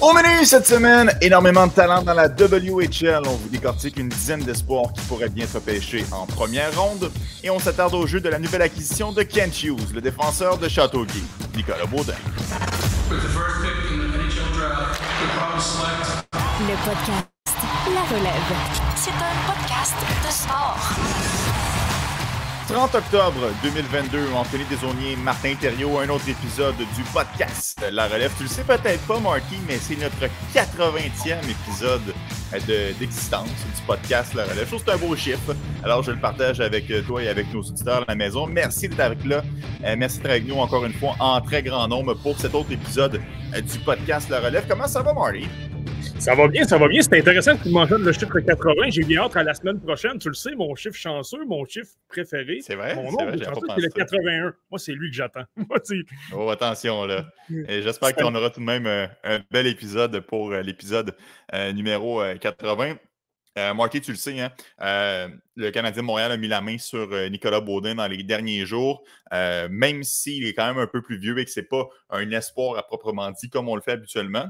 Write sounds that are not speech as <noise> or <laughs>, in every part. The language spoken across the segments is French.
Au menu cette semaine, énormément de talent dans la WHL. On vous décortique une dizaine d'espoirs qui pourraient bien se pêcher en première ronde. Et on s'attarde au jeu de la nouvelle acquisition de Kent Hughes, le défenseur de Châteauguay, Nicolas Baudin. Le podcast La Relève. C'est un podcast de sport. 30 octobre 2022, Anthony Desaunier, Martin Thériault, un autre épisode du podcast La Relève. Tu le sais peut-être pas, Marty, mais c'est notre 80e épisode d'existence du podcast La Relève. Je trouve que c'est un beau chiffre. Alors, je le partage avec toi et avec nos auditeurs à la maison. Merci d'être avec là. Euh, merci d'être avec nous encore une fois en très grand nombre pour cet autre épisode euh, du podcast La Relève. Comment ça va, Marty? Ça va bien, ça va bien. C'est intéressant que tu mentionnes le chiffre 80. J'ai bien hâte à la semaine prochaine. Tu le sais, mon chiffre chanceux, mon chiffre préféré. C'est vrai. Mon nom c'est le 81. Moi, c'est lui que j'attends. <laughs> oh, attention, là. <laughs> Et j'espère qu'on aura tout de même euh, un, bel épisode pour euh, l'épisode euh, numéro 80. Marty, tu le sais, hein? le Canadien de Montréal a mis la main sur Nicolas Baudin dans les derniers jours, même s'il est quand même un peu plus vieux et que ce n'est pas un espoir à proprement dit comme on le fait habituellement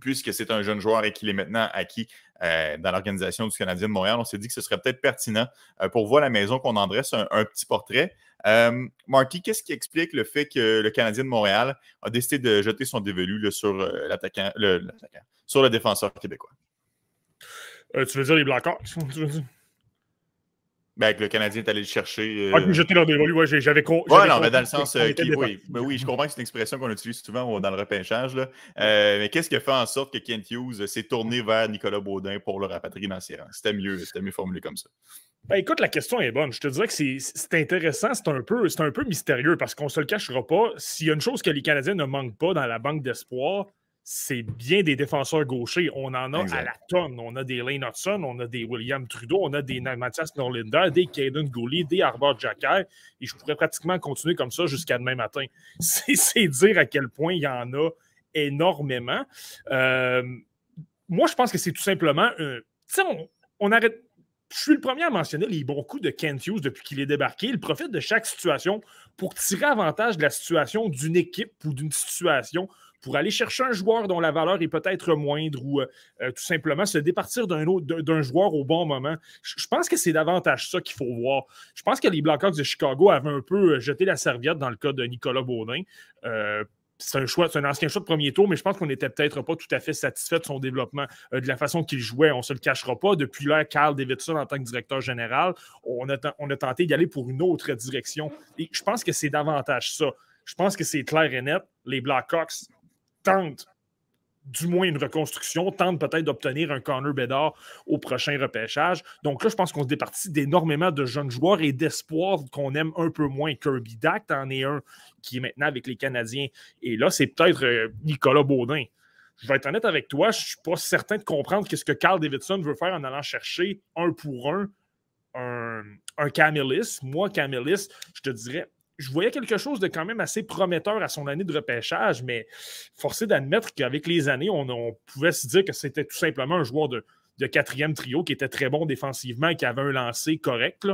puisque c'est un jeune joueur et qu'il est maintenant acquis euh, dans l'organisation du Canadien de Montréal, on s'est dit que ce serait peut-être pertinent euh, pour voir la maison qu'on en dresse un, petit portrait. Euh, Marty, qu'est-ce qui explique le fait que le Canadien de Montréal a décidé de jeter son dévolu sur l'attaquant, sur le défenseur québécois? tu veux dire les Blackhawks? <laughs> Ben, que le Canadien est allé le chercher. Euh... Ah, jeter leur dévolu, ouais, j'avais. Ouais, non, mais dans le sens. Euh, oui, ben oui, je comprends que c'est une expression qu'on utilise souvent dans le repêchage. Là. Euh, mais qu'est-ce qui a fait en sorte que Kent Hughes s'est tourné vers Nicolas Baudin pour le rapatrier dans ses rangs? C'était mieux, c'était mieux formulé comme ça. Ben, écoute, la question est bonne. Je te dirais que c'est intéressant, c'est un, peu, un peu mystérieux parce qu'on ne se le cachera pas. S'il y a une chose que les Canadiens ne manquent pas dans la banque d'espoir, c'est bien des défenseurs gauchers. On en a à la tonne. On a des Lane Hudson, on a des William Trudeau, on a des Mathias Norlinder, des Caden Gooley, des Arbor Jacker. Et je pourrais pratiquement continuer comme ça jusqu'à demain matin. <laughs> C'est dire à quel point il y en a énormément. Euh, moi, je pense que c'est tout simplement. tu sais, on, arrête. Je suis le premier à mentionner les bons coups de Kent Hughes depuis qu'il est débarqué. Il profite de chaque situation pour tirer avantage de la situation d'une équipe ou d'une situation pour aller chercher un joueur dont la valeur est peut-être moindre ou euh, euh, tout simplement se départir d'un d'un joueur au bon moment. Je pense que c'est davantage ça qu'il faut voir. Je pense que les Blackhawks de Chicago avaient un peu euh, jeté la serviette dans le cas de Nicolas Baudin. c'est un choix, c'est un ancien choix de premier tour, mais je pense qu'on n'était peut-être pas tout à fait satisfait de son développement, de la façon qu'il jouait. On ne se le cachera pas. Depuis là, Carl Davidson en tant que directeur général, on a, on a tenté d'y aller pour une autre direction. Et je pense que c'est davantage ça. Je pense que c'est clair et net. Les Blackhawks tente du moins une reconstruction, tente peut-être d'obtenir un corner Bédard au prochain repêchage. Donc là, je pense qu'on se départit d'énormément de jeunes joueurs et d'espoirs qu'on aime un peu moins. Kirby Dact en est un qui est maintenant avec les Canadiens. Et là, c'est peut-être euh, Nicolas Baudin. Je vais être honnête avec toi, je ne suis pas certain de comprendre ce que Carl Davidson veut faire en allant chercher un pour un un, un Camillus. Moi, Camillus, je te dirais, je voyais quelque chose de quand même assez prometteur à son année de repêchage, mais forcé d'admettre qu'avec les années, on, pouvait se dire que c'était tout simplement un joueur de, quatrième trio qui était très bon défensivement et qui avait un lancer correct.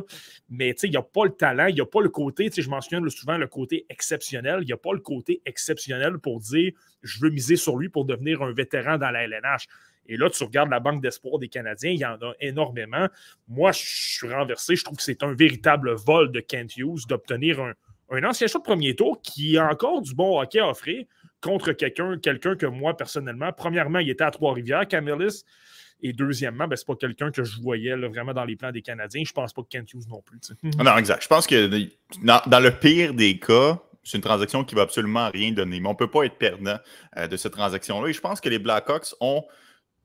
Mais il n'y a pas le talent, il n'y a pas le côté, je mentionne souvent le côté exceptionnel, il n'y a pas le côté exceptionnel pour dire je veux miser sur lui pour devenir un vétéran dans la LNH. Et là, tu regardes la banque d'espoir des Canadiens, il y en a énormément. Moi, je suis renversé. Je trouve que c'est un véritable vol de Kent Hughes d'obtenir un, un ancien choix de premier tour qui a encore du bon hockey à offrir contre quelqu'un quelqu'un que moi, personnellement, premièrement, il était à Trois-Rivières, Camillus. Et deuxièmement, ben, ce n'est pas quelqu'un que je voyais vraiment dans les plans des Canadiens. Je ne pense pas que Kent Hughes non plus. <laughs> Non, exact. Je pense que dans, le pire des cas, c'est une transaction qui ne va absolument rien donner. Mais on ne peut pas être perdant euh, de cette transaction-là. Et je pense que les Blackhawks ont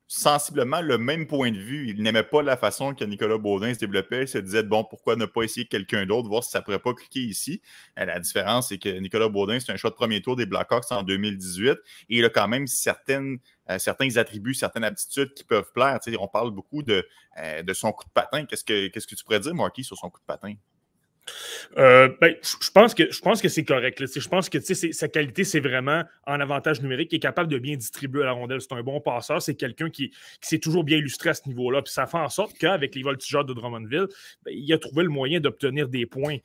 sensiblement le même point de vue. Il n'aimait pas la façon que Nicolas Baudin se développait. Il se disait, bon, pourquoi ne pas essayer quelqu'un d'autre, voir si ça ne pourrait pas cliquer ici. Euh, la différence, c'est que Nicolas Baudin, c'est un choix de premier tour des Blackhawks en 2018 et il a quand même certaines, euh, certains attributs, certaines aptitudes qui peuvent plaire. on parle beaucoup de, euh, de son coup de patin. Qu'est-ce que, tu pourrais dire, Marky, sur son coup de patin? Euh, ben, je pense que je pense que c'est correct. Je pense que sa qualité, c'est vraiment en avantage numérique, qui est capable de bien distribuer la rondelle. C'est un bon passeur. C'est quelqu'un qui, s'est toujours bien illustré à ce niveau-là. Puis ça fait en sorte qu'avec les voltigeurs de Drummondville, ben, il a trouvé le moyen d'obtenir des points.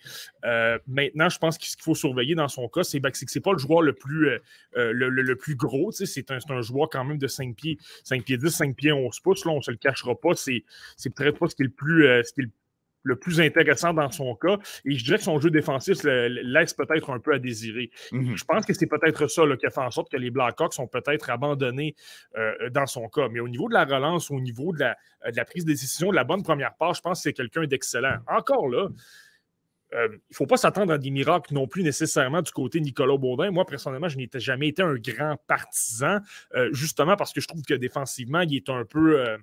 Euh, maintenant, je pense que ce qu'il faut surveiller dans son cas, c'est ben, que ce n'est pas le joueur le plus, euh, le, plus gros. C'est un, un, joueur quand même de 5 pieds, 5 pieds 10, 5 pieds 11 pouces. Là, on ne se le cachera pas. C'est peut-être pas ce qui est le plus, qui le le plus intéressant dans son cas. Et je dirais que son jeu défensif laisse peut-être un peu à désirer. Mhm. Je pense que c'est peut-être ça qui a fait en sorte que les Blackhawks sont peut-être abandonnés euh, dans son cas. Mais au niveau de la relance, au niveau de la, de la prise de décision, de la bonne première part, je pense que c'est quelqu'un d'excellent. Encore là, euh, il ne faut pas s'attendre à des miracles non plus nécessairement du côté Nicolas Baudin. Moi, personnellement, je n'étais jamais été un grand partisan, euh, justement parce que je trouve que défensivement, il est un peu euh,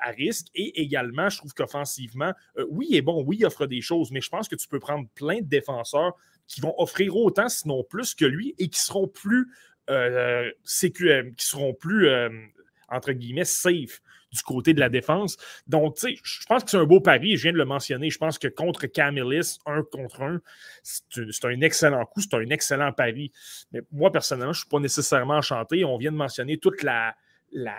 à risque. Et également, je trouve qu'offensivement, oui, il est bon, oui, il offre des choses, mais je pense que tu peux prendre plein de défenseurs qui vont offrir autant, sinon plus que lui, et qui seront plus, qui seront plus entre guillemets, safe du côté de la défense. Donc, tu sais, je pense que c'est un beau pari. Je viens de le mentionner. Je pense que contre Camillus, un contre un, c'est un excellent coup, c'est un excellent pari. Mais moi, personnellement, je ne suis pas nécessairement enchanté. On vient de mentionner toute la, la,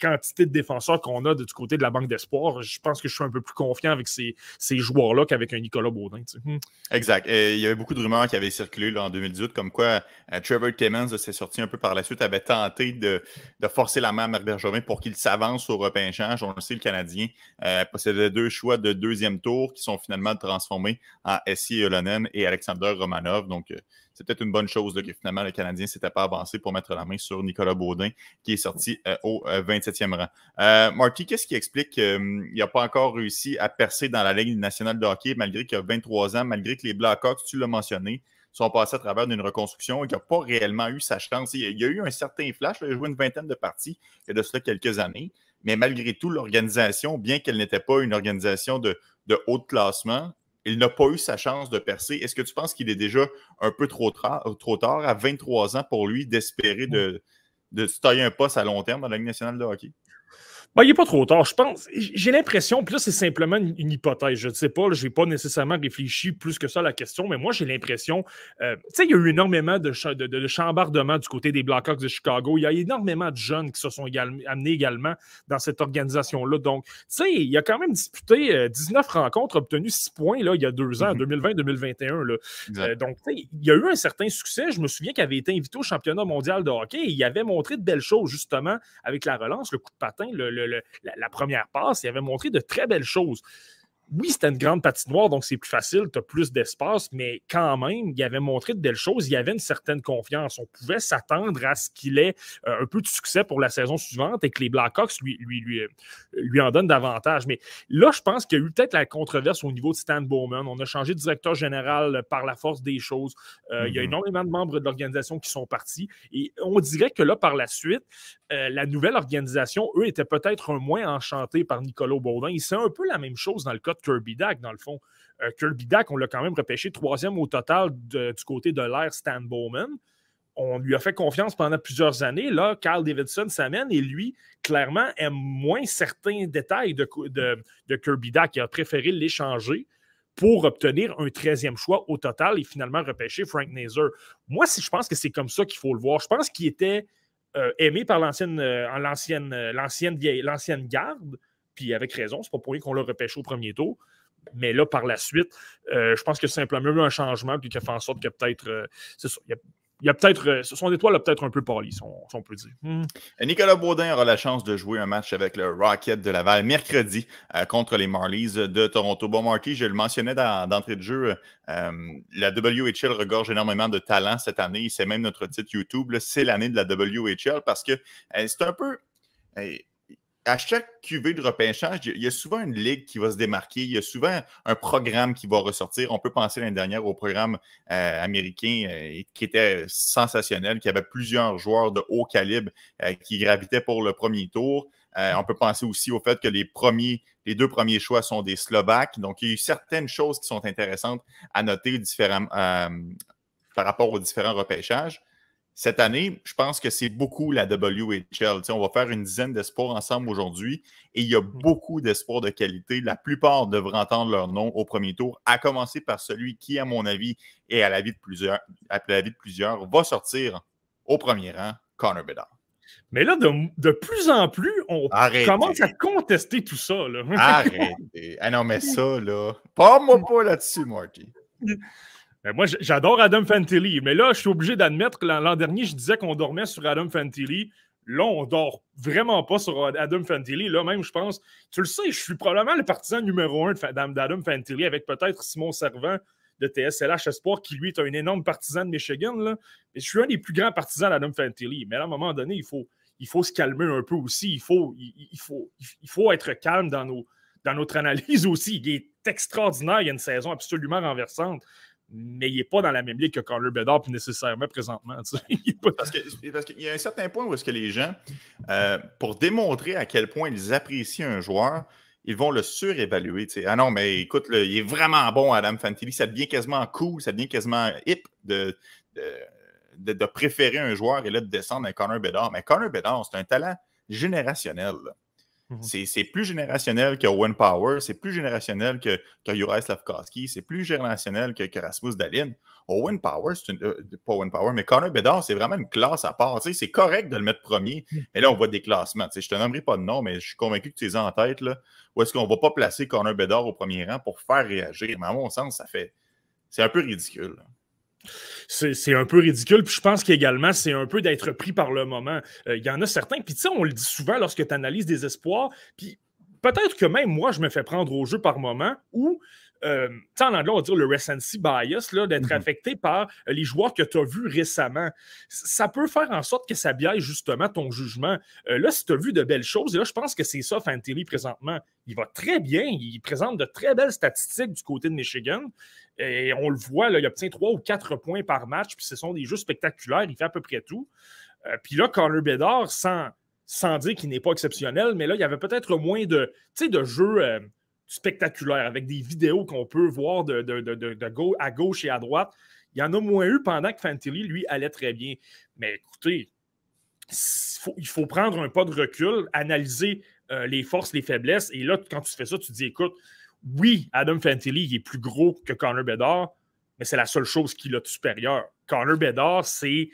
quantité de défenseurs qu'on a du côté de la Banque d'Espoir, je pense que je suis un peu plus confiant avec ces, joueurs-là qu'avec un Nicolas Baudin. Hmm. Exact. il y avait beaucoup de rumeurs qui avaient circulé en 2018, comme quoi euh, Trevor Timmons s'est sorti un peu par la suite, avait tenté de, forcer la main à Marc Bergevin pour qu'il s'avance au repêchage. On le sait, le Canadien euh, possédait deux choix de deuxième tour qui sont finalement transformés en Essie Elonen et Alexander Romanov. Donc, euh, c'est peut-être une bonne chose que finalement le Canadien ne s'était pas avancé pour mettre la main sur Nicolas Baudin, qui est sorti euh, au 27e euh, rang. Euh, Marty, qu'est-ce qui explique qu'il n'a pas encore réussi à percer dans la Ligue nationale de hockey, malgré qu'il a 23 ans, malgré que les Blackhawks, tu l'as mentionné, sont passés à travers d'une reconstruction et qu'il n'a pas réellement eu sa chance? Il y a eu un certain flash, il a joué une vingtaine de parties il y a de cela quelques années, mais malgré tout, l'organisation, bien qu'elle n'était pas une organisation de, de haut classement, il n'a pas eu sa chance de percer. Est-ce que tu penses qu'il est déjà un peu trop, trop tard, à 23 ans, pour lui, d'espérer de, de se tailler un poste à long terme dans la Ligue nationale de hockey? Ben, il n'est pas trop tard. Je pense. J'ai l'impression, puis là, c'est simplement une, hypothèse. Je ne sais pas, je n'ai pas nécessairement réfléchi plus que ça à la question, mais moi, j'ai l'impression. Euh, tu sais, il y a eu énormément de, de, de, chambardements du côté des Blackhawks de Chicago. Il y a énormément de jeunes qui se sont amenés également dans cette organisation-là. Donc, tu sais, il a quand même disputé 19 euh, rencontres, obtenu 6 points là, il y a deux ans, 2020-2021. Mhm. Euh, donc, tu sais, il y a eu un certain succès. Je me souviens qu'il avait été invité au championnat mondial de hockey et il avait montré de belles choses, justement, avec la relance, le coup de patin, le la, première passe, il avait montré de très belles choses oui, c'était une grande patinoire, donc c'est plus facile, tu as plus d'espace, mais quand même, il avait montré de belles choses, il y avait une certaine confiance. On pouvait s'attendre à ce qu'il ait euh, un peu de succès pour la saison suivante et que les Blackhawks lui, lui, lui, euh, lui en donnent davantage. Mais là, je pense qu'il y a eu peut-être la controverse au niveau de Stan Bowman. On a changé de directeur général par la force des choses. Euh, il y a mm-hmm. énormément de membres de l'organisation qui sont partis et on dirait que là, par la suite, la nouvelle organisation, eux, étaient peut-être un moins enchantés par Nicolas Baudin. Et c'est un peu la même chose dans le cas Kirby Dack, dans le fond. Euh, Kirby Dack, on l'a quand même repêché troisième au total du côté de l'air Stan Bowman. On lui a fait confiance pendant plusieurs années. Là, Carl Davidson s'amène et lui, clairement, aime moins certains détails de, Kirby Dack. Il a préféré l'échanger pour obtenir un 13e choix au total et finalement repêcher Frank Nazer. Moi, je pense que c'est comme ça qu'il faut le voir. Je pense qu'il était euh, aimé par l'ancienne, euh, garde, puis avec raison, c'est pas pour rien qu'on l'a repêché au premier tour. Mais là, par la suite, euh, je pense que c'est simplement un changement puis qui a fait en sorte que peut-être. Euh. Il y a, peut-être. Euh, son étoile a peut-être un peu pâli, si on, peut dire. Hmm. Nicolas Baudin aura la chance de jouer un match avec le Rocket de Laval mercredi contre les Marlies de Toronto. Bon, Marty, je le mentionnais d'entrée de jeu, la WHL regorge énormément de talent cette année. C'est même notre titre YouTube. C'est l'année de la WHL parce que c'est un peu à chaque cuvée de repêchage, il y a souvent une ligue qui va se démarquer. Il y a souvent un programme qui va ressortir. On peut penser l'année dernière au programme euh, américain euh, qui était sensationnel, qui avait plusieurs joueurs de haut calibre euh, qui gravitaient pour le premier tour. on peut penser aussi au fait que les deux premiers choix sont des Slovaques. Donc, il y a eu certaines choses qui sont intéressantes à noter par rapport aux différents repêchages cette année, je pense que c'est beaucoup la WHL. on va faire une dizaine d'espoirs ensemble aujourd'hui et il y a mm. beaucoup d'espoirs de qualité. La plupart devraient entendre leur nom au premier tour, à commencer par celui qui, à mon avis, et à l'avis de plusieurs, à l'avis de plusieurs, va sortir au premier rang, Connor Bedard. Mais là, de, plus en plus, on commence à contester tout ça. Là. Arrêtez. Ah non, mais ça, là. Pas moi pas là-dessus, Marty. <laughs> Ben, moi, j'adore Adam Fantilli, mais là, je suis obligé d'admettre que l'an dernier, je disais qu'on dormait sur Adam Fantilli. Là, on dort vraiment pas sur Adam Fantilli. Là, même, je pense, tu le sais, je suis probablement le partisan numéro un d'Adam Fantilli avec peut-être Simon Servant de TSLH Espoir, qui lui est un énorme partisan de Michigan. Là. Je suis un des plus grands partisans d'Adam Fantilli. Mais à un moment donné, il faut, il faut se calmer un peu aussi. Il faut, il, faut, il faut être calme dans, nos, dans notre analyse aussi. Il est extraordinaire. Il y a une saison absolument renversante mais il n'est pas dans la même ligue que Connor Bedard nécessairement présentement. <laughs> parce qu'il y a un certain point où est-ce que les gens, euh, pour démontrer à quel point ils apprécient un joueur, ils vont le surévaluer. Ah non, mais écoute, il est vraiment bon, Adam Fantilli. Ça devient quasiment cool, ça devient quasiment hip de, de, préférer un joueur et là de descendre à Connor Bedard. Mais Connor Bedard, c'est un talent générationnel. Mhm. C'est plus générationnel que Owen Power, c'est plus générationnel que, que Juraj c'est plus générationnel que, que Rasmus Dalin. Owen Power, c'est une, euh, pas Owen Power, mais Connor Bedard, c'est vraiment une classe à part. C'est correct de le mettre premier, mhm. mais là, on voit des classements. Je ne te nommerai pas de nom, mais je suis convaincu que tu es en tête. Là, où est-ce qu'on ne va pas placer Connor Bedard au premier rang pour faire réagir? Mais à mon sens, ça fait. C'est un peu ridicule c'est un peu ridicule. Puis je pense qu'également, c'est un peu d'être pris par le moment. Euh, il y en a certains, puis tu sais, on le dit souvent lorsque tu analyses des espoirs, puis peut-être que même moi, je me fais prendre au jeu par moment où euh, en anglais, on va dire le recency bias, d'être mhm. affecté par euh, les joueurs que tu as vus récemment. Ça peut faire en sorte que ça biaise justement ton jugement. Euh, là, si tu as vu de belles choses, et là, je pense que c'est ça, Fantilli, présentement. Il va très bien. Il présente de très belles statistiques du côté de Michigan. Et on le voit, là, il obtient trois ou quatre points par match, puis ce sont des jeux spectaculaires. Il fait à peu près tout. Euh, puis là, Connor Bedard, sans, sans dire qu'il n'est pas exceptionnel, mais là, il y avait peut-être moins de, de jeux spectaculaire avec des vidéos qu'on peut voir de, de, à gauche et à droite. Il y en a moins eu pendant que Fantilli, lui, allait très bien. Mais écoutez, il faut, prendre un pas de recul, analyser euh, les forces, les faiblesses. Et là, quand tu fais ça, tu te dis écoute, oui, Adam Fantilli, il est plus gros que Connor Bedard, mais c'est la seule chose qu'il a de supérieur. Connor Bedard, c'est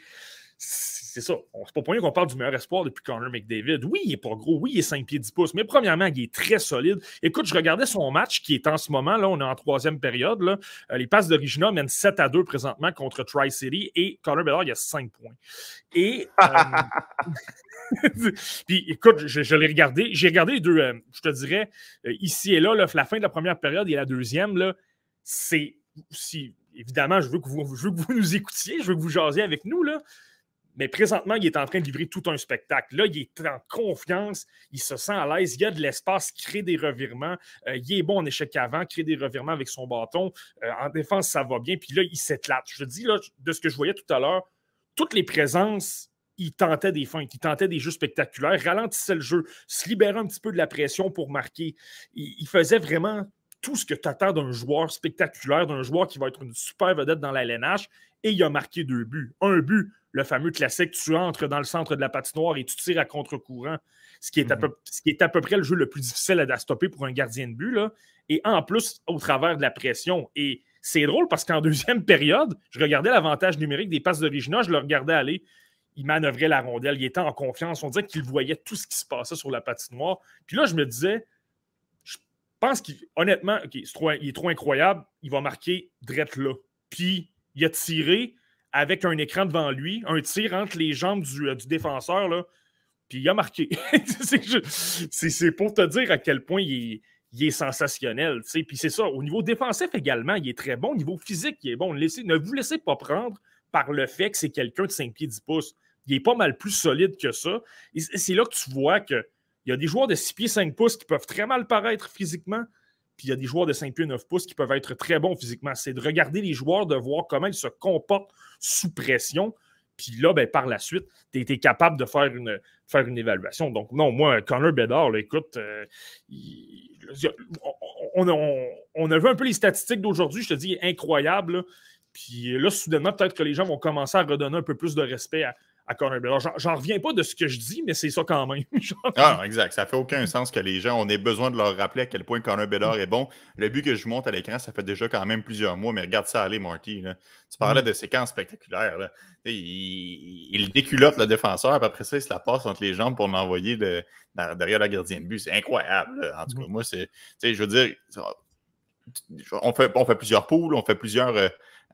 c'est ça. C'est pas pour rien qu'on parle du meilleur espoir depuis Connor McDavid. Oui, il est pas gros. Oui, il est 5 pieds 10 pouces. Mais premièrement, il est très solide. Écoute, je regardais son match qui est en ce moment. Là, on est en troisième période. Là. Euh, les passes d'Origina mènent 7 à 2 présentement contre Tri-City et Connor Bedard, il a 5 points. Et. Euh, <laughs> puis écoute, je, l'ai regardé. J'ai regardé les deux, euh, je te dirais, ici et là, la fin de la première période et la deuxième, là, c'est. Si, évidemment, je veux, que vous, je veux que vous nous écoutiez, je veux que vous jasiez avec nous. Là. Mais présentement, il est en train de livrer tout un spectacle. Là, il est en confiance, il se sent à l'aise, il y a de l'espace, il crée des revirements. Euh, il est bon en échec avant, crée des revirements avec son bâton. Euh, en défense, ça va bien. Puis là, il s'éclate. Je dis, de ce que je voyais tout à l'heure, toutes les présences, il tentait des feintes, il tentait des jeux spectaculaires, ralentissait le jeu, se libérait un petit peu de la pression pour marquer. il faisait vraiment tout ce que tu attends d'un joueur spectaculaire, d'un joueur qui va être une super vedette dans la LNH, et il a marqué deux buts. Un but, le fameux classique, tu entres dans le centre de la patinoire et tu tires à contre-courant, ce, qui est à mhm. peu, ce qui est à peu près le jeu le plus difficile à, stopper pour un gardien de but, là. et en plus, au travers de la pression. Et c'est drôle parce qu'en deuxième période, je regardais l'avantage numérique des passes d'origine, je le regardais aller il manœuvrait la rondelle, il était en confiance. On dirait qu'il voyait tout ce qui se passait sur la patinoire. Puis là, je me disais, pense qu'honnêtement, il est trop incroyable, il va marquer drette là. Puis il a tiré avec un écran devant lui, un tir entre les jambes du, euh, défenseur, là, puis il a marqué. <laughs> c'est pour te dire à quel point il est, sensationnel. Puis c'est ça, au niveau défensif également, il est très bon. Au niveau physique, il est bon. ne vous laissez pas prendre par le fait que c'est quelqu'un de 5 pieds 10 pouces. Il est pas mal plus solide que ça. C'est là que tu vois que il y a des joueurs de 6 pieds 5 pouces qui peuvent très mal paraître physiquement, puis il y a des joueurs de 5 pieds 9 pouces qui peuvent être très bons physiquement. C'est de regarder les joueurs, de voir comment ils se comportent sous pression. Puis là, ben, par la suite, tu es, capable de faire une, évaluation. Donc, non, moi, Connor Bedard, écoute, euh, on, a, vu un peu les statistiques d'aujourd'hui, je te dis, incroyable. Puis là, soudainement, peut-être que les gens vont commencer à redonner un peu plus de respect à, à Bedard. J'en reviens pas de ce que je dis, mais c'est ça quand même. <laughs> ah, exact. Ça fait aucun sens que les gens, on ait besoin de leur rappeler à quel point Connor Bedard est bon. Le but que je monte à l'écran, ça fait déjà quand même plusieurs mois, mais regarde ça aller, Marty. Tu parlais mm. de séquences spectaculaires. Il, il, déculotte le défenseur, puis après ça, il se la passe entre les jambes pour l'envoyer derrière la gardienne de but. C'est incroyable. En tout cas, mm. moi, c'est. Je veux dire, on fait, on fait plusieurs poules, on fait plusieurs. Euh,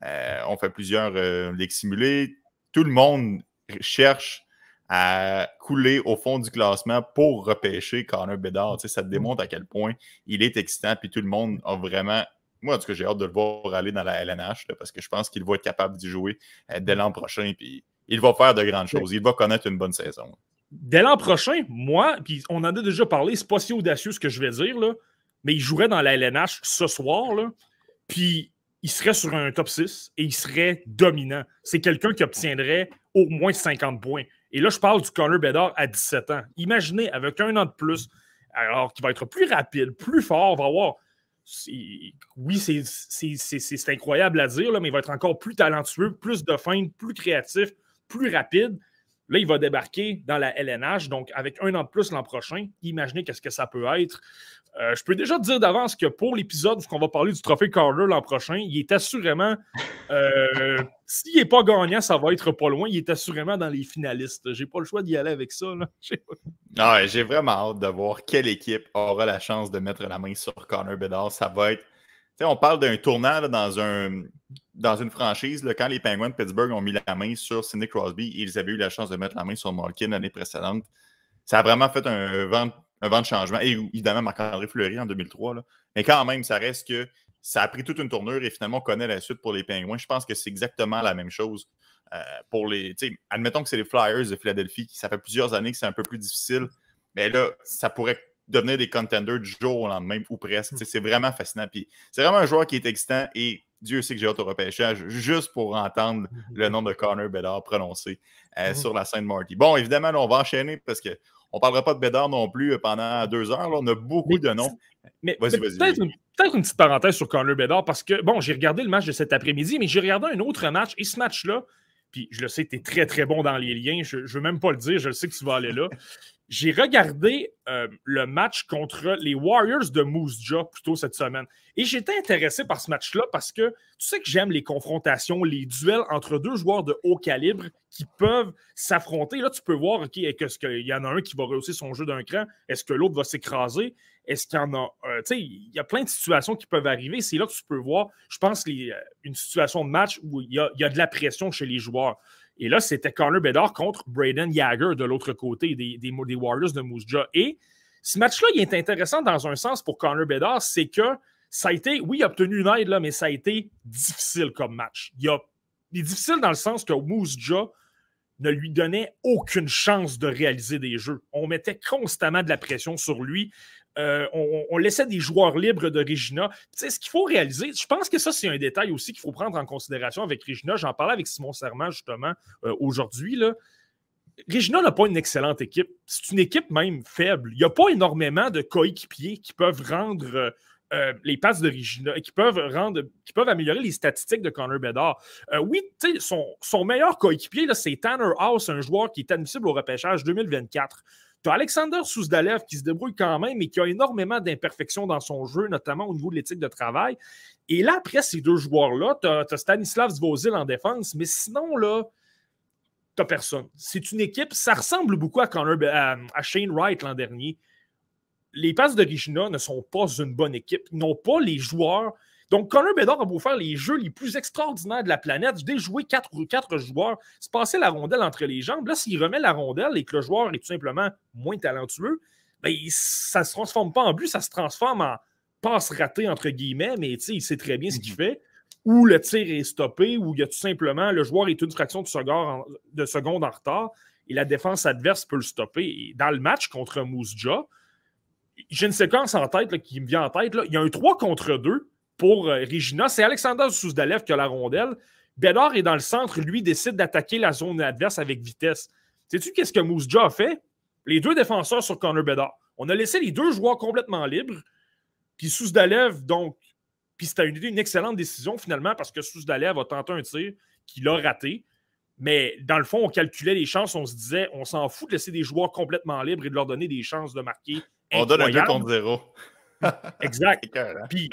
euh, on fait plusieurs euh, simulés. Tout le monde cherche à couler au fond du classement pour repêcher Connor Bedard. ça te mm. démontre à quel point il est excitant, puis tout le monde a vraiment. Moi, en tout cas, j'ai hâte de le voir aller dans la LNH parce que je pense qu'il va être capable d'y jouer euh, dès l'an prochain. Puis il va faire de grandes choses. Il va connaître une bonne saison. Dès l'an prochain, moi, puis on en a déjà parlé, c'est pas si audacieux ce que je vais dire, là, mais il jouerait dans la LNH ce soir. Là, puis il serait sur un top 6 et il serait dominant. C'est quelqu'un qui obtiendrait au moins 50 points. Et là, je parle du Connor Bedard à 17 ans. Imaginez, avec un an de plus, alors qu'il va être plus rapide, plus fort, va avoir. Oui, c'est incroyable à dire, mais il va être encore plus talentueux, plus de feinte, plus créatif, plus rapide. Là, il va débarquer dans la LNH, donc avec un an de plus l'an prochain. Imaginez qu'est-ce que ça peut être. Euh, je peux déjà dire d'avance que pour l'épisode où on va parler du trophée Carter l'an prochain, il est assurément, euh, <laughs> s'il n'est pas gagnant, ça va être pas loin. Il est assurément dans les finalistes. J'ai pas le choix d'y aller avec ça. <laughs> J'ai vraiment hâte de voir quelle équipe aura la chance de mettre la main sur Connor Bedard. Ça va être. On parle d'un tournant dans, un, dans une franchise. quand les Penguins de Pittsburgh ont mis la main sur Sidney Crosby, ils avaient eu la chance de mettre la main sur Malkin l'année précédente. Ça a vraiment fait un vent de changement. Et évidemment, Marc-André Fleury en 2003. Mais quand même, ça reste que ça a pris toute une tournure et finalement, on connaît la suite pour les Pingouins. Je pense que c'est exactement la même chose euh, pour les. Admettons que c'est les Flyers de Philadelphie, qui ça fait plusieurs années que c'est un peu plus difficile. Mais là, ça pourrait devenir des contenders du jour au lendemain ou presque. C'est vraiment fascinant. Puis c'est vraiment un joueur qui est excitant et Dieu sait que j'ai hâte au repêchage juste pour entendre le nom de Connor Bedard prononcé euh, sur la scène Marty. Bon, évidemment, on va enchaîner parce que on ne parlera pas de Bédard non plus euh, pendant deux heures. On a beaucoup de noms. Mais, peut-être une, petite parenthèse sur Connor Bédard parce que, bon, j'ai regardé le match de cet après-midi, mais j'ai regardé un autre match et ce match-là, puis je le sais, tu es très, très bon dans les liens. Je ne veux même pas le dire, je sais que tu vas aller là. J'ai regardé euh, le match contre les Warriors de Moose Jaw plutôt cette semaine. Et j'étais intéressé par ce match-là parce que tu sais que j'aime les confrontations, les duels entre deux joueurs de haut calibre qui peuvent s'affronter. Là, tu peux voir, OK, est-ce qu'il y en a un qui va rehausser son jeu d'un cran? Est-ce que l'autre va s'écraser? Est-ce qu'il y en a. Euh, tu sais, il y a plein de situations qui peuvent arriver. C'est là que tu peux voir, je pense, euh, une situation de match où il y a de la pression chez les joueurs. Et là, c'était Connor Bedard contre Braden Jagger de l'autre côté des, des, Warriors de Moose Jaw. Et ce match-là, il est intéressant dans un sens pour Connor Bedard, c'est que ça a été, oui, il a obtenu une aide, là, mais ça a été difficile comme match. Il, il est difficile dans le sens que Moose Jaw ne lui donnait aucune chance de réaliser des jeux. On mettait constamment de la pression sur lui. Euh, on, laissait des joueurs libres de Regina. Ce qu'il faut réaliser, je pense que ça, c'est un détail aussi qu'il faut prendre en considération avec Regina. J'en parlais avec Simon Serment, justement, euh, aujourd'hui. Regina n'a pas une excellente équipe. C'est une équipe même faible. Il n'y a pas énormément de coéquipiers qui peuvent rendre euh, les passes de Regina, qui peuvent rendre, qui peuvent améliorer les statistiques de Connor Bedard. oui, son, son meilleur coéquipier, c'est Tanner House, un joueur qui est admissible au repêchage 2024. Tu as Alexander Souzdalev qui se débrouille quand même et qui a énormément d'imperfections dans son jeu, notamment au niveau de l'éthique de travail. Et là, après ces deux joueurs-là, tu as, Stanislav Zvozil en défense, mais sinon, là, tu personne. C'est une équipe, ça ressemble beaucoup à, à Shane Wright l'an dernier. Les passes de Regina ne sont pas une bonne équipe. Ils n'ont pas les joueurs donc, Connor Bedard a beau faire les jeux les plus extraordinaires de la planète, déjouer quatre, quatre joueurs, se passer la rondelle entre les jambes. Là, s'il remet la rondelle et que le joueur est tout simplement moins talentueux, ben, ça ne se transforme pas en but, ça se transforme en passe ratée, entre guillemets, mais il sait très bien ce qu'il mhm. fait. Ou le tir est stoppé, ou il y a tout simplement le joueur est une fraction de seconde, de seconde en retard et la défense adverse peut le stopper. Et dans le match contre Mousja, j'ai une séquence en tête qui me vient en tête. Là. Il y a un 3 contre 2 pour euh, Regina. C'est Alexander Souzdalev qui a la rondelle. Bédard est dans le centre, lui décide d'attaquer la zone adverse avec vitesse. Sais-tu qu'est-ce que Mousja a fait? Les deux défenseurs sur Connor Bédard. On a laissé les deux joueurs complètement libres. Puis Souzdalev, donc, Puis c'était une, une, excellente décision finalement parce que Sousdalev va tenter un tir qu'il a raté. Mais dans le fond, on calculait les chances, on se disait, on s'en fout de laisser des joueurs complètement libres et de leur donner des chances de marquer. On donne un 2 contre 0. exact. <laughs> Puis,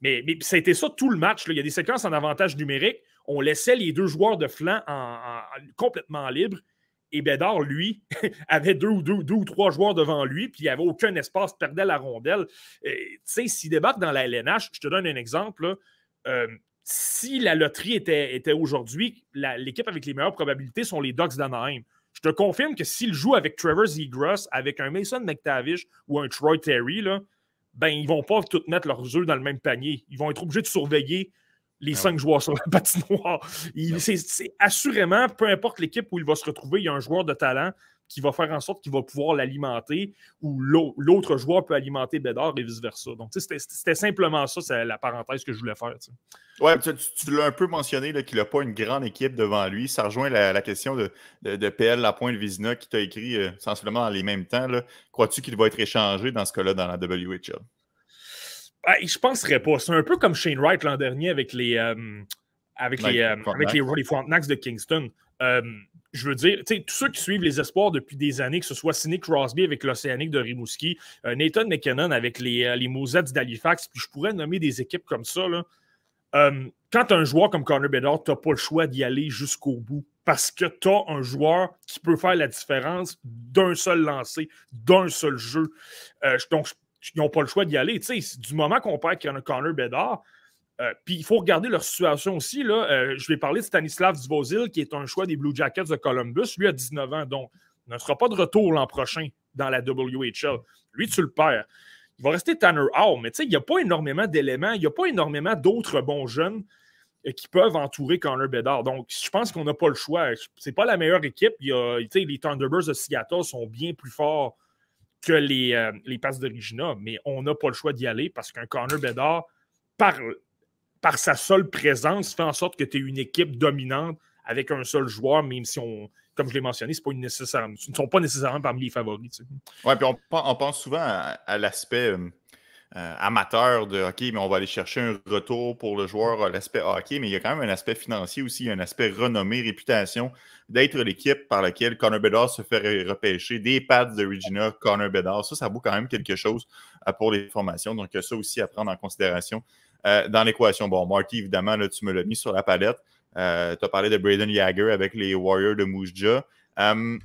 mais, mais ça tout le match. Il y a des séquences en avantage numérique. On laissait les deux joueurs de flanc complètement libres. Et Bédard, lui, <laughs> avait deux ou, trois joueurs devant lui, puis il n'y avait aucun espace, perdait la rondelle. Tu sais, s'il débarque dans la LNH, je te donne un exemple. Euh, si la loterie était, aujourd'hui, l'équipe avec les meilleures probabilités sont les Ducks d'Anaheim. Je te confirme que s'il joue avec Trevor Zegras, avec un Mason McTavish ou un Troy Terry, ben, ils ne vont pas tous mettre leurs œufs dans le même panier. Ils vont être obligés de surveiller les ah cinq joueurs sur la <laughs> patinoire. C'est assurément, peu importe l'équipe où il va se retrouver, il y a un joueur de talent qui va faire en sorte qu'il va pouvoir l'alimenter ou l'autre joueur peut alimenter Bédard et vice-versa. Donc, c'était simplement ça, c'est la parenthèse que je voulais faire. Oui, tu, l'as un peu mentionné qu'il n'a pas une grande équipe devant lui. Ça rejoint la, question de, de, PL Lapointe Vizina qui t'a écrit euh, sensiblement dans les mêmes temps. Crois-tu qu'il va être échangé dans ce cas-là dans la WHL? Ben, je ne penserais pas. C'est un peu comme Shane Wright l'an dernier avec les, euh, avec, les, euh, avec les, les Frontenacs de Kingston je veux dire, tous ceux qui suivent les espoirs depuis des années, que ce soit Sidney Crosby avec l'Océanique de Rimouski, euh, Nathan McKinnon avec les, euh, les d'Halifax, puis je pourrais nommer des équipes comme ça. Là. Euh, quand un joueur comme Connor Bedard, tu n'as pas le choix d'y aller jusqu'au bout parce que tu as un joueur qui peut faire la différence d'un seul lancer, d'un seul jeu. donc, ils n'ont pas le choix d'y aller. Du moment qu'on perd Connor Bedard, euh, puis il faut regarder leur situation aussi. Là. Euh, je vais parler de Stanislav Zvozil, qui est un choix des Blue Jackets de Columbus. Lui a 19 ans, donc il ne sera pas de retour l'an prochain dans la WHL. Lui, tu le perds. Il va rester Tanner Hall, mais tu sais, il n'y a pas énormément d'éléments, il n'y a pas énormément d'autres bons jeunes euh, qui peuvent entourer Connor Bedard. Donc, je pense qu'on n'a pas le choix. C'est pas la meilleure équipe. Les Thunderbirds de Seattle sont bien plus forts que les, les Passes de Regina, mais on n'a pas le choix d'y aller parce qu'un Connor Bedard, par par sa seule présence, fait en sorte que tu es une équipe dominante avec un seul joueur, même si on, comme je l'ai mentionné, pas nécessaire, ne sont pas nécessairement parmi les favoris. Oui, puis on, pense souvent à, l'aspect euh, euh, amateur de hockey, mais on va aller chercher un retour pour le joueur, l'aspect hockey, mais il y a quand même un aspect financier aussi, un aspect renommée, réputation, d'être l'équipe par laquelle Connor Bedard se fait repêcher, des pads de Regina, Connor Bedard. Ça, ça vaut quand même quelque chose euh, pour les formations. Donc, ça aussi à prendre en considération euh, dans l'équation. Bon, Marty, évidemment, là, tu me l'as mis sur la palette. Euh, tu as parlé de Braden Yager avec les Warriors de Moujja. Euh,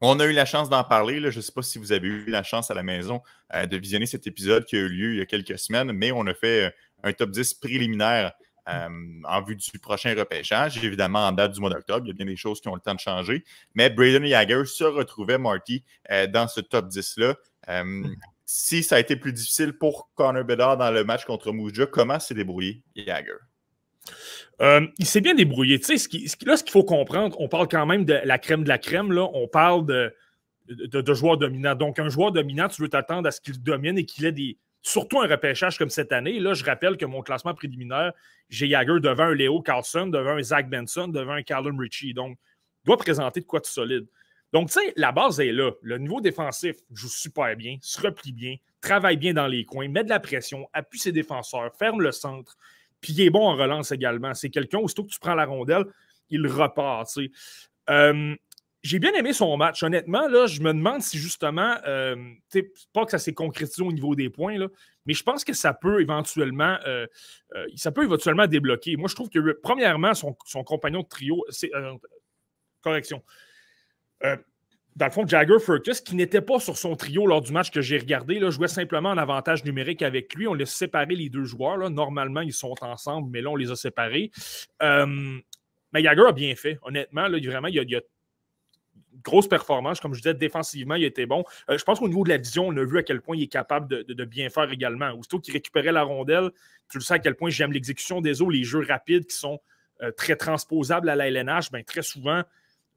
on a eu la chance d'en parler. Je ne sais pas si vous avez eu la chance à la maison de visionner cet épisode qui a eu lieu il y a quelques semaines, mais on a fait un top 10 préliminaire en vue du prochain repêchage. Évidemment, en date du mois d'octobre, il y a bien des choses qui ont le temps de changer. Mais Braden Yager se retrouvait, Marty, dans ce top 10-là si ça a été plus difficile pour Connor Bedard dans le match contre Mouja, comment s'est débrouillé Jagger? Euh, il s'est bien débrouillé. Tu sais, là, ce qu'il faut comprendre, on parle quand même de la crème de la crème. On parle de, de, joueurs dominants. Donc, un joueur dominant, tu veux t'attendre à ce qu'il domine et qu'il ait des. Surtout un repêchage comme cette année. Là, je rappelle que mon classement préliminaire, j'ai Jagger devant un Léo Carlson, devant un Zach Benson, devant un Callum Ritchie. Donc, il doit présenter de quoi de solide. Donc, tu sais, la base est là. Le niveau défensif joue super bien, se replie bien, travaille bien dans les coins, met de la pression, appuie ses défenseurs, ferme le centre, puis il est bon en relance également. C'est quelqu'un, aussitôt que tu prends la rondelle, il repart. Tu. Euh, j'ai bien aimé son match. Honnêtement, là, je me demande si justement, euh, pas que ça s'est concrétisé au niveau des points, mais je pense que ça peut éventuellement, euh, peut éventuellement débloquer. Moi, je trouve que, premièrement, son, son compagnon de trio, c'est. correction. Euh, dans le fond, Jagger Furcus, qui n'était pas sur son trio lors du match que j'ai regardé, jouait simplement en avantage numérique avec lui. On laisse séparer les deux joueurs. Normalement, ils sont ensemble, mais là, on les a séparés. Euh, mais Jagger a bien fait, honnêtement. Vraiment, il y, a, une grosse performance. Comme je disais, défensivement, il était bon. Euh, je pense qu'au niveau de la vision, on a vu à quel point il est capable de, bien faire également. Aussitôt qu'il récupérait la rondelle, tu le sais à quel point j'aime l'exécution des eaux, les jeux rapides qui sont très transposables à la LNH. Ben, très souvent,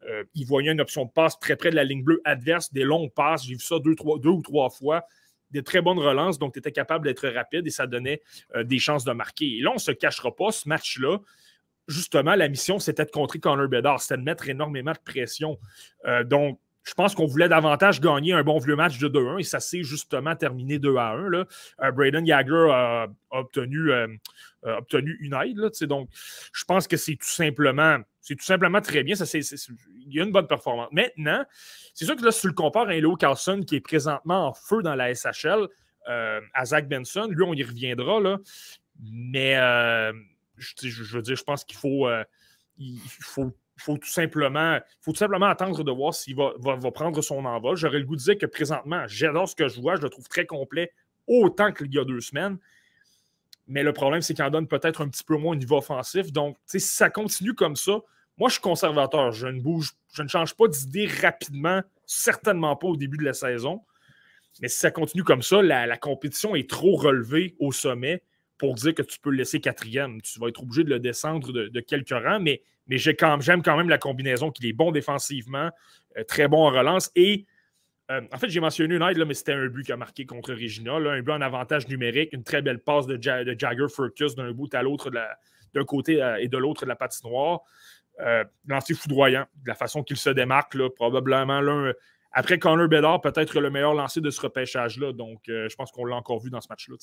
euh, il voyait une option de passe très près de la ligne bleue adverse, des longues passes. J'ai vu ça deux, ou trois fois. Des très bonnes relances, donc tu étais capable d'être rapide et ça donnait euh, des chances de marquer. Et là, on ne se cachera pas, ce match-là, justement, la mission, c'était de contrer Connor Bedard, c'était de mettre énormément de pression. Euh, donc, je pense qu'on voulait davantage gagner un bon vieux match de 2-1 et ça s'est justement terminé 2 1. Là. Euh, Braden Yager a, obtenu, obtenu une aide. Là, donc, je pense que c'est tout simplement c'est tout simplement très bien. Ça, il y a une bonne performance. Maintenant, c'est sûr que là, si tu le compares à Leo Carlson qui est présentement en feu dans la SHL, euh, à Zach Benson, lui, on y reviendra. Là. Mais je, je, veux dire, je pense qu'il faut, il faut faut tout simplement, faut tout simplement attendre de voir s'il va, va, prendre son envol. J'aurais le goût de dire que présentement, j'adore ce que je vois, je le trouve très complet, autant qu'il y a deux semaines. Mais le problème, c'est qu'il en donne peut-être un petit peu moins au niveau offensif. Donc, si ça continue comme ça, moi, je suis conservateur. Je ne bouge, je ne change pas d'idée rapidement, certainement pas au début de la saison. Mais si ça continue comme ça, la compétition est trop relevée au sommet pour dire que tu peux le laisser quatrième. Tu vas être obligé de le descendre de, quelques rangs, mais, j'aime quand, même la combinaison qu'il est bon défensivement, euh, très bon en relance. Et euh, en fait, j'ai mentionné une aide, là, mais c'était un but qui a marqué contre Regina. un but en avantage numérique, une très belle passe de, Jagger Furcus d'un bout à l'autre, d'un côté euh, et de l'autre de la patinoire. Lancé foudroyant, de la façon qu'il se démarque, là, probablement l'un. Après Connor Bedard, peut-être le meilleur lancé de ce repêchage-là. Donc, je pense qu'on l'a encore vu dans ce match-là.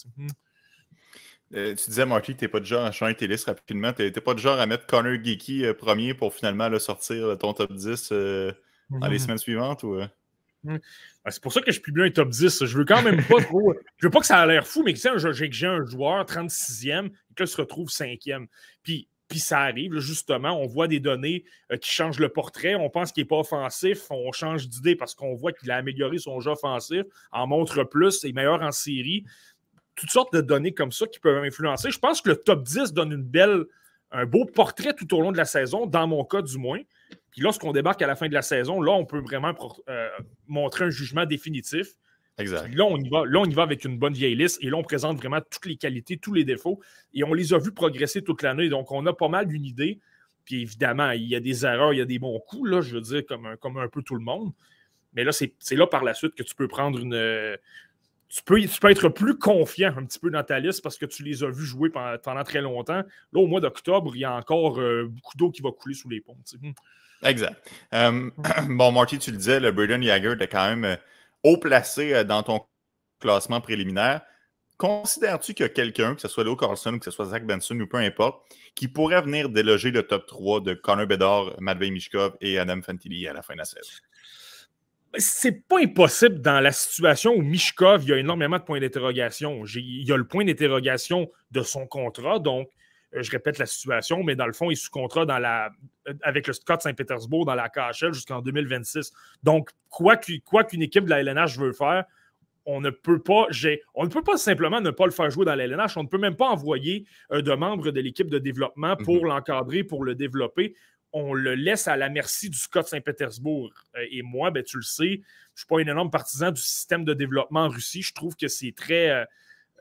Euh, tu disais, Marty, tu n'es pas de genre à changer tes listes rapidement. Tu n'es pas de genre à mettre Connor Geeky euh, premier pour finalement le sortir ton top 10 euh, dans les mhm. semaines suivantes? Ou, mhm. ben, C'est pour ça que je publie un top 10. Je veux quand même pas trop. je veux pas que ça a l'air fou, mais que j'ai un joueur 36e et qu'il se retrouve 5e. Puis, puis ça arrive, justement, on voit des données qui changent le portrait. On pense qu'il n'est pas offensif. On change d'idée parce qu'on voit qu'il a amélioré son jeu offensif, en montre plus, est meilleur en série toutes sortes de données comme ça qui peuvent influencer. Je pense que le top 10 donne une belle, un beau portrait tout au long de la saison, dans mon cas du moins. Puis lorsqu'on débarque à la fin de la saison, là, on peut vraiment euh, montrer un jugement définitif. Exact. là, on y va, là, on y va avec une bonne vieille liste et là, on présente vraiment toutes les qualités, tous les défauts et on les a vus progresser toute l'année. Donc, on a pas mal d'une idée. Puis évidemment, il y a des erreurs, il y a des bons coups, là, je veux dire, comme un, comme un peu tout le monde. Mais là, c'est là par la suite que tu peux prendre une, tu peux, être plus confiant un petit peu dans ta liste parce que tu les as vus jouer pendant, très longtemps. Là, au mois d'octobre, il y a encore euh, beaucoup d'eau qui va couler sous les ponts. Hmm. Exact. Euh, <clears throat> bon, Marty, tu le disais, le Braden Yager était quand même euh, haut placé dans ton classement préliminaire. Considères-tu qu'il y a quelqu'un, que ce soit Leo Carlson, que ce soit Zach Benson ou peu importe, qui pourrait venir déloger le top 3 de Connor Bedard, Matvey Mishkov et Adam Fantilli à la fin de la saison? c'est pas impossible dans la situation où Mishkov, il y a énormément de points d'interrogation. Il y a le point d'interrogation de son contrat, donc euh, je répète la situation, mais dans le fond, il est sous contrat dans la, euh, avec le Scott Saint-Pétersbourg dans la KHL jusqu'en 2026. Donc, quoi qu'une équipe de la LNH veut faire, on ne peut pas, on ne peut pas simplement ne pas le faire jouer dans la LNH. On ne peut même pas envoyer euh, de membres de l'équipe de développement pour mhm. l'encadrer, pour le développer on le laisse à la merci du Scott Saint-Pétersbourg. Euh, et moi, ben, tu le sais, je ne suis pas un énorme partisan du système de développement en Russie. Je trouve que c'est très, euh,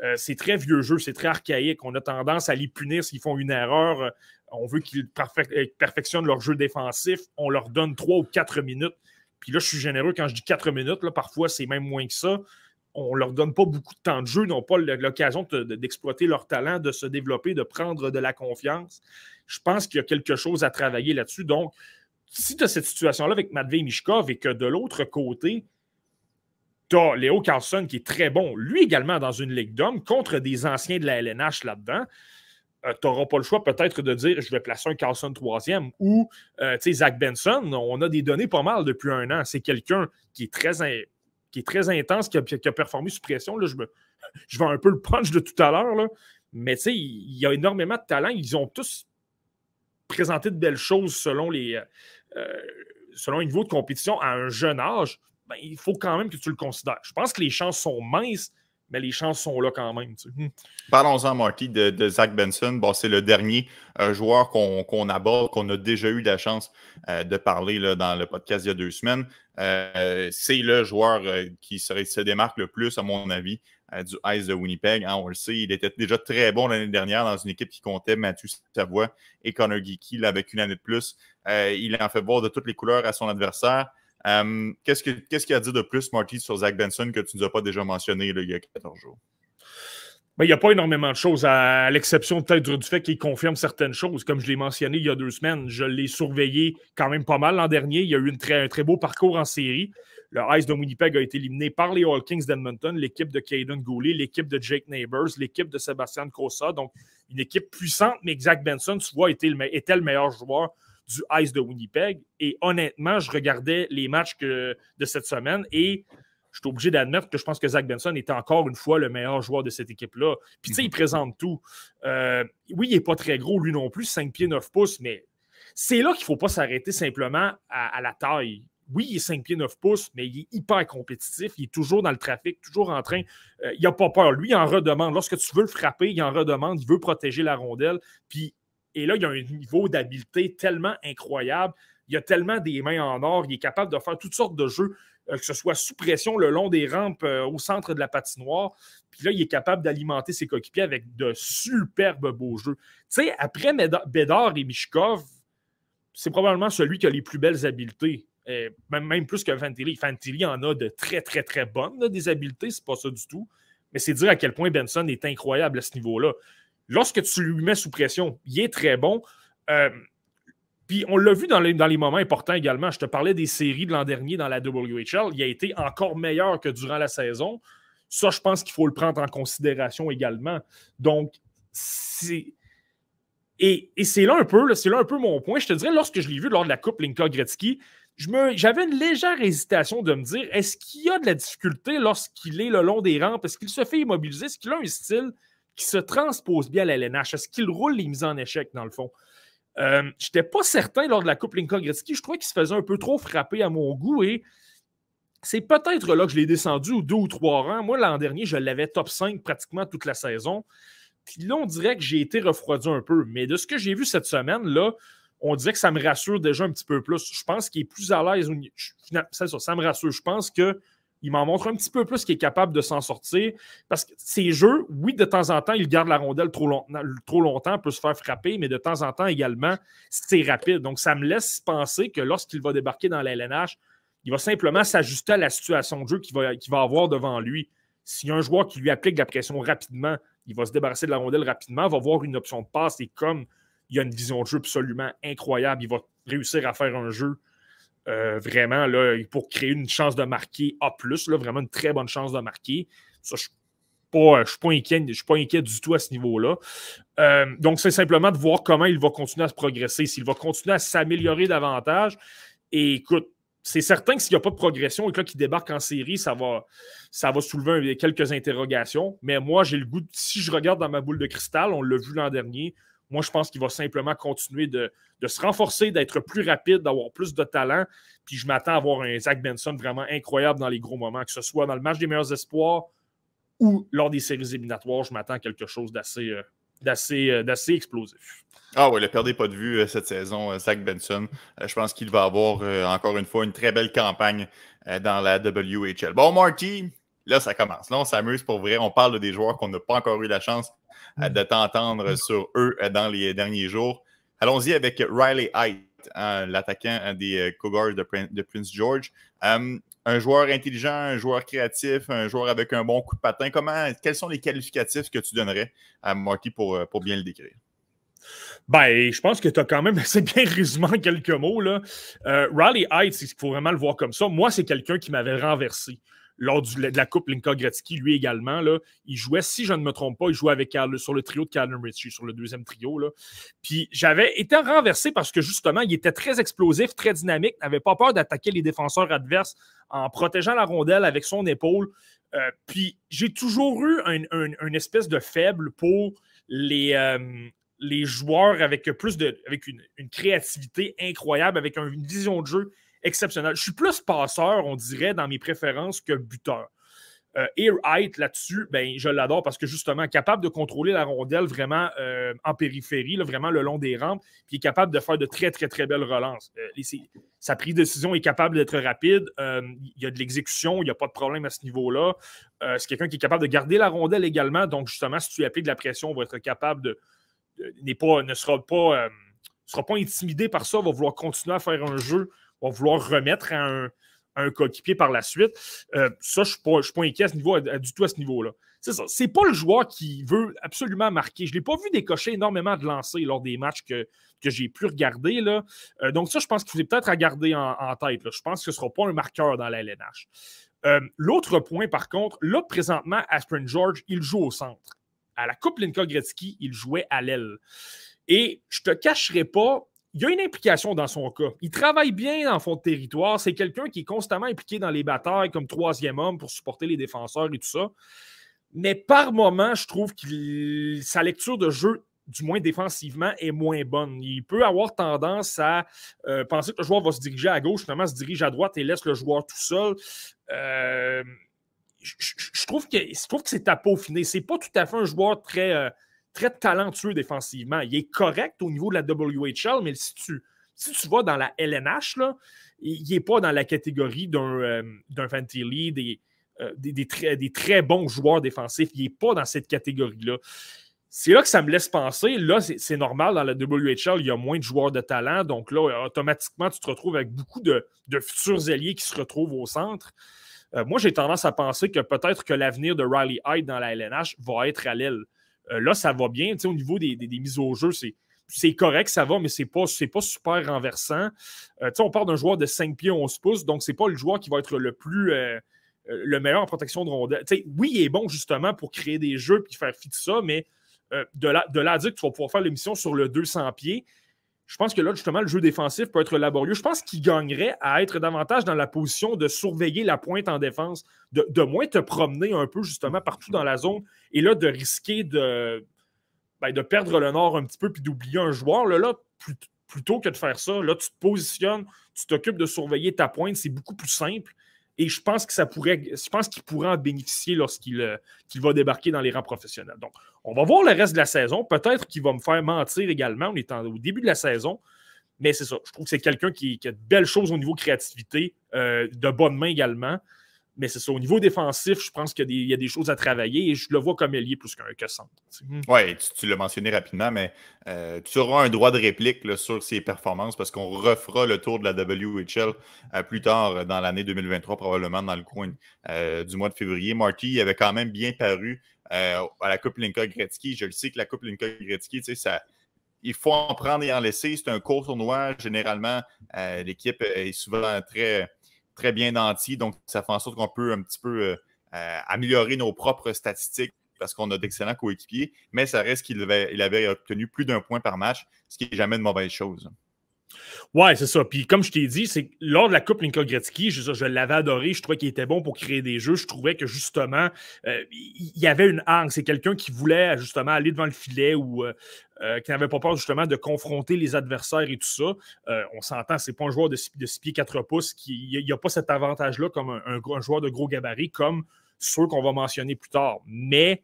euh, c'est très vieux jeu, c'est très archaïque. On a tendance à les punir s'ils font une erreur. On veut qu'ils perfectionnent leur jeu défensif. On leur donne trois ou quatre minutes. Puis là, je suis généreux quand je dis quatre minutes. Parfois, c'est même moins que ça. On ne leur donne pas beaucoup de temps de jeu, n'ont pas l'occasion d'exploiter leur talent, de se développer, de prendre de la confiance. Je pense qu'il y a quelque chose à travailler là-dessus. Donc, si tu as cette situation-là avec Matvey Mishkov et que de l'autre côté, tu Léo Carlson qui est très bon, lui également dans une ligue d'hommes, contre des anciens de la LNH là-dedans, euh, tu n'auras pas le choix peut-être de dire je vais placer un Carlson troisième ou euh, Zach Benson, on a des données pas mal depuis un an. C'est quelqu'un qui est très intense, qui a, performé sous pression. Là, je, me, <laughs> vais un peu le punch de tout à l'heure, mais sais, il y a énormément de talent. Ils ont tous présenter de belles choses selon, les, euh, selon un niveau de compétition à un jeune âge, ben, il faut quand même que tu le considères. Je pense que les chances sont minces, mais les chances sont là quand même. Hmm. Parlons-en, Marty, de, Zach Benson. Bon, c'est le dernier euh, joueur qu'on aborde, qu'on a déjà eu la chance de parler là, dans le podcast il y a deux semaines. c'est le joueur qui se démarque le plus, à mon avis, du Ice de Winnipeg. Hein, on le sait, il était déjà très bon l'année dernière dans une équipe qui comptait Mathieu Savoie et Connor Geeky. avec une année de plus, euh, il en fait voir de toutes les couleurs à son adversaire. Euh, qu'est-ce qu'il y a à dire de plus, Marty, sur Zach Benson que tu ne nous as pas déjà mentionné il y a 14 jours? Ben, il n'y a pas énormément de choses, à, l'exception peut-être du fait qu'il confirme certaines choses. Comme je l'ai mentionné il y a deux semaines, je l'ai surveillé quand même pas mal l'an dernier. Il y a eu un très beau parcours en série. Le Ice de Winnipeg a été éliminé par les All Kings d'Edmonton, l'équipe de Caden Goulet, l'équipe de Jake Neighbors, l'équipe de Sébastien Cossa. Donc, une équipe puissante, mais Zach Benson, tu vois, était le meilleur joueur du Ice de Winnipeg. Et honnêtement, je regardais les matchs de cette semaine et je suis obligé d'admettre que je pense que Zach Benson était encore une fois le meilleur joueur de cette équipe-là. Puis, tu sais, il mhm. présente tout. Euh, oui, il n'est pas très gros, lui non plus, 5 pieds 9 pouces, mais c'est là qu'il ne faut pas s'arrêter simplement à, la taille. Oui, il est 5 pieds 9 pouces, mais il est hyper compétitif. Il est toujours dans le trafic, toujours en train. Euh, il n'a pas peur. Lui, il en redemande. Lorsque tu veux le frapper, il en redemande. Il veut protéger la rondelle. Puis, et là, il a un niveau d'habileté tellement incroyable. Il a tellement des mains en or. Il est capable de faire toutes sortes de jeux. Euh, que ce soit sous pression le long des rampes euh, au centre de la patinoire. Puis là, il est capable d'alimenter ses coéquipiers avec de superbes beaux jeux. Tu sais, après Bédard et Mishkov, c'est probablement celui qui a les plus belles habiletés. Euh, même, plus que Fantilli. Fantilli en a de très, très, très bonnes, des habiletés, c'est pas ça du tout. Mais c'est dire à quel point Benson est incroyable à ce niveau-là. Lorsque tu lui mets sous pression, il est très bon. Puis on l'a vu dans les, dans les, moments importants également. Je te parlais des séries de l'an dernier dans la WHL. Il a été encore meilleur que durant la saison. Ça, je pense qu'il faut le prendre en considération également. Donc, c'est. Et, c'est là un peu, c'est là un peu mon point. Je te dirais, lorsque je l'ai vu lors de la Coupe Linka Gretzky, j'avais une légère hésitation de me dire est-ce qu'il y a de la difficulté lorsqu'il est le long des rampes? Est-ce qu'il se fait immobiliser? Est-ce qu'il a un style qui se transpose bien à la LNH Est-ce qu'il roule les mises en échec, dans le fond? Euh, je n'étais pas certain lors de la Coupe Lincoln Gretzky. Je trouvais qu'il se faisait un peu trop frapper à mon goût et c'est peut-être là que je l'ai descendu ou deux ou trois rangs. Moi, l'an dernier, je l'avais top 5 pratiquement toute la saison. Puis là, on dirait que j'ai été refroidi un peu. Mais de ce que j'ai vu cette semaine, là, on dirait que ça me rassure déjà un petit peu plus. Je pense qu'il est plus à l'aise. Ça, ça me rassure. Je pense que il m'en montre un petit peu plus qu'il est capable de s'en sortir. Parce que ces jeux, oui, de temps en temps, il garde la rondelle trop, longtemps, peut se faire frapper, mais de temps en temps également, c'est rapide. Donc, ça me laisse penser que lorsqu'il va débarquer dans la LNH, il va simplement s'ajuster à la situation de jeu qu'il va, avoir devant lui. S'il y a un joueur qui lui applique la pression rapidement, il va se débarrasser de la rondelle rapidement, va avoir une option de passe et comme il a une vision de jeu absolument incroyable, il va réussir à faire un jeu euh, vraiment, là, pour créer une chance de marquer A, là, vraiment une très bonne chance de marquer. Ça, je ne suis, pas inquiet, je suis pas inquiet du tout à ce niveau-là. Euh, donc, c'est simplement de voir comment il va continuer à se progresser, s'il va continuer à s'améliorer davantage. Et écoute, c'est certain que s'il n'y a pas de progression et que qu'il débarque en série, ça va, ça va soulever quelques interrogations. Mais moi, j'ai le goût, si je regarde dans ma boule de cristal, on l'a vu l'an dernier, moi, je pense qu'il va simplement continuer de, se renforcer, d'être plus rapide, d'avoir plus de talent. Puis je m'attends à avoir un Zach Benson vraiment incroyable dans les gros moments, que ce soit dans le match des meilleurs espoirs ou lors des séries éliminatoires. Je m'attends à quelque chose d'assez euh, euh, d'assez explosif. Ah oui, ne perdez pas de vue euh, cette saison, Zach Benson. je pense qu'il va avoir encore une fois une très belle campagne dans la WHL. Bon, Marty, là, ça commence. Là, on s'amuse pour vrai. On parle des joueurs qu'on n'a pas encore eu la chance de t'entendre sur eux euh, dans les derniers jours. Allons-y avec Riley Height, hein, l'attaquant euh, des Cougars de, Prince George. un joueur intelligent, un joueur créatif, un joueur avec un bon coup de patin. Comment, quels sont les qualificatifs que tu donnerais à Marty pour, pour bien le décrire? Ben, je pense que tu as quand même assez bien résumé en quelques mots. Là. Riley Height, il faut vraiment le voir comme ça. Moi, c'est quelqu'un qui m'avait renversé lors de la Coupe Linka Gretzky, lui également. Il jouait, si je ne me trompe pas, il jouait avec sur le trio de Callum Ritchie, sur le deuxième trio. Puis j'avais été renversé parce que justement, il était très explosif, très dynamique, n'avait pas peur d'attaquer les défenseurs adverses en protégeant la rondelle avec son épaule. Euh, puis j'ai toujours eu une espèce de faible pour les, euh, joueurs avec plus de avec une créativité incroyable, avec une vision de jeu exceptionnel. Je suis plus passeur, on dirait, dans mes préférences que buteur. Euh, Air Height là-dessus, ben, je l'adore parce que justement, capable de contrôler la rondelle vraiment euh, en périphérie, vraiment le long des rampes, puis est capable de faire de très, très, très belles relances. Euh, sa prise de décision est capable d'être rapide. il y a de l'exécution, il n'y a pas de problème à ce niveau-là. c'est quelqu'un qui est capable de garder la rondelle également. Donc, justement, si tu appliques de la pression, on va être capable de. pas, ne sera pas, sera intimidé par ça, va vouloir continuer à faire un jeu va vouloir remettre à un coéquipier par la suite. Euh, ça, je ne suis, pas inquiet à niveau, du tout à ce niveau-là. C'est ça. C'est pas le joueur qui veut absolument marquer. Je ne l'ai pas vu décocher énormément de lancers lors des matchs que, que j'ai pu regarder. Là. Euh, donc, ça, je pense qu'il faut peut-être à garder en, tête. Je pense que ce ne sera pas un marqueur dans la LNH. Euh, l'autre point, par contre, là, présentement, Aspirin George, il joue au centre. À la Coupe Linka Gretzky, il jouait à l'aile. Et je te cacherai pas, il y a une implication dans son cas. Il travaille bien dans le fond de territoire. C'est quelqu'un qui est constamment impliqué dans les batailles comme troisième homme pour supporter les défenseurs et tout ça. Mais par moment, je trouve que sa lecture de jeu, du moins défensivement, est moins bonne. Il peut avoir tendance à euh, penser que le joueur va se diriger à gauche, finalement se dirige à droite et laisse le joueur tout seul. Euh, je, trouve que, que c'est à peaufiner. C'est pas tout à fait un joueur très. Euh, très talentueux défensivement. Il est correct au niveau de la WHL, mais si tu, si tu vas dans la LNH, il n'est pas dans la catégorie d'un euh, des, euh, des, des, très, des, très, bons joueurs défensifs. Il n'est pas dans cette catégorie-là. C'est là que ça me laisse penser. Là, c'est normal, dans la WHL, il y a moins de joueurs de talent. Donc là, automatiquement, tu te retrouves avec beaucoup de, de futurs alliés qui se retrouvent au centre. Euh, moi, j'ai tendance à penser que peut-être que l'avenir de Riley Hyde dans la LNH va être à l'aile. Euh, là, ça va bien. au niveau des, mises au jeu, c'est correct, ça va, mais c'est pas, pas super renversant. Euh, on parle d'un joueur de 5 pieds 11 pouces, donc c'est pas le joueur qui va être le plus euh, le meilleur en protection de rondelle. oui, il est bon justement pour créer des jeux et faire fit ça, mais de, là, de là à dire que tu vas pouvoir faire l'émission sur le 200 pieds, je pense que là, justement, le jeu défensif peut être laborieux. Je pense qu'il gagnerait à être davantage dans la position de surveiller la pointe en défense, de, moins te promener un peu, justement, partout dans la zone, et là, de risquer de, ben, perdre le nord un petit peu puis d'oublier un joueur. Là, là plutôt que de faire ça, là, tu te positionnes, tu t'occupes de surveiller ta pointe, c'est beaucoup plus simple. Et je pense que pourrait, qu'il pourrait en bénéficier lorsqu'il euh, va débarquer dans les rangs professionnels. Donc, on va voir le reste de la saison. Peut-être qu'il va me faire mentir également. On est au début de la saison. Mais c'est ça. Je trouve que c'est quelqu'un qui, a de belles choses au niveau créativité, euh, de bonnes mains également. Mais c'est ça. Au niveau défensif, je pense qu'il y, a des choses à travailler et je le vois comme ailier plus qu'un que centre. Oui, tu, l'as mentionné rapidement, mais euh, tu auras un droit de réplique sur ses performances parce qu'on refera le tour de la WHL euh, plus tard euh, dans l'année 2023, probablement dans le coin du mois de février. Marty avait quand même bien paru à la Coupe Linka Gretzky. Je le sais que la Coupe Linka Gretzky, tu sais, ça il faut en prendre et en laisser. C'est un court tournoi. Généralement, l'équipe est souvent très très bien nanti. Donc, ça fait en sorte qu'on peut un petit peu euh, euh, améliorer nos propres statistiques parce qu'on a d'excellents coéquipiers, mais ça reste qu'il avait, avait obtenu plus d'un point par match, ce qui n'est jamais de mauvaise chose. Ouais, c'est ça. Puis comme je t'ai dit, c'est lors de la Coupe Linka Gretzky, je, l'avais adoré. Je trouvais qu'il était bon pour créer des jeux. Je trouvais que justement, euh, il y avait une hargne. C'est quelqu'un qui voulait justement aller devant le filet ou euh, euh, qui n'avait pas peur justement de confronter les adversaires et tout ça. on s'entend, c'est pas un joueur de 6 pieds 4 pouces. Il n'y a, pas cet avantage-là comme un, un, joueur de gros gabarit comme ceux qu'on va mentionner plus tard. Mais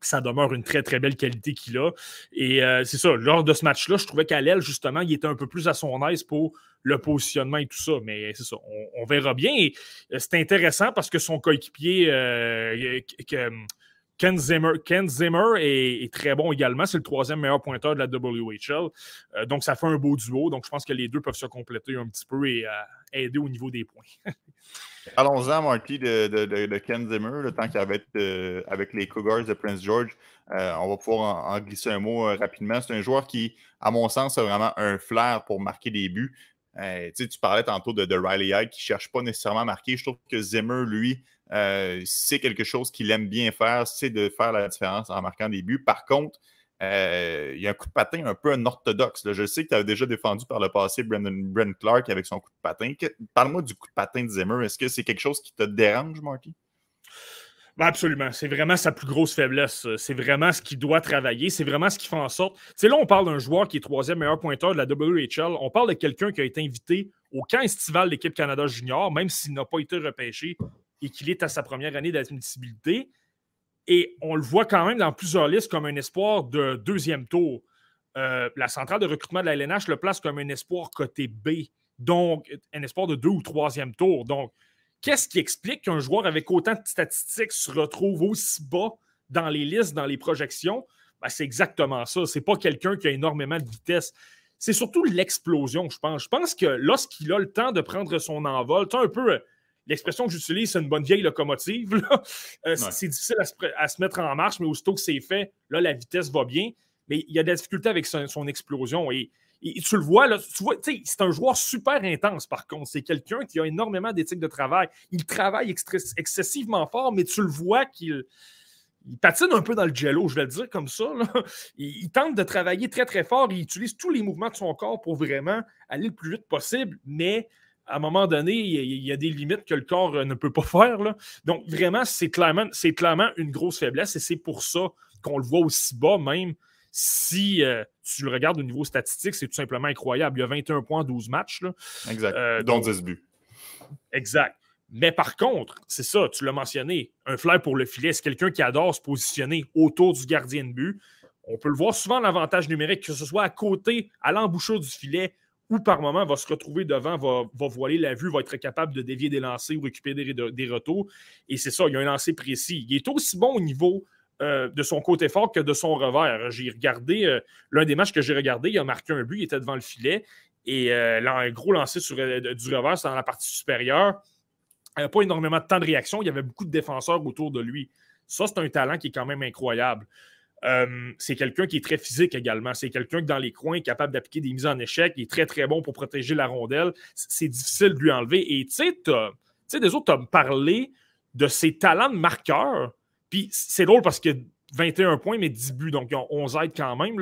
ça demeure une très, très belle qualité qu'il a. Et euh, c'est ça, lors de ce match-là, je trouvais qu'à justement, il était un peu plus à son aise pour le positionnement et tout ça. Mais c'est ça, on, verra bien. Euh, c'est intéressant parce que son coéquipier, euh, Ken Zimmer, Ken Zimmer est, très bon également. C'est le troisième meilleur pointeur de la WHL. donc, ça fait un beau duo. Donc, je pense que les deux peuvent se compléter un petit peu et aider au niveau des points. <laughs> Allons-en, Marty, de, Ken Zimmer, le temps qu'il avait euh, avec les Cougars de Prince George. Euh, on va pouvoir en, glisser un mot euh, rapidement. C'est un joueur qui, à mon sens, a vraiment un flair pour marquer des buts. tu parlais tantôt de, Riley Hyde qui ne cherche pas nécessairement à marquer. Je trouve que Zimmer, lui, c'est quelque chose qu'il aime bien faire, c'est de faire la différence en marquant des buts. Par contre, euh, il y a un coup de patin un peu orthodoxe. Je sais que tu avais déjà défendu par le passé Brendan, Clark avec son coup de patin. Parle-moi du coup de patin de Zimmer. Est-ce que c'est quelque chose qui te dérange, Marty? Ben, absolument. C'est vraiment sa plus grosse faiblesse. C'est vraiment ce qu'il doit travailler. C'est vraiment ce qui fait en sorte. C'est là, on parle d'un joueur qui est troisième meilleur pointeur de la WHL. On parle de quelqu'un qui a été invité au camp estival de l'équipe Canada Junior, même s'il n'a pas été repêché et qu'il est à sa première année d'admissibilité. Et on le voit quand même dans plusieurs listes comme un espoir de deuxième tour. Euh, la centrale de recrutement de la LNH le place comme un espoir côté B, donc un espoir de deux ou troisième tour. Donc, qu'est-ce qui explique qu'un joueur avec autant de statistiques se retrouve aussi bas dans les listes, dans les projections? Ben, c'est exactement ça. Ce n'est pas quelqu'un qui a énormément de vitesse. c'est surtout l'explosion, je pense. Je pense que lorsqu'il a le temps de prendre son envol, tu un peu euh, l'expression que j'utilise, c'est une bonne vieille locomotive. Euh, c'est difficile à se, mettre en marche, mais aussitôt que c'est fait, là, la vitesse va bien. Mais il y a des difficultés avec son, explosion. Et, tu le vois, là, tu vois, c'est un joueur super intense, par contre. C'est quelqu'un qui a énormément d'éthique de travail. Il travaille excessivement fort, mais tu le vois qu'il il patine un peu dans le jello, je vais le dire comme ça. Il, tente de travailler très, très fort. Il utilise tous les mouvements de son corps pour vraiment aller le plus vite possible, mais à un moment donné, il y a des limites que le corps euh, ne peut pas <laughs> faire. Donc, vraiment, c'est clairement, clairement une grosse faiblesse et c'est pour ça qu'on le voit aussi bas, même si euh, tu le regardes au niveau statistique, c'est tout simplement incroyable. Il y a 21 points, 12 matchs. Exact. Euh, dont 10 buts. Exact. Mais par contre, c'est ça, tu l'as mentionné, un flair pour le filet, c'est quelqu'un qui adore se positionner autour du gardien de but? On peut le voir souvent l'avantage numérique, que ce soit à côté, à l'embouchure du filet, ou par moment va se retrouver devant, va, voiler la vue, va être capable de dévier des lancers ou récupérer des, retours. Et c'est ça, il y a un lancer précis. Il est aussi bon au niveau euh, de son côté fort que de son revers. J'ai regardé euh, l'un des matchs que j'ai regardé, il a marqué un but, il était devant le filet. Et euh, un gros lancer sur, du revers, dans la partie supérieure. Il n'y avait pas énormément de temps de réaction. Il y avait beaucoup de défenseurs autour de lui. Ça, c'est un talent qui est quand même incroyable. Euh, c'est quelqu'un qui est très physique également. C'est quelqu'un qui, dans les coins, est capable d'appliquer des mises en échec. Il est très, très bon pour protéger la rondelle. C'est difficile de lui enlever. Et tu sais, des autres, tu as parlé de ses talents de marqueur. Puis c'est drôle parce que 21 points, mais 10 buts. Donc, 11 aides quand même.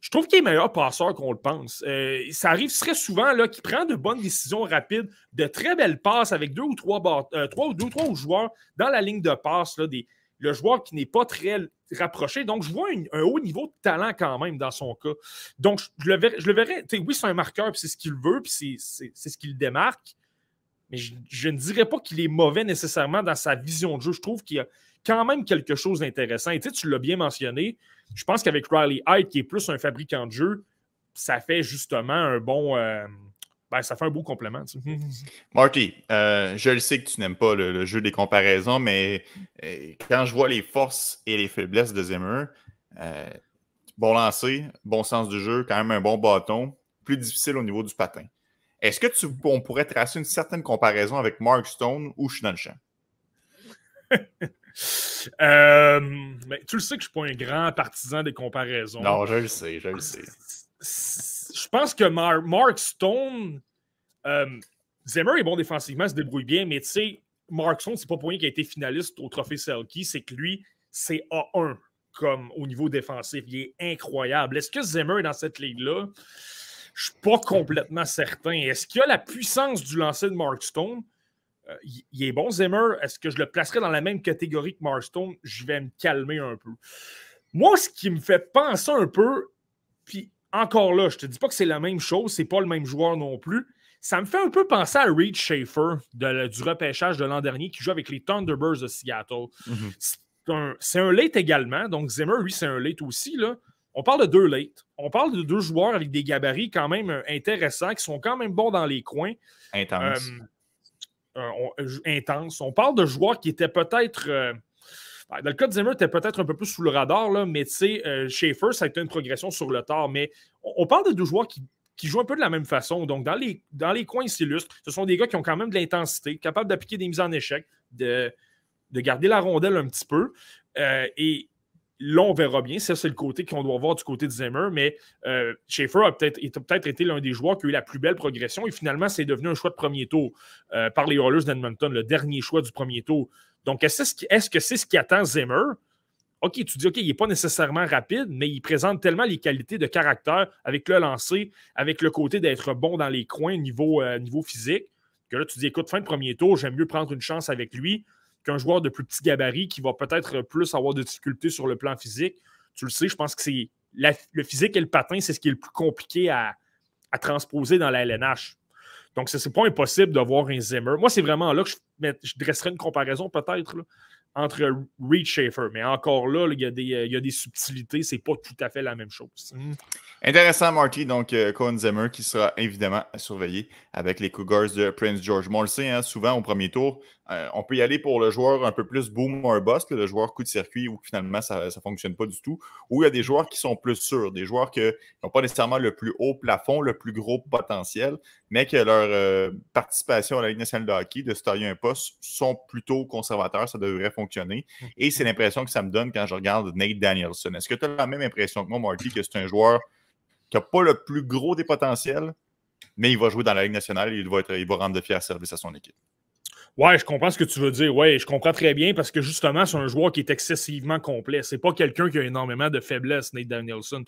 Je trouve qu'il est meilleur passeur qu'on le pense. Euh, ça arrive très souvent qu'il prend de bonnes décisions rapides, de très belles passes avec deux ou trois, euh, trois, deux ou trois joueurs dans la ligne de passe, là, des, le joueur qui n'est pas très rapproché. Donc, je vois un, haut niveau de talent quand même dans son cas. Donc, je le verrais. Le oui, c'est un marqueur, puis c'est ce qu'il veut, puis c'est ce qu'il démarque. Mais je, je, ne dirais pas qu'il est mauvais nécessairement dans sa vision de jeu. Je trouve qu'il y a quand même quelque chose d'intéressant. Et tu l'as bien mentionné, je pense qu'avec Riley Hyde, qui est plus un fabricant de jeu, ça fait justement un bon. Euh, ben, ça fait un beau complément. <laughs> Marty, euh, je le sais que tu n'aimes pas le, jeu des comparaisons, mais euh, quand je vois les forces et les faiblesses de Zimmer, bon lancer, bon sens du jeu, quand même un bon bâton, plus difficile au niveau du patin. Est-ce que tu, on pourrait tracer une certaine comparaison avec Mark Stone ou je suis dans le champ? Euh, mais tu le sais que je ne suis pas un grand partisan des comparaisons. Non, je le sais, je le sais. Je pense que Mark Stone, euh, Zimmer est bon défensivement, se débrouille bien, mais tu sais, Mark Stone, c'est pas pour rien qu'il a été finaliste au trophée Selkie, c'est que lui, c'est A1 comme au niveau défensif. Il est incroyable. Est-ce que Zimmer est dans cette ligue-là? Je suis pas complètement certain. Est-ce qu'il a la puissance du lancer de Mark Stone? Euh, il est bon, Zimmer. Est-ce que je le placerai dans la même catégorie que Marston? Je vais me calmer un peu. Moi, ce qui me fait penser un peu, puis encore là, je te dis pas que c'est la même chose, c'est pas le même joueur non plus. Ça me fait un peu penser à Reed Schaefer du repêchage de l'an dernier qui joue avec les Thunderbirds de Seattle. Mhm. C'est un, late également, donc Zimmer, lui, c'est un late aussi. Là. On parle de deux late. On parle de deux joueurs avec des gabarits quand même euh, intéressants, qui sont quand même bons dans les coins. Intense. Euh, intense. On parle de joueurs qui étaient peut-être. Euh, dans le cas de Zimmer, était peut-être un peu plus sous le radar, là, mais tu sais, euh, Schaefer, ça a été une progression sur le tard. Mais on, parle de deux joueurs qui, jouent un peu de la même façon. Donc, dans les, coins s'illustrent. Ce sont des gars qui ont quand même de l'intensité, capables d'appliquer des mises en échec, de, de garder la rondelle un petit peu. Euh, et Là, on verra bien. Ça, c'est le côté qu'on doit voir du côté de Zimmer. Mais euh, Schaefer a peut-être peut été l'un des joueurs qui a eu la plus belle progression. Et finalement, c'est devenu un choix de premier tour par les Oilers d'Edmonton, le dernier choix du premier tour. Donc, est-ce que c'est ce qui attend Zimmer? OK, tu dis, OK, il n'est pas nécessairement rapide, mais il présente tellement les qualités de caractère avec le lancer, avec le côté d'être bon dans les coins niveau, euh, niveau physique, que là, tu dis, écoute, fin de premier tour, j'aime mieux prendre une chance avec lui qu'un joueur de plus petit gabarit qui va peut-être plus avoir de difficultés sur le plan physique. Tu le sais, je pense que c'est le physique et le patin, c'est ce qui est le plus compliqué à, transposer dans la LNH. Donc, ce n'est pas impossible de voir un Zimmer. Moi, c'est vraiment là que je, dresserais une comparaison peut-être. entre Reed Schaefer. Mais encore là, il y, a des, euh, y a subtilités, c'est pas tout à fait la même chose. Mm. Intéressant, Marty. Donc, euh, Cohen Zimmer qui sera évidemment à surveiller avec les Cougars de Prince George. on le sait, hein, souvent au premier tour, euh, on peut y aller pour le joueur un peu plus boom or bust, le joueur coup de circuit où finalement ça ne fonctionne pas du tout. Ou il y a des joueurs qui sont plus sûrs, des joueurs qui n'ont pas nécessairement le plus haut plafond, le plus gros potentiel, mais que leur euh, participation à la Ligue nationale de hockey, de se tailler un poste, sont plutôt conservateurs, ça devrait fonctionner. Et c'est l'impression que ça me donne quand je regarde Nate Danielson. Est-ce que tu as la même impression que moi, Marty, que c'est un joueur qui n'a pas le plus gros des potentiels, mais il va jouer dans la Ligue nationale et il va, il va rendre de fiers services à son équipe? Ouais, je comprends ce que tu veux dire. Ouais, je comprends très bien parce que justement, c'est un joueur qui est excessivement complet. C'est pas quelqu'un qui a énormément de faiblesses, Nate Danielson.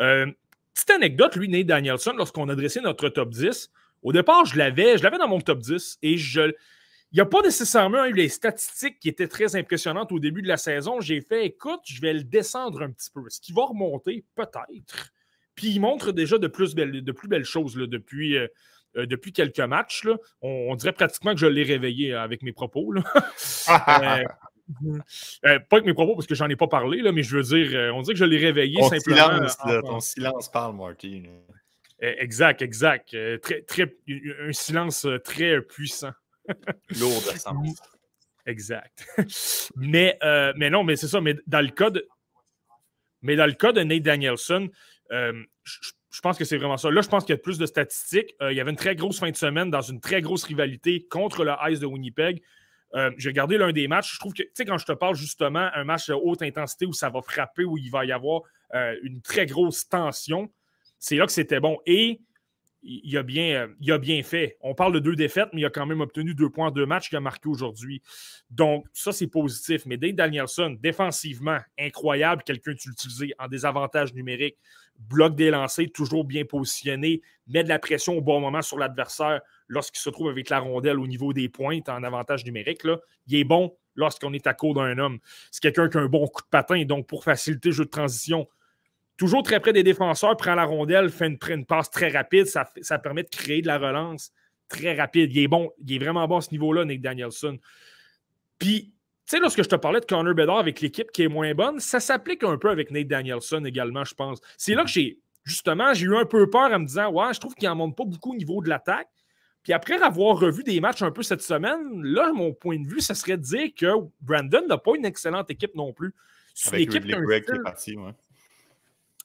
Euh, petite anecdote, lui, Nate Danielson, lorsqu'on a dressé notre top 10, au départ, je l'avais, je l'avais dans mon top 10 et je. Il n'y a pas nécessairement eu les statistiques qui étaient très impressionnantes au début de la saison. J'ai fait, écoute, je vais le descendre un petit peu. Est-ce qu'il va remonter? Peut-être. Puis il montre déjà de plus belles, de plus belles choses depuis, euh, euh, depuis quelques matchs. Là. On, dirait pratiquement que je l'ai réveillé euh, avec mes propos. <laughs> pas avec mes propos parce que j'en ai pas parlé, là, mais je veux dire, on dirait que je l'ai réveillé ton simplement. Silence, ton silence parle, Marty. Exact, exact. Très, très, un silence très puissant. <laughs> Lourd de sens. Exact. <laughs> mais, mais non, mais c'est ça. Mais dans le cas de, mais dans le cas de Nate Danielson, euh, je, pense que c'est vraiment ça. Là, je pense qu'il y a plus de statistiques. Euh, il y avait une très grosse fin de semaine dans une très grosse rivalité contre le Ice de Winnipeg. Euh, j'ai regardé l'un des matchs. Je trouve que, tu sais, quand je te parle justement un match de haute intensité où ça va frapper, où il va y avoir une très grosse tension, c'est là que c'était bon. Et il a, bien, il a bien fait. On parle de deux défaites, mais il a quand même obtenu deux points, deux matchs qu'il a marqué aujourd'hui. Donc, ça, c'est positif. Mais Dave Danielson, défensivement, incroyable, quelqu'un utilisé en désavantage numérique, bloc des lancers, toujours bien positionné, met de la pression au bon moment sur l'adversaire lorsqu'il se trouve avec la rondelle au niveau des pointes en avantage numérique. Il est bon lorsqu'on est à court d'un homme. C'est quelqu'un qui a un bon coup de patin, donc pour faciliter le jeu de transition, toujours très près des défenseurs, prend la rondelle, fait une, passe très rapide, ça, ça, permet de créer de la relance très rapide. Il est bon, il est vraiment bon à ce niveau-là, Nick Danielson. Puis, tu sais, lorsque je te parlais de Connor Bedard avec l'équipe qui est moins bonne, ça s'applique un peu avec Nate Danielson également, je pense. C'est là que j'ai, justement, j'ai eu un peu peur en me disant, ouais, je trouve qu'il n'en monte pas beaucoup au niveau de l'attaque. Puis après avoir revu des matchs un peu cette semaine, là, mon point de vue, ce serait de dire que Brandon n'a pas une excellente équipe non plus. C'est une équipe qui est parti, ouais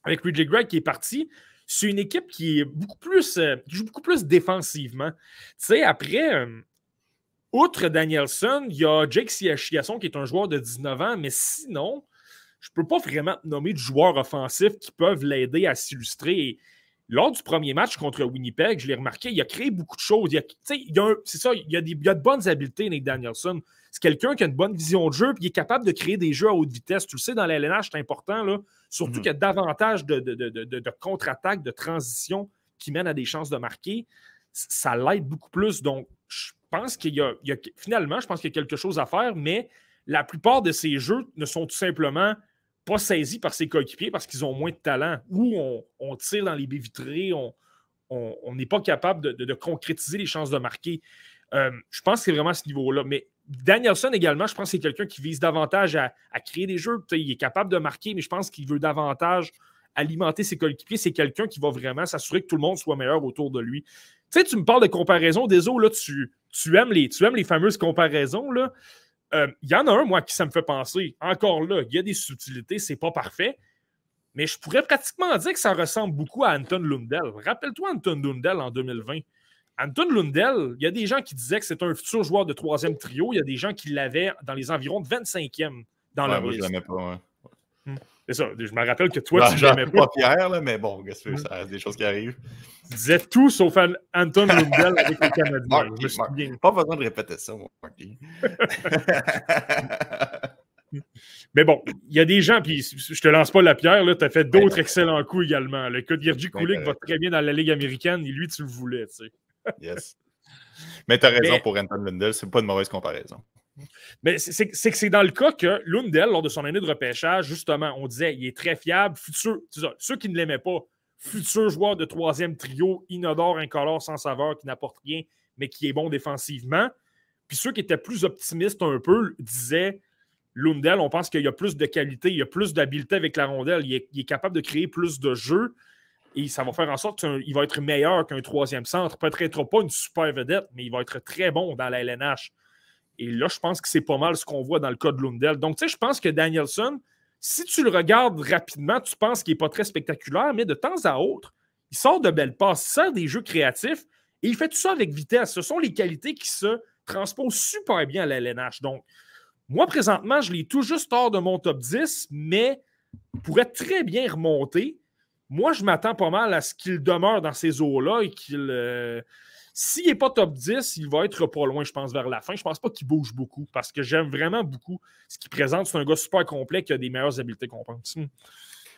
avec Ridley Gregg qui est parti, c'est une équipe qui est beaucoup plus, euh, joue beaucoup plus défensivement. Tu sais, après, euh, outre Danielson, il y a Jake Chiasson qui est un joueur de 19 ans, mais sinon, je ne peux pas vraiment nommer de joueurs offensifs qui peuvent l'aider à s'illustrer. Lors du premier match contre Winnipeg, je l'ai remarqué, il a créé beaucoup de choses. C'est ça, il a des, il a de bonnes habiletés, Nick Danielson. C'est quelqu'un qui a une bonne vision de jeu, puis il est capable de créer des jeux à haute vitesse. Tu le sais, dans l'LNH, c'est important, là. Surtout mhm. qu'il y a davantage de, de, contre-attaques, de transitions qui mènent à des chances de marquer. Ça l'aide beaucoup plus. Donc, je pense qu'il y, a, finalement, je pense qu'il y a quelque chose à faire, mais la plupart de ces jeux ne sont tout simplement pas saisis par ses coéquipiers parce qu'ils ont moins de talent ou on, tire dans les baies vitrées, on n'est pas capable de, concrétiser les chances de marquer. Euh, je pense que c'est vraiment à ce niveau-là. Mais Danielson également, je pense que c'est quelqu'un qui vise davantage à, créer des jeux. il est capable de marquer, mais je pense qu'il veut davantage alimenter ses coéquipiers. C'est quelqu'un qui va vraiment s'assurer que tout le monde soit meilleur autour de lui. Tu sais, tu me parles de comparaison. Désolé, là, tu, tu, aimes les, tu aimes les fameuses comparaisons. Euh, il y en a un, moi, qui ça me fait penser. Encore là, il y a des subtilités, c'est pas parfait. Mais je pourrais pratiquement dire que ça ressemble beaucoup à Anton Lundell. Rappelle-toi Anton Lundell en 2020. Anton Lundell, il y a des gens qui disaient que c'est un futur joueur de troisième trio. Il y a des gens qui l'avaient dans les environs de 25e dans la moi, je pas. Hmm. C'est ça. Je me rappelle que toi, tu l'aimais pas. pas Pierre, là, mais bon, qu'est-ce que hmm. des choses qui arrivent. Tu disais tout sauf Anton Lundell avec les Canadiens. Pas besoin de répéter ça, moi. <laughs> Mais bon, il y a des gens, puis je te lance pas la pierre, tu as fait d'autres excellents coups également. Le cas de Kulik va très bien dans la Ligue américaine et lui, tu le voulais. Tu sais yes. Mais tu as raison pour Anton Lundell, c'est pas une mauvaise comparaison. Mais c'est que c'est dans le cas que Lundell, lors de son année de repêchage, justement, on disait il est très fiable, futur. ceux qui ne l'aimaient pas, futur joueur de troisième trio, inodore, incolore, sans saveur, qui n'apporte rien, mais qui est bon défensivement. Puis ceux qui étaient plus optimistes un peu disaient Lundell, on pense qu'il y a plus de qualité, il y a plus d'habileté avec la rondelle, il est, capable de créer plus de jeux et ça va faire en sorte qu'il va être meilleur qu'un troisième centre. Peut-être pas une super vedette, mais il va être très bon dans la LNH. Et là, je pense que c'est pas mal ce qu'on voit dans le cas de Lundell. Donc, tu sais, je pense que Danielson, si tu le regardes rapidement, tu penses qu'il n'est pas très spectaculaire, mais de temps à autre, il sort de belles passes, il sort des jeux créatifs et il fait tout ça avec vitesse. Ce sont les qualités qui se transposent super bien à la LNH. Donc, moi, présentement, je l'ai tout juste hors de mon top 10, mais pourrait très bien remonter. Moi, je m'attends pas mal à ce qu'il demeure dans ces eaux-là et qu'il. Euh, s'il n'est pas top 10, il va être pas loin, je pense, vers la fin. Je ne pense pas qu'il bouge beaucoup parce que j'aime vraiment beaucoup ce qu'il présente. C'est un gars super complet qui a des meilleures habiletés qu'on pense.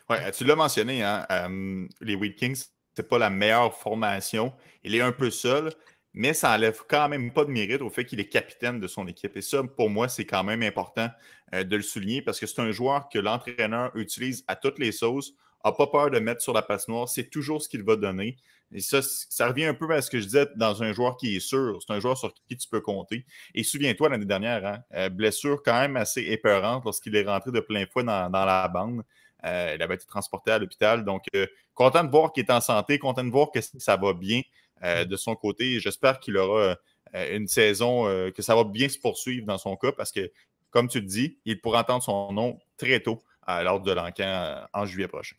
Oui, tu l'as mentionné, hein, euh, les Wheat Kings, c'est pas la meilleure formation. Il est un peu seul, mais ça n'enlève quand même pas de mérite au fait qu'il est capitaine de son équipe. Et ça, pour moi, c'est quand même important euh, de le souligner parce que c'est un joueur que l'entraîneur utilise à toutes les sauces, n'a pas peur de mettre sur la passe noire, c'est toujours ce qu'il va donner. Et ça, ça revient un peu à ce que je disais dans un joueur qui est sûr. C'est un joueur sur qui tu peux compter. Et souviens-toi, l'année dernière, hein, euh, blessure quand même assez épeurante lorsqu'il est rentré de plein fouet dans, la bande. Euh, il avait été transporté à l'hôpital. Donc, euh, content de voir qu'il est en santé, content de voir que ça va bien de son côté. J'espère qu'il aura une saison, que ça va bien se poursuivre dans son cas parce que, comme tu le dis, il pourra entendre son nom très tôt l'ordre de l'encan en juillet prochain.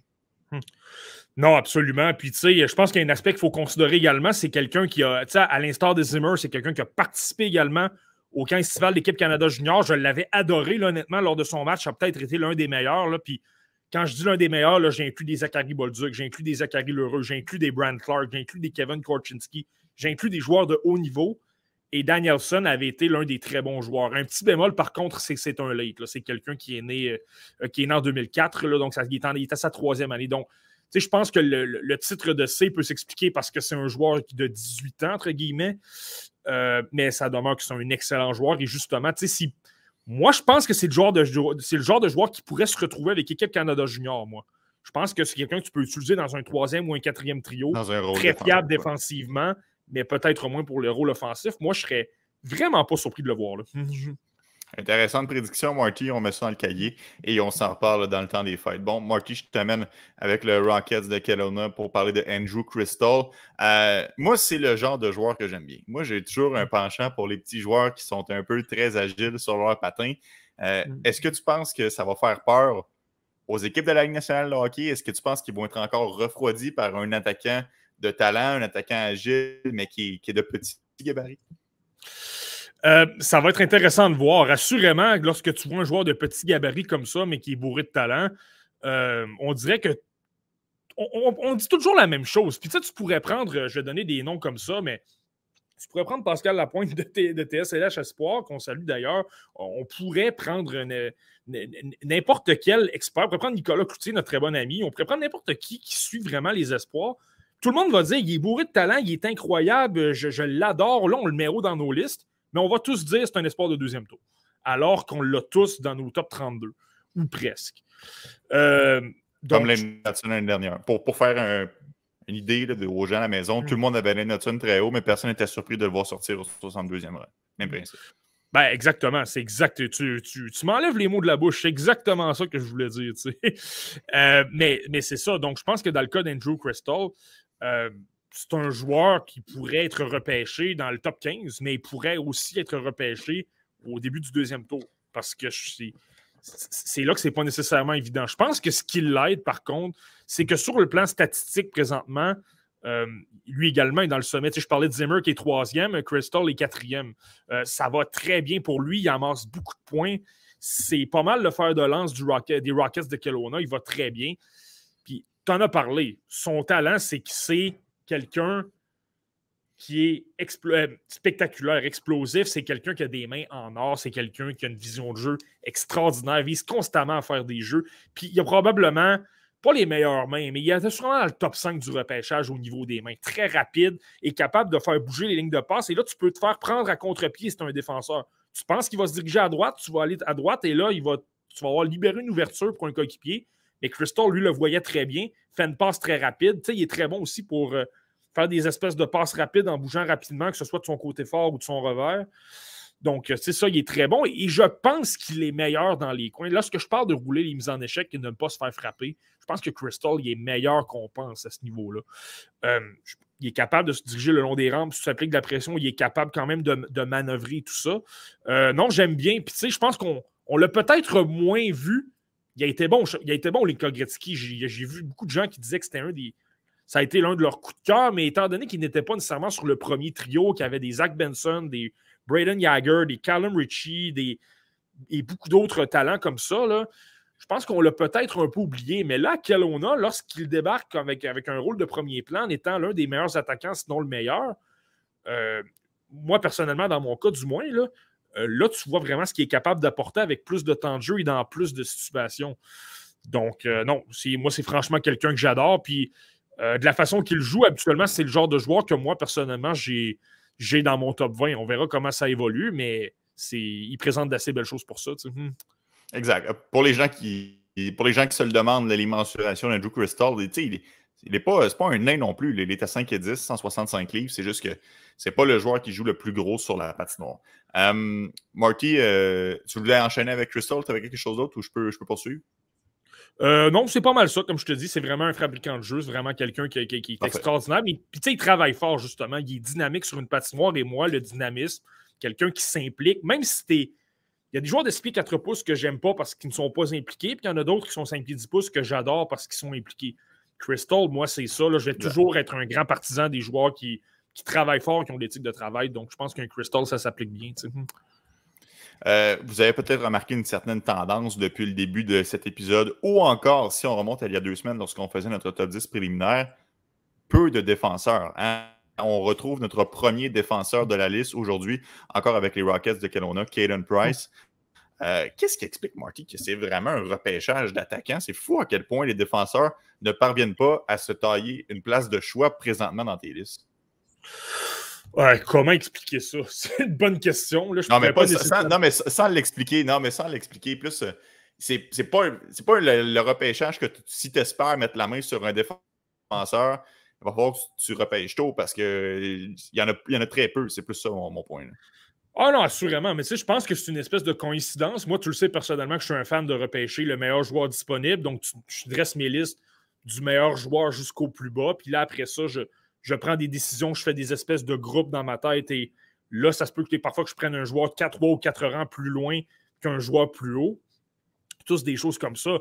Non, absolument. Puis, tu sais, je pense qu'il y a un aspect qu'il faut considérer également, c'est quelqu'un qui a, tu sais, à l'instar de Zimmer, c'est quelqu'un qui a participé également au camp estival d'équipe Canada Junior. Je l'avais adoré, honnêtement, lors de son match. Ça a peut-être été l'un des meilleurs. Là. Puis, quand je dis l'un des meilleurs, j'ai inclus des Zachary Bolduc, j'ai inclus des Zachary Lheureux, j'ai inclus des Brand Clark, j'ai inclus des Kevin Korchinski, j'ai inclus des joueurs de haut niveau. Et Danielson avait été l'un des très bons joueurs. Un petit bémol, par contre, c'est que c'est un late. C'est quelqu'un qui est né euh, qui est né en 2004. Là, donc, ça, il, est il est à sa troisième année. Donc, je pense que le, titre de C peut s'expliquer parce que c'est un joueur de 18 ans, entre guillemets, euh, mais ça demeure que c'est un excellent joueur. Et justement, si, moi, je pense que c'est le, genre de, c'est le genre de joueur qui pourrait se retrouver avec l'équipe Canada Junior, moi. Je pense que c'est quelqu'un que tu peux utiliser dans un troisième ou un quatrième trio, très fiable défensivement, mais peut-être moins pour le rôle offensif. Moi, je serais vraiment pas surpris de le voir. Là. Intéressante prédiction, Marty. On met ça dans le cahier et on s'en reparle dans le temps des fêtes. Bon, Marty, je t'amène avec le Rockets de Kelowna pour parler de Andrew Crystal. Euh, moi, c'est le genre de joueur que j'aime bien. Moi, j'ai toujours un penchant pour les petits joueurs qui sont un peu très agiles sur leur patin. Euh, mm. Est-ce que tu penses que ça va faire peur aux équipes de la Ligue nationale de hockey? Est-ce que tu penses qu'ils vont être encore refroidis par un attaquant de talent, un attaquant agile, mais qui, est de petit gabarit? Euh, ça va être intéressant de voir. Assurément, lorsque tu vois un joueur de petit gabarit comme ça, mais qui est bourré de talent, euh, on dirait que. On, dit toujours la même chose. Puis tu sais, tu pourrais prendre, je vais donner des noms comme ça, mais tu pourrais prendre Pascal Lapointe de, de TSLH Espoir, qu'on salue d'ailleurs. On pourrait prendre n'importe quel expert. On pourrait prendre Nicolas Cloutier, notre très bon ami. On pourrait prendre n'importe qui qui suit vraiment les espoirs. Tout le monde va dire il est bourré de talent, il est incroyable, je, je l'adore. Là, on le met haut dans nos listes mais on va tous dire que c'est un espoir de deuxième tour, alors qu'on l'a tous dans nos top 32, ou presque. Euh, Comme l'année dernière. Pour, pour faire une idée de, aux gens à la maison, tout le monde avait Nathan très haut, mais personne n'était surpris de le voir sortir au 62e rang. Même principe. Ben, exactement, c'est exact. Tu, tu, tu m'enlèves les mots de la bouche, c'est exactement ça que je voulais dire. <laughs> Euh, mais mais c'est ça. Donc, je pense que dans le cas d'Andrew Crystal, c'est un joueur qui pourrait être repêché dans le top 15, mais il pourrait aussi être repêché au début du deuxième tour. Parce que c'est là que c'est pas nécessairement évident. Je pense que ce qui l'aide, par contre, c'est que sur le plan statistique présentement, euh, lui également est dans le sommet. je parlais de Zimmer qui est troisième, Crystal est quatrième. Euh, ça va très bien pour lui, il amasse beaucoup de points. C'est pas mal le fer de lance des Rockets de Kelowna, il va très bien. Tu en as parlé. Son talent, c'est qu'il sait quelqu'un qui est euh, spectaculaire, explosif, c'est quelqu'un qui a des mains en or, c'est quelqu'un qui a une vision de jeu extraordinaire, vise constamment à faire des jeux. Puis il a probablement pas les meilleures mains, mais il est sûrement dans le top 5 du repêchage au niveau des mains. Très rapide et capable de faire bouger les lignes de passe. Et là, tu peux te faire prendre à contre-pied si tu un défenseur. Tu penses qu'il va se diriger à droite, tu vas aller à droite et là, il va, tu vas avoir libéré une ouverture pour un coéquipier. Mais Crystal, lui, le voyait très bien, fait une passe très rapide. Il est très bon aussi pour euh, faire des espèces de passes rapides en bougeant rapidement, que ce soit de son côté fort ou de son revers. Donc, c'est ça, il est très bon et je pense qu'il est meilleur dans les coins. Lorsque je parle de rouler les mises en échec et de ne pas se faire frapper, je pense que Crystal, il est meilleur qu'on pense à ce niveau-là. Euh, il est capable de se diriger le long des rampes, si s'applique de la pression, il est capable quand même de, manœuvrer tout ça. Euh, non, j'aime bien. Puis, tu sais, je pense qu'on l'a peut-être moins vu. Il a été bon, il Gretzky. J'ai vu beaucoup de gens qui disaient que c'était un des. Ça a été l'un de leurs coups de cœur, mais étant donné qu'il n'était pas nécessairement sur le premier trio, qu'il avait des Zach Benson, des Braden Yager, des Callum Ritchie, et beaucoup d'autres talents comme ça, je pense qu'on l'a peut-être un peu oublié. Mais là, Kelowna, lorsqu'il débarque avec, avec un rôle de premier plan, en étant l'un des meilleurs attaquants, sinon le meilleur, euh, moi, personnellement, dans mon cas du moins, là, euh, là, tu vois vraiment ce qu'il est capable d'apporter avec plus de temps de jeu et dans plus de situations. Donc, euh, non, moi, c'est franchement quelqu'un que j'adore. Puis, de la façon qu'il joue, habituellement, c'est le genre de joueur que moi, personnellement, j'ai j'ai dans mon top 20. On verra comment ça évolue, mais il présente d'assez belles choses pour ça. Hmm. Exact. Pour les gens qui pour les gens qui se le demandent, les mensurations d'Andrew Crystal, il n'est pas, pas un nain non plus. Il est à 5 et 10, 165 livres. C'est juste que c'est pas le joueur qui joue le plus gros sur la patinoire. Um, Marty, euh, tu voulais enchaîner avec Crystal? Tu avais quelque chose d'autre ou je peux, je peux poursuivre? Euh, non, c'est pas mal ça. Comme je te dis, c'est vraiment un fabricant de jeu. C'est vraiment quelqu'un qui, est extraordinaire. Mais puis, tu sais, il travaille fort, justement. Il est dynamique sur une patinoire. Et moi, le dynamisme, quelqu'un qui s'implique, même si t'es. Il y a des joueurs de 6 4 pouces que j'aime pas parce qu'ils ne sont pas impliqués. Puis il y en a d'autres qui sont 5 pieds 10 pouces que j'adore parce qu'ils sont impliqués. Crystal, moi, c'est ça. je vais toujours être un grand partisan des joueurs qui, travaillent fort, qui ont des types de travail. Donc, je pense qu'un Crystal, ça s'applique bien. Euh, vous avez peut-être remarqué une certaine tendance depuis le début de cet épisode, ou encore, si on remonte à il y a deux semaines, lorsqu'on faisait notre top 10 préliminaire, peu de défenseurs. Hein. On retrouve notre premier défenseur de la liste aujourd'hui, encore avec les Rockets de Kelowna, Caden Price. Euh, qu'est-ce qui explique, Marty, que c'est vraiment un repêchage d'attaquants? C'est fou à quel point les défenseurs ne parviennent pas à se tailler une place de choix présentement dans tes listes. Ouais, comment expliquer ça? <laughs> C'est une bonne question. non, mais pas, sans, non, mais sans l'expliquer. Non, mais sans l'expliquer. Plus, euh, c'est pas, pas le, repêchage que si tu espères mettre la main sur un défenseur, il va falloir que tu repêches tôt parce qu'il y, en a, y en a très peu. C'est plus ça mon, point. Ah non, assurément. Mais tu je pense que c'est une espèce de coïncidence. Moi, tu le sais personnellement que je suis un fan de repêcher le meilleur joueur disponible. Donc, je dresse mes listes du meilleur joueur jusqu'au plus bas. Puis là, après ça, je, prends des décisions, je fais des espèces de groupes dans ma tête et là, ça se peut que parfois que je prenne un joueur 4 ou 4 rangs plus loin qu'un joueur plus haut. Tous des choses comme ça.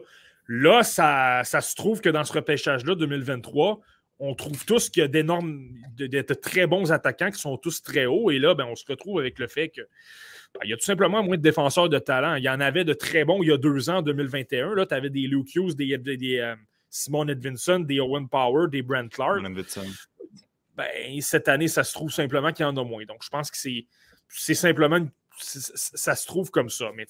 Là, ça, ça se trouve que dans ce repêchage-là, 2023, on trouve tous qu'il y a d'énormes, de, très bons attaquants qui sont tous très hauts. Et là, ben, on se retrouve avec le fait que ben, il y a tout simplement moins de défenseurs de talent. Il y en avait de très bons il y a deux ans, en 2021. Là, tu avais des Luke Hughes, des, des, euh, Simon Edvinson, des Owen Power, des Brent Clark ben, cette année, ça se trouve simplement qu'il y en a moins. Donc, je pense que c'est simplement ça se trouve comme ça. Mais,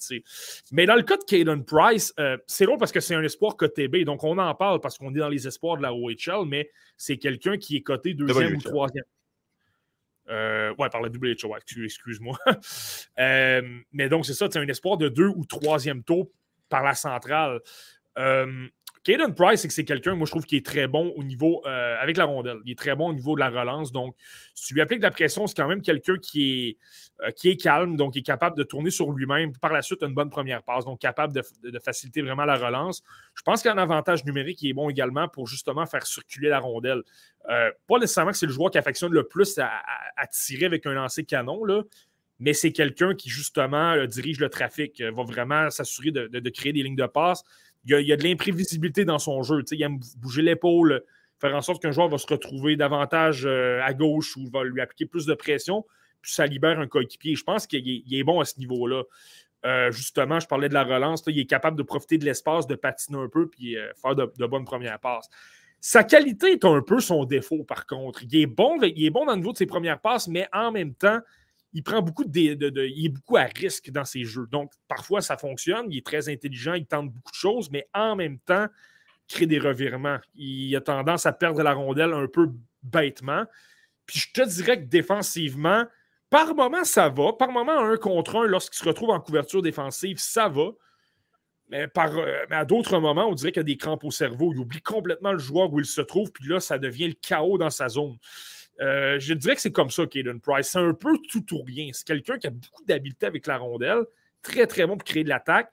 mais dans le cas de Caden Price, euh, c'est long parce que c'est un espoir côté B. Donc, on en parle parce qu'on est dans les espoirs de la OHL, mais c'est quelqu'un qui est coté deuxième ou troisième. Euh, ouais, par la WHO, excuse-moi. <laughs> Euh, mais donc, c'est ça, c'est un espoir de deux ou troisième tour par la centrale. Euh, Caden Price, c'est que c'est quelqu'un, moi, je trouve, qui est très bon au niveau, euh, avec la rondelle. Il est très bon au niveau de la relance. Donc, si tu lui appliques de la pression, c'est quand même quelqu'un qui est, euh, qui est calme, donc est capable de tourner sur lui-même. Par la suite, une bonne première passe, donc capable de, faciliter vraiment la relance. Je pense qu'il y a un avantage numérique qui est bon également pour justement faire circuler la rondelle. Euh, pas nécessairement que c'est le joueur qui affectionne le plus à, tirer avec un lancer canon, là, mais c'est quelqu'un qui, justement, dirige le trafic, va vraiment s'assurer de, créer des lignes de passe il y a, de l'imprévisibilité dans son jeu. il aime bouger l'épaule, faire en sorte qu'un joueur va se retrouver davantage euh, à gauche ou va lui appliquer plus de pression, puis ça libère un coéquipier. Je pense qu'il est, bon à ce niveau-là. Euh, justement, je parlais de la relance. il est capable de profiter de l'espace, de patiner un peu, puis euh, faire de, bonnes premières passes. Sa qualité est un peu son défaut, par contre. Il est bon, il est bon dans le niveau de ses premières passes, mais en même temps, il prend beaucoup de, il est beaucoup à risque dans ses jeux. Donc, parfois, ça fonctionne. Il est très intelligent, il tente beaucoup de choses, mais en même temps, il crée des revirements. Il a tendance à perdre la rondelle un peu bêtement. Puis je te dirais que défensivement, par moment, ça va. Par moment, un contre un, lorsqu'il se retrouve en couverture défensive, ça va. Mais, par, euh, mais à d'autres moments, on dirait qu'il y a des crampes au cerveau. Il oublie complètement le joueur où il se trouve, puis là, ça devient le chaos dans sa zone. Euh, je dirais que c'est comme ça, Caden Price. C'est un peu tout ou rien. C'est quelqu'un qui a beaucoup d'habileté avec la rondelle, très, très bon pour créer de l'attaque,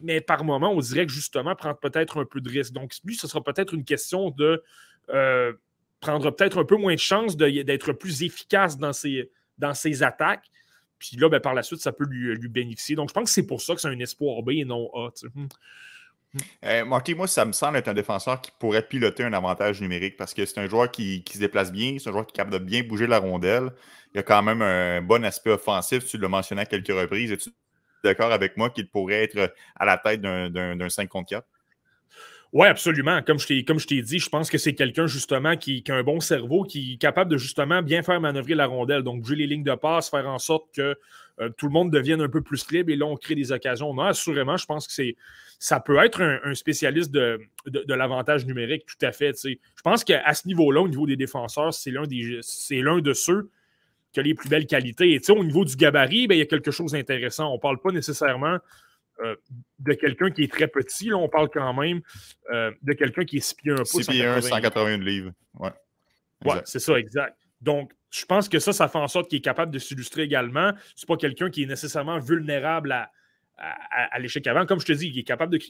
mais par moment, on dirait que justement, prendre peut-être un peu de risque. Donc, lui, ce sera peut-être une question de euh, prendre peut-être un peu moins de chance d'être plus efficace dans ses, dans ses attaques. Puis là, ben, par la suite, ça peut lui, lui bénéficier. Donc, je pense que c'est pour ça que c'est un espoir B et non A. Hmm. Euh, moi, ça me semble être un défenseur qui pourrait piloter un avantage numérique parce que c'est un joueur qui, se déplace bien, c'est un joueur qui est capable de bien bouger la rondelle. Il a quand même un bon aspect offensif, tu l'as mentionné à quelques reprises. Es-tu d'accord avec moi qu'il pourrait être à la tête d'un 5 contre 4? Oui, absolument. Comme je t'ai dit, je pense que c'est quelqu'un justement qui, a un bon cerveau, qui est capable de justement bien faire manœuvrer la rondelle. Donc, bouger les lignes de passe, faire en sorte que euh, tout le monde devienne un peu plus libre et là, on crée des occasions. Non, assurément, je pense que c'est ça peut être un, spécialiste de, l'avantage numérique, tout à fait. Je pense qu'à ce niveau-là, au niveau des défenseurs, c'est l'un de ceux qui a les plus belles qualités. Et au niveau du gabarit, ben, il y a quelque chose d'intéressant. On ne parle pas nécessairement euh, de quelqu'un qui est très petit. Là, on parle quand même euh, de quelqu'un qui est 6 pieds 1 pouce. 6 pieds 1, 181 livres. Ouais, ouais c'est ça, exact. Donc, je pense que ça, ça fait en sorte qu'il est capable de s'illustrer également. C'est pas quelqu'un qui est nécessairement vulnérable à, à, l'échec avant. Comme je te dis, il est capable de.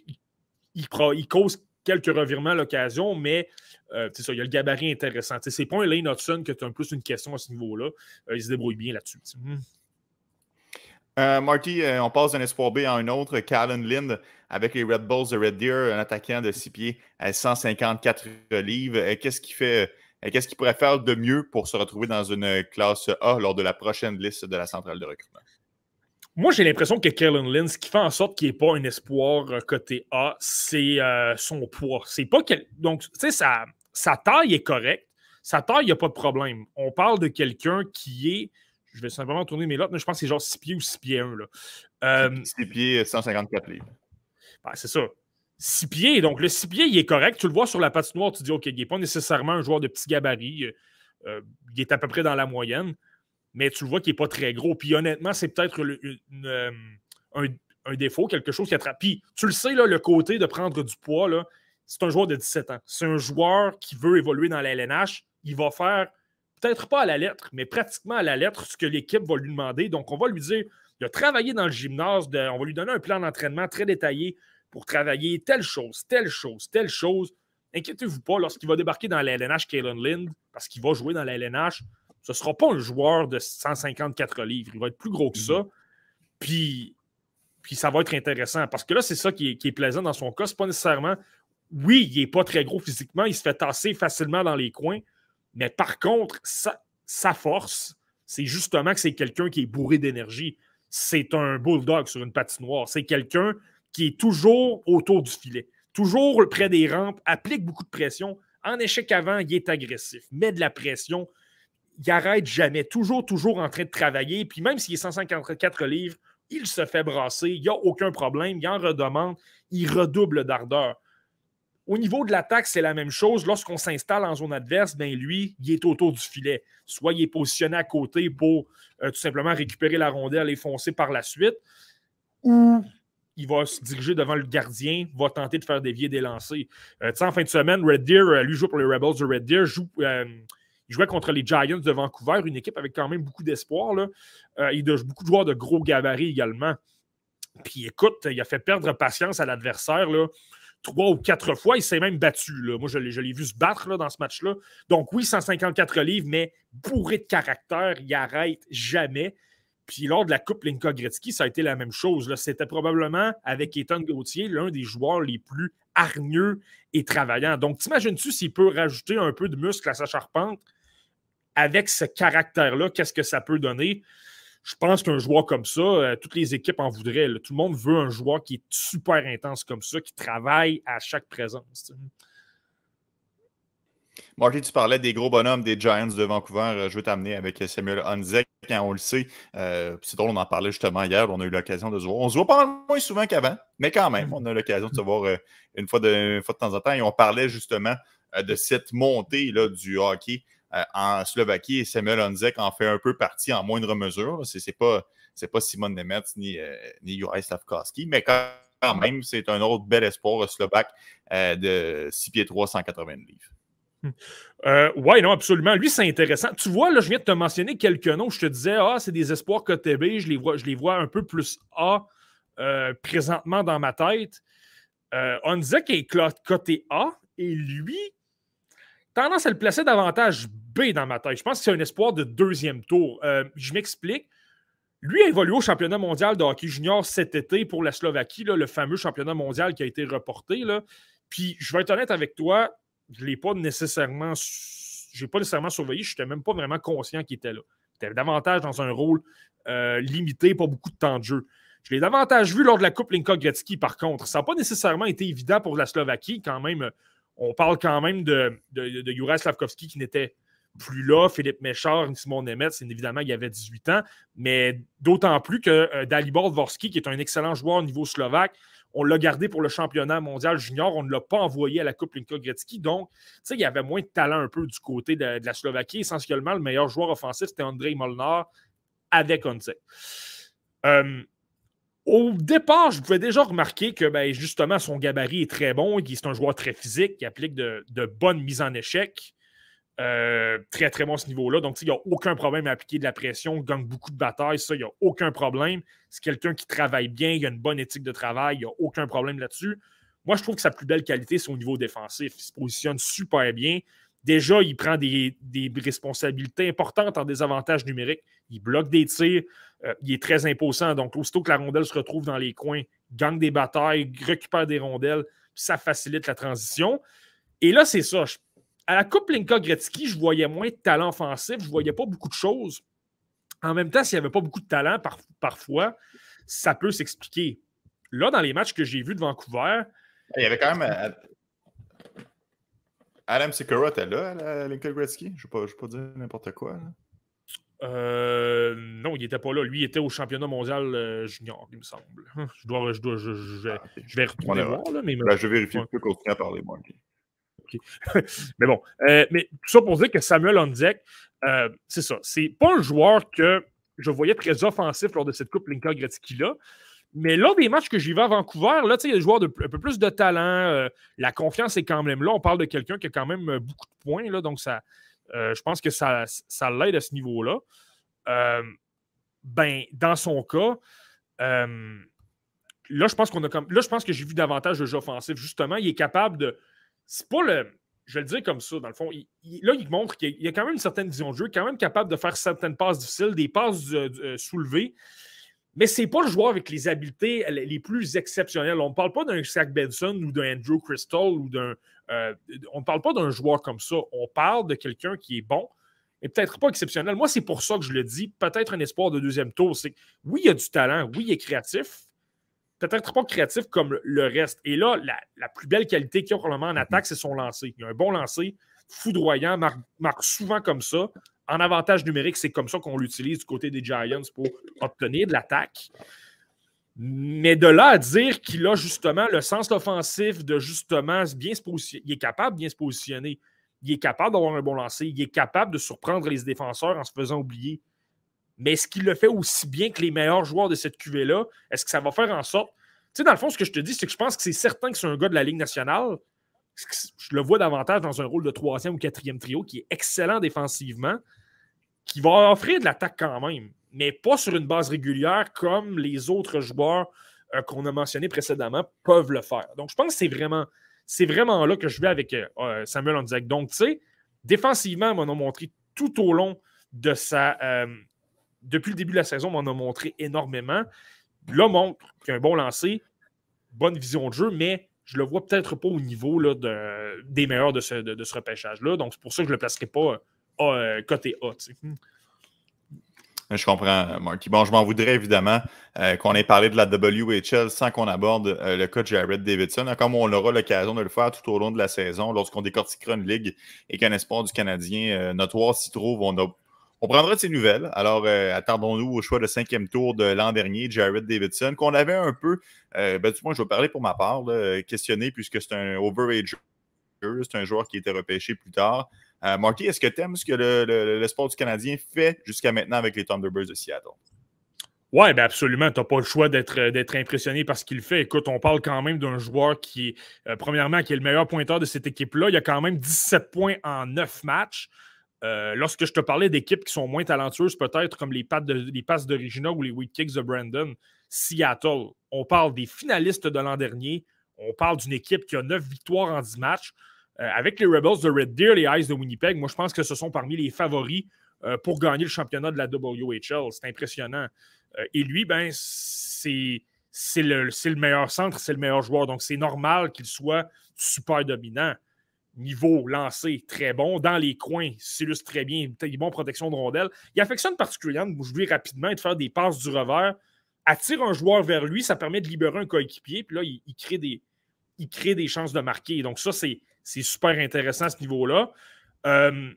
Il, cause quelques revirements à l'occasion, mais euh, c'est ça, il y a le gabarit intéressant. C'est pas un Lane Hudson que tu as un plus une question à ce niveau-là. il se débrouille bien là-dessus. Hmm. Euh, Marty, euh, on passe d'un espoir B à un autre. Callan Lind avec les Red Bulls de Red Deer, un attaquant de 6 pieds à 154 livres. Euh, qu'est-ce qu'il fait? Qu'est-ce qu'il pourrait faire de mieux pour se retrouver dans une classe A lors de la prochaine liste de la centrale de recrutement? Moi, j'ai l'impression que Kellen Lynn, ce qui fait en sorte qu'il n'est pas un espoir côté A, c'est son poids. C'est pas Donc, tu sais, sa, sa taille est correcte. Sa taille, il n'y a pas de problème. On parle de quelqu'un qui est je vais simplement tourner mes notes, mais je pense que c'est genre 6 pieds ou 6 pieds 1. Là. 6 euh, pieds, 154 livres. Ben, c'est ça. 6 pieds. Donc, le 6 pieds, il est correct. Tu le vois sur la patinoire, tu dis, OK, il n'est pas nécessairement un joueur de petit gabarit. Euh, il est à peu près dans la moyenne. Mais tu le vois qu'il n'est pas très gros. Puis honnêtement, c'est peut-être euh, un, défaut, quelque chose qui attrape. Puis tu le sais, le côté de prendre du poids, c'est un joueur de 17 ans. C'est un joueur qui veut évoluer dans la LNH. Il va faire peut-être pas à la lettre, mais pratiquement à la lettre, ce que l'équipe va lui demander. Donc, on va lui dire de travailler dans le gymnase, on va lui donner un plan d'entraînement très détaillé pour travailler telle chose, telle chose, telle chose. Inquiétez-vous pas, lorsqu'il va débarquer dans la LNH, Kalen Lind, parce qu'il va jouer dans la LNH, ce ne sera pas un joueur de 154 livres. Il va être plus gros que ça. Puis, puis ça va être intéressant. Parce que là, c'est ça qui est, plaisant dans son cas. Ce n'est pas nécessairement. Oui, il n'est pas très gros physiquement. Il se fait tasser facilement dans les coins. Mais par contre, sa, force, c'est justement que c'est quelqu'un qui est bourré d'énergie. C'est un bulldog sur une patinoire. C'est quelqu'un qui est toujours autour du filet, toujours près des rampes, applique beaucoup de pression. En échec avant, il est agressif, met de la pression. Il arrête jamais, toujours, toujours en train de travailler. Puis même s'il est 154 livres, il se fait brasser, il n'y a aucun problème, il en redemande, il redouble d'ardeur. Au niveau de l'attaque, c'est la même chose. Lorsqu'on s'installe en zone adverse, ben lui, il est autour du filet. Soit il est positionné à côté pour euh, tout simplement récupérer la rondelle et foncer par la suite, ou il va se diriger devant le gardien, va tenter de faire dévier des lancers. Euh, en fin de semaine, Red Deer, euh, lui joue pour les Rebels de Red Deer, joue, il jouait contre les Giants de Vancouver, une équipe avec quand même beaucoup d'espoir. il a beaucoup de joueurs de gros gabarits également. Puis écoute, il a fait perdre patience à l'adversaire trois ou quatre fois. Il s'est même battu. Là. Moi, je l'ai vu se battre dans ce match-là. Donc, oui, 154 livres, mais bourré de caractère. Il arrête jamais. Puis lors de la Coupe Linka Gretzky, ça a été la même chose. C'était probablement, avec Ethan Gauthier, l'un des joueurs les plus hargneux et travaillants. Donc, t'imagines-tu s'il peut rajouter un peu de muscle à sa charpente? Avec ce caractère-là? Qu'est-ce que ça peut donner? je pense qu'un joueur comme ça, euh, toutes les équipes en voudraient. Tout le monde veut un joueur qui est super intense comme ça, qui travaille à chaque présence. Marty, tu parlais des gros bonhommes des Giants de Vancouver. Euh, je veux t'amener avec Samuel Hanzek. Quand on le sait, euh, c'est drôle, on en parlait justement hier. On a eu l'occasion de se voir. On se voit pas moins souvent qu'avant, mais quand même, on a l'occasion de se voir une, fois de, fois de temps en temps. Et on parlait justement de cette montée là, du hockey euh, en Slovaquie et Samuel Honzek en fait un peu partie en moindre mesure. Ce n'est pas, pas Simon Nemetz ni, euh, ni Juraj Slavkowski, mais quand même, c'est un autre bel espoir slovaque euh, de 6 pieds 3, 180 livres. Euh, oui, non, absolument. Lui, c'est intéressant. Tu vois, là, je viens de te mentionner quelques noms. Je te disais, ah, c'est des espoirs KTB. Je les vois, je les vois un peu plus A euh, présentement dans ma tête. Euh, Onzek est côté A et lui, tendance à le placer davantage B dans ma tête. Je pense que c'est un espoir de deuxième tour. Je m'explique. Lui a évolué au championnat mondial de hockey junior cet été pour la Slovaquie, le fameux championnat mondial qui a été reporté. Là. Puis, je vais être honnête avec toi, je ne l'ai pas nécessairement, j'ai pas nécessairement surveillé, je n'étais même pas vraiment conscient qu'il était là. Il était davantage dans un rôle euh, limité, pas beaucoup de temps de jeu. Je l'ai davantage vu lors de la Coupe Linka Gretzky, par contre. Ça n'a pas nécessairement été évident pour la Slovaquie, quand même. On parle quand même de, de, Juraj Slavkovski qui n'était plus là. Philippe Méchard, Simon Nemetz, évidemment, il avait 18 ans, mais d'autant plus que euh, Dalibor Dvorsky, qui est un excellent joueur au niveau slovaque, on l'a gardé pour le championnat mondial junior. On ne l'a pas envoyé à la Coupe Linka Gretzky. Donc, il y avait moins de talent un peu du côté de, la Slovaquie. Essentiellement, le meilleur joueur offensif, c'était Andrei Molnar avec Once. Euh, au départ, je pouvais déjà remarquer que ben, justement, son gabarit est très bon. C'est un joueur très physique qui applique de bonnes mises en échec. Euh, très, très bon ce niveau-là. Donc, il n'y a aucun problème à appliquer de la pression, gagne beaucoup de batailles, ça, il n'y a aucun problème. C'est quelqu'un qui travaille bien, il a une bonne éthique de travail, il n'y a aucun problème là-dessus. Moi, je trouve que sa plus belle qualité, c'est au niveau défensif. Il se positionne super bien. Déjà, il prend des, responsabilités importantes en désavantage numérique. Il bloque des tirs. Euh, il est très imposant. Donc, aussitôt que la rondelle se retrouve dans les coins, gagne des batailles, récupère des rondelles, ça facilite la transition. Et là, c'est ça. Je à la Coupe Linka Gretzky, je voyais moins de talent offensif, je voyais pas beaucoup de choses. En même temps, s'il n'y avait pas beaucoup de talent parfois, ça peut s'expliquer. Là, dans les matchs que j'ai vus de Vancouver. Il y avait quand même. Euh, Adam Sikora était là à Linka Gretzky. Je ne vais, pas dire n'importe quoi. Euh, non, il n'était pas là. Lui, il était au championnat mondial euh, junior, il me semble. <laughs> Je, dois, je, dois, je, ah, vais retourner voir. Là, mais... Ben, je vérifie, ouais. peux continuer à parler, moi. <laughs> mais bon, euh, mais tout ça pour dire que Samuel Ondek, euh, c'est ça. C'est pas un joueur que je voyais très offensif lors de cette Coupe Linka Gretzky-là. Mais lors des matchs que j'y vais à Vancouver, là, il y a des joueurs un peu plus de talent. Euh, la confiance est quand même là. On parle de quelqu'un qui a quand même beaucoup de points. Là, donc, ça, je pense que ça, ça l'aide à ce niveau-là. ben, dans son cas, là, je pense qu'on a comme. Là, je pense que j'ai vu davantage de jeux offensifs. Justement, il est capable de c'est pas le. Je vais le dire comme ça, dans le fond. là, il montre qu'il y a quand même une certaine vision de jeu, quand même capable de faire certaines passes difficiles, des passes euh, euh, soulevées. Mais c'est pas le joueur avec les habiletés les plus exceptionnelles. On ne parle pas d'un Zach Benson ou d'un Andrew Crystal ou d'un. Euh, on ne parle pas d'un joueur comme ça. On parle de quelqu'un qui est bon, et peut-être pas exceptionnel. Moi, c'est pour ça que je le dis. Peut-être un espoir de deuxième tour. C'est oui, il y a du talent, oui, il est créatif, peut-être pas créatif comme le reste. Et là, la, plus belle qualité qu'il y a probablement en attaque, c'est son lancer. Il a un bon lancer, foudroyant, marque, souvent comme ça. En avantage numérique, c'est comme ça qu'on l'utilise du côté des Giants pour obtenir de l'attaque. Mais de là à dire qu'il a justement le sens offensif de justement bien se positionner, il est capable de bien se positionner, il est capable d'avoir un bon lancer, il est capable de surprendre les défenseurs en se faisant oublier mais est-ce qu'il le fait aussi bien que les meilleurs joueurs de cette QV-là? Est-ce que ça va faire en sorte? Tu sais, dans le fond, ce que je te dis, c'est que je pense que c'est certain que c'est un gars de la Ligue nationale. Je le vois davantage dans un rôle de troisième ou quatrième trio qui est excellent défensivement, qui va offrir de l'attaque quand même, mais pas sur une base régulière comme les autres joueurs euh, qu'on a mentionnés précédemment peuvent le faire. Donc, je pense que c'est vraiment, vraiment là que je vais avec euh, euh, Samuel Onzek. Donc, tu sais, défensivement, on a montré tout au long de sa, depuis le début de la saison, on m'en a montré énormément. Là, montre qu'il a un bon lancer, bonne vision de jeu, mais je le vois peut-être pas au niveau là, de, des meilleurs de ce, de, ce repêchage-là. Donc, c'est pour ça que je ne le placerai pas à, euh, côté A. Je comprends, Marky. Bon, je m'en voudrais évidemment euh, qu'on ait parlé de la WHL sans qu'on aborde euh, le cas de Jared Davidson, comme on aura l'occasion de le faire tout au long de la saison lorsqu'on décortiquera une ligue et qu'un espoir du Canadien notoire s'y trouve. On a on prendra de ces nouvelles. Alors, euh, attendons-nous au choix de cinquième tour de l'an dernier, Jared Davidson, qu'on avait un peu, euh, ben, du moins, je vais parler pour ma part, questionné puisque c'est un overager. C'est un joueur qui été repêché plus tard. Euh, Marty, est-ce que tu aimes ce que le, sport du Canadien fait jusqu'à maintenant avec les Thunderbirds de Seattle? Oui, ben absolument. Tu n'as pas le choix d'être impressionné par ce qu'il fait. Écoute, on parle quand même d'un joueur qui premièrement, qui est le meilleur pointeur de cette équipe-là. Il a quand même 17 points en 9 matchs. Lorsque je te parlais d'équipes qui sont moins talentueuses, peut-être comme les, les passes d'Origina ou les weak kicks de Brandon, Seattle, on parle des finalistes de l'an dernier. On parle d'une équipe qui a 9 victoires en 10 matchs. Euh, avec les Rebels de Red Deer, les Ice de Winnipeg, moi, je pense que ce sont parmi les favoris euh, pour gagner le championnat de la WHL. C'est impressionnant. Euh, et lui, ben, c'est le, meilleur centre, c'est le meilleur joueur. Donc, c'est normal qu'il soit super dominant. Niveau lancé, très bon. Dans les coins, s'illustre très bien. Il est bon protection de rondelle. Il affectionne particulièrement de bouger rapidement et de faire des passes du revers. Attire un joueur vers lui, ça permet de libérer un coéquipier. Puis là, il, crée des, il crée des chances de marquer. Donc, ça, c'est super intéressant ce niveau-là. Euh,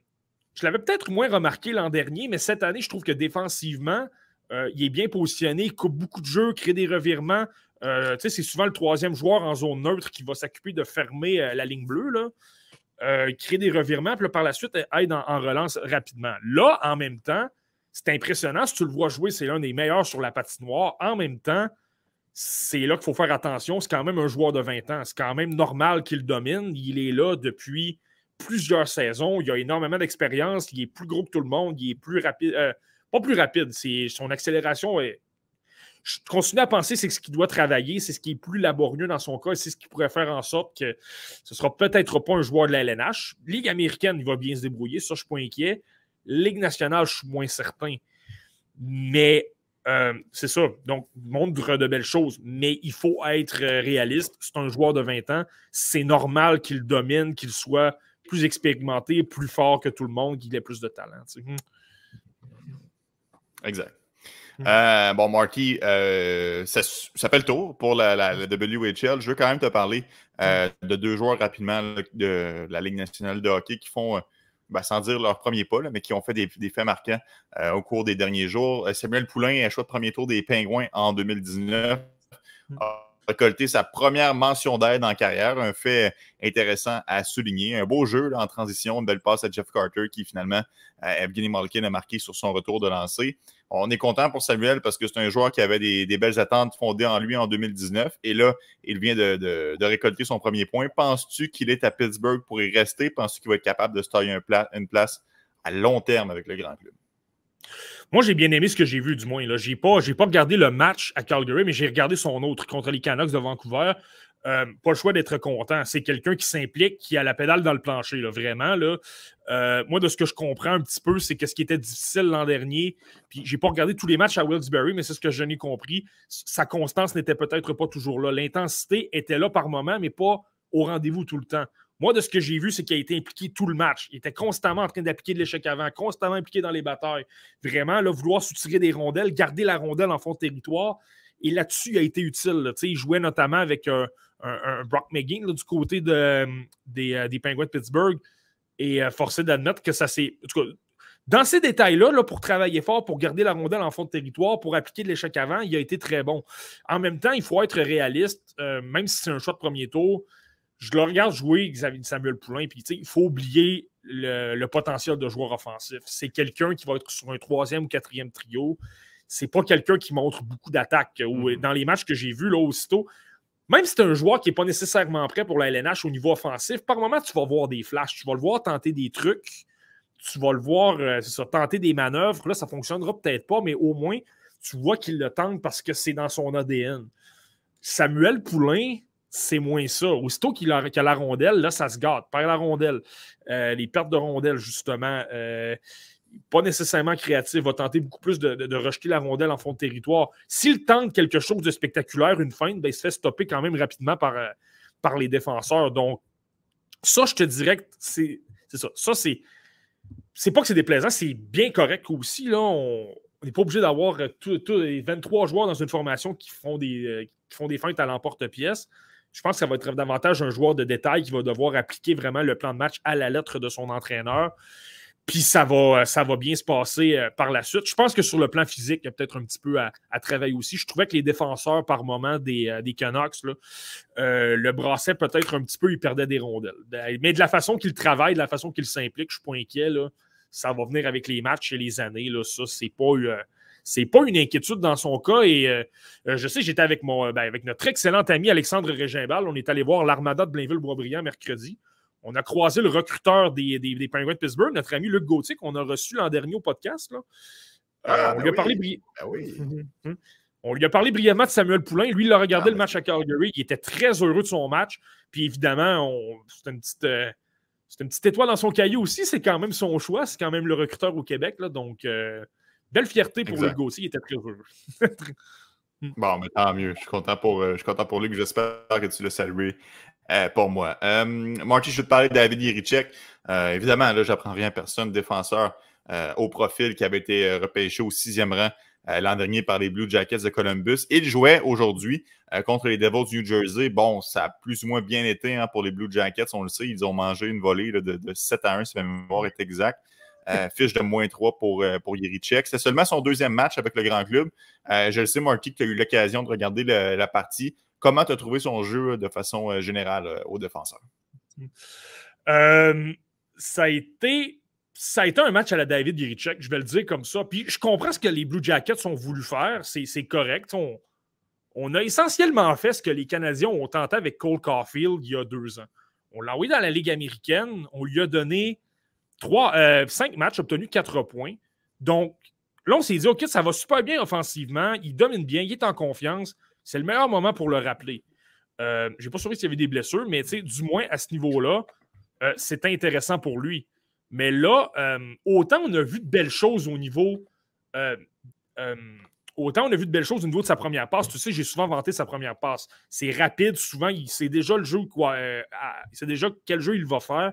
je l'avais peut-être moins remarqué l'an dernier, mais cette année, je trouve que défensivement, euh, il est bien positionné, il coupe beaucoup de jeux, crée des revirements. Euh, c'est souvent le troisième joueur en zone neutre qui va s'occuper de fermer la ligne bleue. Il crée des revirements, puis par la suite, aide en, en, relance rapidement. Là, en même temps, c'est impressionnant. Si tu le vois jouer, c'est l'un des meilleurs sur la patinoire. En même temps, c'est là qu'il faut faire attention. C'est quand même un joueur de 20 ans. C'est quand même normal qu'il domine. Il est là depuis plusieurs saisons. Il a énormément d'expérience. Il est plus gros que tout le monde. Il est plus rapide. Euh, pas plus rapide. Son accélération est. Je continue à penser que c'est ce qu'il doit travailler, c'est ce qui est plus laborieux dans son cas, c'est ce qui pourrait faire en sorte que ce ne sera peut-être pas un joueur de la LNH. Ligue américaine, il va bien se débrouiller, ça, je ne suis pas inquiet. Ligue nationale, je suis moins certain. Mais euh, c'est ça. Donc, montre de belles choses, mais il faut être euh, réaliste. C'est un joueur de 20 ans. C'est normal qu'il domine, qu'il soit plus expérimenté, plus fort que tout le monde, qu'il ait plus de talent. Hmm. Exact. Euh, bon, Marty, ça, fait le tour pour la, la, WHL. Je veux quand même te parler hmm. de deux joueurs rapidement de la Ligue nationale de hockey qui font ben, sans dire leur premier pas, mais qui ont fait des, faits marquants euh, au cours des derniers jours. Euh, Samuel Poulain a choix de premier tour des Pingouins en 2019. Mm. A récolté sa première mention d'aide en carrière, un fait intéressant à souligner. Un beau jeu en transition, une belle passe à Jeff Carter qui finalement, euh, Evgeny Malkin a marqué sur son retour de lancer. On est content pour Samuel parce que c'est un joueur qui avait des, belles attentes fondées en lui en 2019. Et là, il vient de, récolter son premier point. Penses-tu qu'il est à Pittsburgh pour y rester? Penses-tu qu'il va être capable de se tailler une place à long terme avec le grand club? Moi, j'ai bien aimé ce que j'ai vu, du moins. Je n'ai pas, pas regardé le match à Calgary, mais j'ai regardé son autre contre les Canucks de Vancouver. Euh, pas le choix d'être content. C'est quelqu'un qui s'implique, qui a la pédale dans le plancher, là, vraiment. Là. Euh, moi, de ce que je comprends un petit peu, c'est que ce qui était difficile l'an dernier, puis j'ai pas regardé tous les matchs à Wilkes-Barre, mais c'est ce que je n'ai compris. Sa constance n'était peut-être pas toujours là. L'intensité était là par moment, mais pas au rendez-vous tout le temps. Moi, de ce que j'ai vu, c'est qu'il a été impliqué tout le match. Il était constamment en train d'appliquer de l'échec avant, constamment impliqué dans les batailles. Vraiment, là, vouloir soutirer des rondelles, garder la rondelle en fond de territoire. Et là-dessus, il a été utile. Il jouait notamment avec un, Brock McGinn du côté de, des, euh, des Penguins de Pittsburgh. Et euh, forcé d'admettre que ça s'est. Dans ces détails-là, là, pour travailler fort, pour garder la rondelle en fond de territoire, pour appliquer de l'échec avant, il a été très bon. En même temps, il faut être réaliste, euh, même si c'est un choix de premier tour je le regarde jouer Xavier Samuel Poulain, puis il faut oublier le, potentiel de joueur offensif. C'est quelqu'un qui va être sur un troisième ou quatrième trio. C'est pas quelqu'un qui montre beaucoup d'attaques. Mm-hmm. Dans les matchs que j'ai vus là, aussitôt, même si c'est un joueur qui n'est pas nécessairement prêt pour la LNH au niveau offensif, par moment, tu vas voir des flashs, tu vas le voir tenter des trucs, tu vas le voir euh, tenter des manœuvres. Là, ça ne fonctionnera peut-être pas, mais au moins, tu vois qu'il le tente parce que c'est dans son ADN. Samuel Poulain, c'est moins ça. Aussitôt qu'il a, a, la rondelle, là, ça se gâte. Perd la rondelle. Euh, les pertes de rondelle, justement. Euh, pas nécessairement créatif, va tenter beaucoup plus de, rejeter la rondelle en fond de territoire. S'il tente quelque chose de spectaculaire, une feinte, ben, il se fait stopper quand même rapidement par, euh, par les défenseurs. Donc, ça, je te dirais que c'est ça. Ça, c'est. C'est pas que c'est déplaisant, c'est bien correct aussi. Là, on n'est pas obligé d'avoir tous les 23 joueurs dans une formation qui font des, qui font des feintes à l'emporte-pièce je pense que ça va être davantage un joueur de détail qui va devoir appliquer vraiment le plan de match à la lettre de son entraîneur. Puis ça va, ça va bien se passer euh, par la suite. Je pense que sur le plan physique, il y a peut-être un petit peu à, travailler aussi. Je trouvais que les défenseurs, par moment, des, euh, des Canucks, euh, le brassaient peut-être un petit peu, ils perdaient des rondelles. Mais de la façon qu'ils travaillent, de la façon qu'ils s'impliquent, je ne suis pas inquiet. Ça va venir avec les matchs et les années. Là. Ça, c'est pas c'est pas une inquiétude dans son cas. Et euh, euh, je sais, j'étais avec, mon, ben, avec notre excellent ami Alexandre Régimbal. On est allé voir l'Armada de Blainville-Boisbriand mercredi. On a croisé le recruteur des, des, Penguins de Pittsburgh, notre ami Luc Gauthier, qu'on a reçu l'an dernier au podcast. Là. Ah, on, ben lui a parlé ben oui. On lui a parlé brièvement de Samuel Poulain. Lui, il a regardé ah, le match à Calgary. Il était très heureux de son match. Puis évidemment, c'est une petite. c'est une petite étoile dans son caillou aussi. C'est quand même son choix. C'est quand même le recruteur au Québec. Là, donc, Belle fierté pour Luc Gauthier, il était très heureux. Bon, mais tant mieux. Je suis content pour, euh, je suis content pour Luc. J'espère que tu l'as salué euh, pour moi. Euh, Marty, je vais te parler de David Yerichek. Euh, évidemment, là, j'apprends rien à personne. Défenseur au profil qui avait été repêché au sixième rang l'an dernier par les Blue Jackets de Columbus. Il jouait aujourd'hui contre les Devils du New Jersey. Bon, ça a plus ou moins bien été hein, pour les Blue Jackets, on le sait. Ils ont mangé une volée de, de, 7 à 1, si ma mémoire est exacte. Euh, fiche de moins 3 pour, euh, pour Yerichek. C'est seulement son deuxième match avec le grand club. Euh, je le sais, Marty, que tu as eu l'occasion de regarder la partie. Comment tu as trouvé son jeu de façon générale aux défenseurs? ça a été ça a été un match à la David Yerichek, je vais le dire comme ça. Puis je comprends ce que les Blue Jackets ont voulu faire, c'est correct. On, a essentiellement fait ce que les Canadiens ont tenté avec Cole Caulfield il y a deux ans. On l'a envoyé dans la Ligue américaine, on lui a donné euh, cinq matchs, obtenus quatre points. Donc, là, on s'est dit, OK, ça va super bien offensivement. Il domine bien, il est en confiance. C'est le meilleur moment pour le rappeler. Euh, je n'ai pas sûr s'il y avait des blessures, mais du moins à ce niveau-là, euh, c'est intéressant pour lui. Mais là, autant on a vu de belles choses au niveau. autant on a vu de belles choses au niveau de sa première passe. Tu sais, j'ai souvent vanté sa première passe. C'est rapide, souvent, il sait déjà le jeu, quoi. il sait déjà quel jeu il va faire.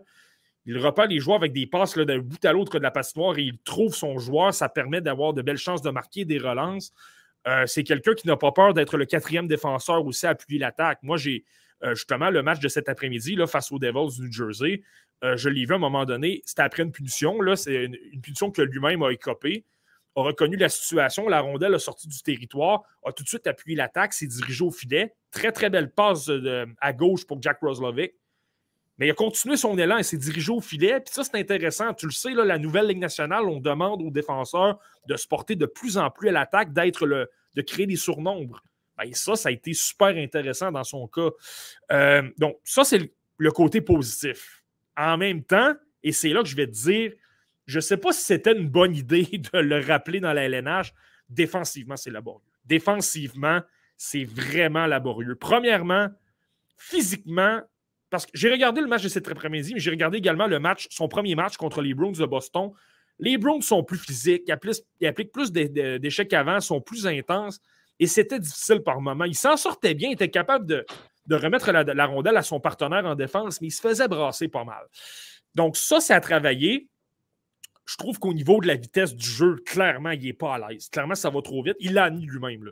Il repère les joueurs avec des passes d'un bout à l'autre de la patinoire et il trouve son joueur. Ça permet d'avoir de belles chances de marquer des relances. Euh, c'est quelqu'un qui n'a pas peur d'être le quatrième défenseur aussi à appuyer l'attaque. Moi, j'ai euh, justement le match de cet après-midi face aux Devils du New Jersey. Euh, je l'ai vu à un moment donné. C'était après une punition. C'est une, punition que lui-même a écopée. A reconnu la situation. La rondelle a sorti du territoire. A tout de suite appuyé l'attaque. S'est dirigé au filet. Très, très belle passe à gauche pour Jack Roslovic. Mais il a continué son élan et s'est dirigé au filet. Puis ça, c'est intéressant. Tu le sais, la nouvelle Ligue nationale, on demande aux défenseurs de se porter de plus en plus à l'attaque, d'être le, de créer des surnombres. Ben, ça, ça a été super intéressant dans son cas. Euh, donc, ça, c'est le, côté positif. En même temps, et c'est là que je vais te dire, je ne sais pas si c'était une bonne idée <laughs> de le rappeler dans la LNH. Défensivement, c'est laborieux. Défensivement, c'est vraiment laborieux. Premièrement, physiquement, parce que j'ai regardé le match de cet après-midi, mais j'ai regardé également le match, son premier match contre les Browns de Boston. Les Browns sont plus physiques, ils appliquent plus d'échecs qu'avant, sont plus intenses, et c'était difficile par moments. Il s'en sortait bien, il était capable de, remettre la, rondelle à son partenaire en défense, mais il se faisait brasser pas mal. Donc, ça, c'est à travailler. Je trouve qu'au niveau de la vitesse du jeu, clairement, il n'est pas à l'aise. Clairement, ça va trop vite. Il l'a mis lui-même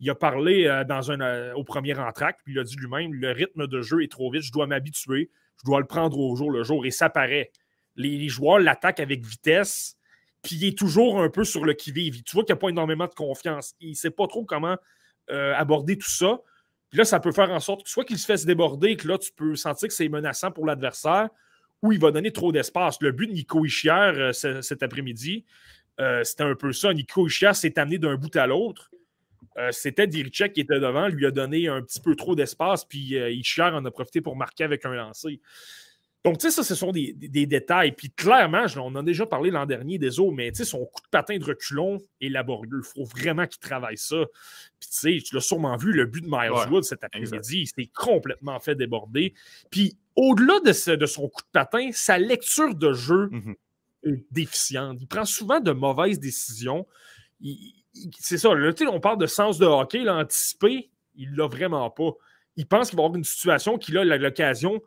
il a parlé euh, dans un, euh, au premier entracte, puis il a dit lui-même le rythme de jeu est trop vite, je dois m'habituer, je dois le prendre au jour le jour. Et ça paraît. Les, joueurs l'attaquent avec vitesse, puis il est toujours un peu sur le qui-vive. Tu vois qu'il n'y a pas énormément de confiance. Il ne sait pas trop comment euh, aborder tout ça. Puis là, ça peut faire en sorte que soit qu'il se fasse déborder, que là, tu peux sentir que c'est menaçant pour l'adversaire, ou il va donner trop d'espace. Le but de Nico Ischier cet après-midi, c'était un peu ça. Nico Ischier s'est amené d'un bout à l'autre. Euh, c'était Diricek qui était devant, lui a donné un petit peu trop d'espace, puis euh, en a profité pour marquer avec un lancer. Donc, tu sais, ça, ce sont des, détails. Puis clairement, on en a déjà parlé l'an dernier des eaux, mais tu sais, son coup de patin de reculon est laborieux. Il faut vraiment qu'il travaille ça. Puis tu sais, tu l'as sûrement vu, le but de Miles Wood cet après-midi, il s'est complètement fait déborder. Puis au-delà de, de, son coup de patin, sa lecture de jeu mm-hmm. est déficiente. Il prend souvent de mauvaises décisions. Il, c'est ça, là, on parle de sens de hockey, l'anticiper, il ne l'a vraiment pas. Il pense qu'il va avoir une situation qu'il a l'occasion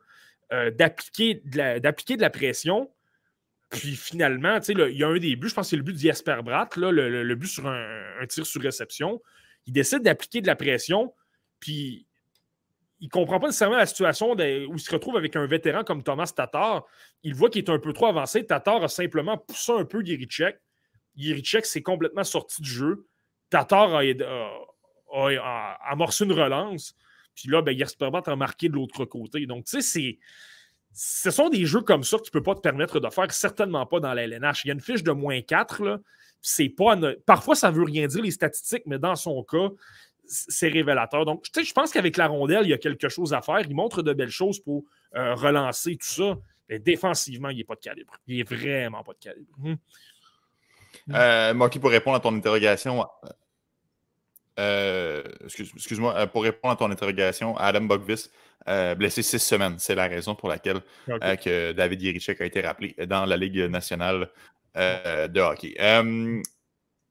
euh, d'appliquer de, la, pression. Puis finalement, il y a un des buts, je pense que c'est le but d'Jesper Bratt, là, le, but sur un, tir sur réception. Il décide d'appliquer de la pression, puis il ne comprend pas nécessairement la situation où il se retrouve avec un vétéran comme Thomas Tatar. Il voit qu'il est un peu trop avancé. Tatar a simplement poussé un peu Girichek. Yerichek s'est complètement sorti du jeu. Tatar a, amorcé une relance. Puis là, ben, a marqué de l'autre côté. Donc, tu sais, ce sont des jeux comme ça que tu ne peux pas te permettre de faire, certainement pas dans la LNH. Il y a une fiche de moins 4. Là. c'est pas. Parfois, ça veut rien dire, les statistiques, mais dans son cas, c'est révélateur. Donc, je pense qu'avec la rondelle, il y a quelque chose à faire. Il montre de belles choses pour euh, relancer tout ça. Mais défensivement, il n'est pas de calibre. Il n'est vraiment pas de calibre. Hum. Euh, pour répondre à ton interrogation, euh, excuse-moi, euh, pour répondre à ton interrogation, Adam Bogvis, blessé six semaines. C'est la raison pour laquelle que David Yerichek a été rappelé dans la Ligue nationale de hockey.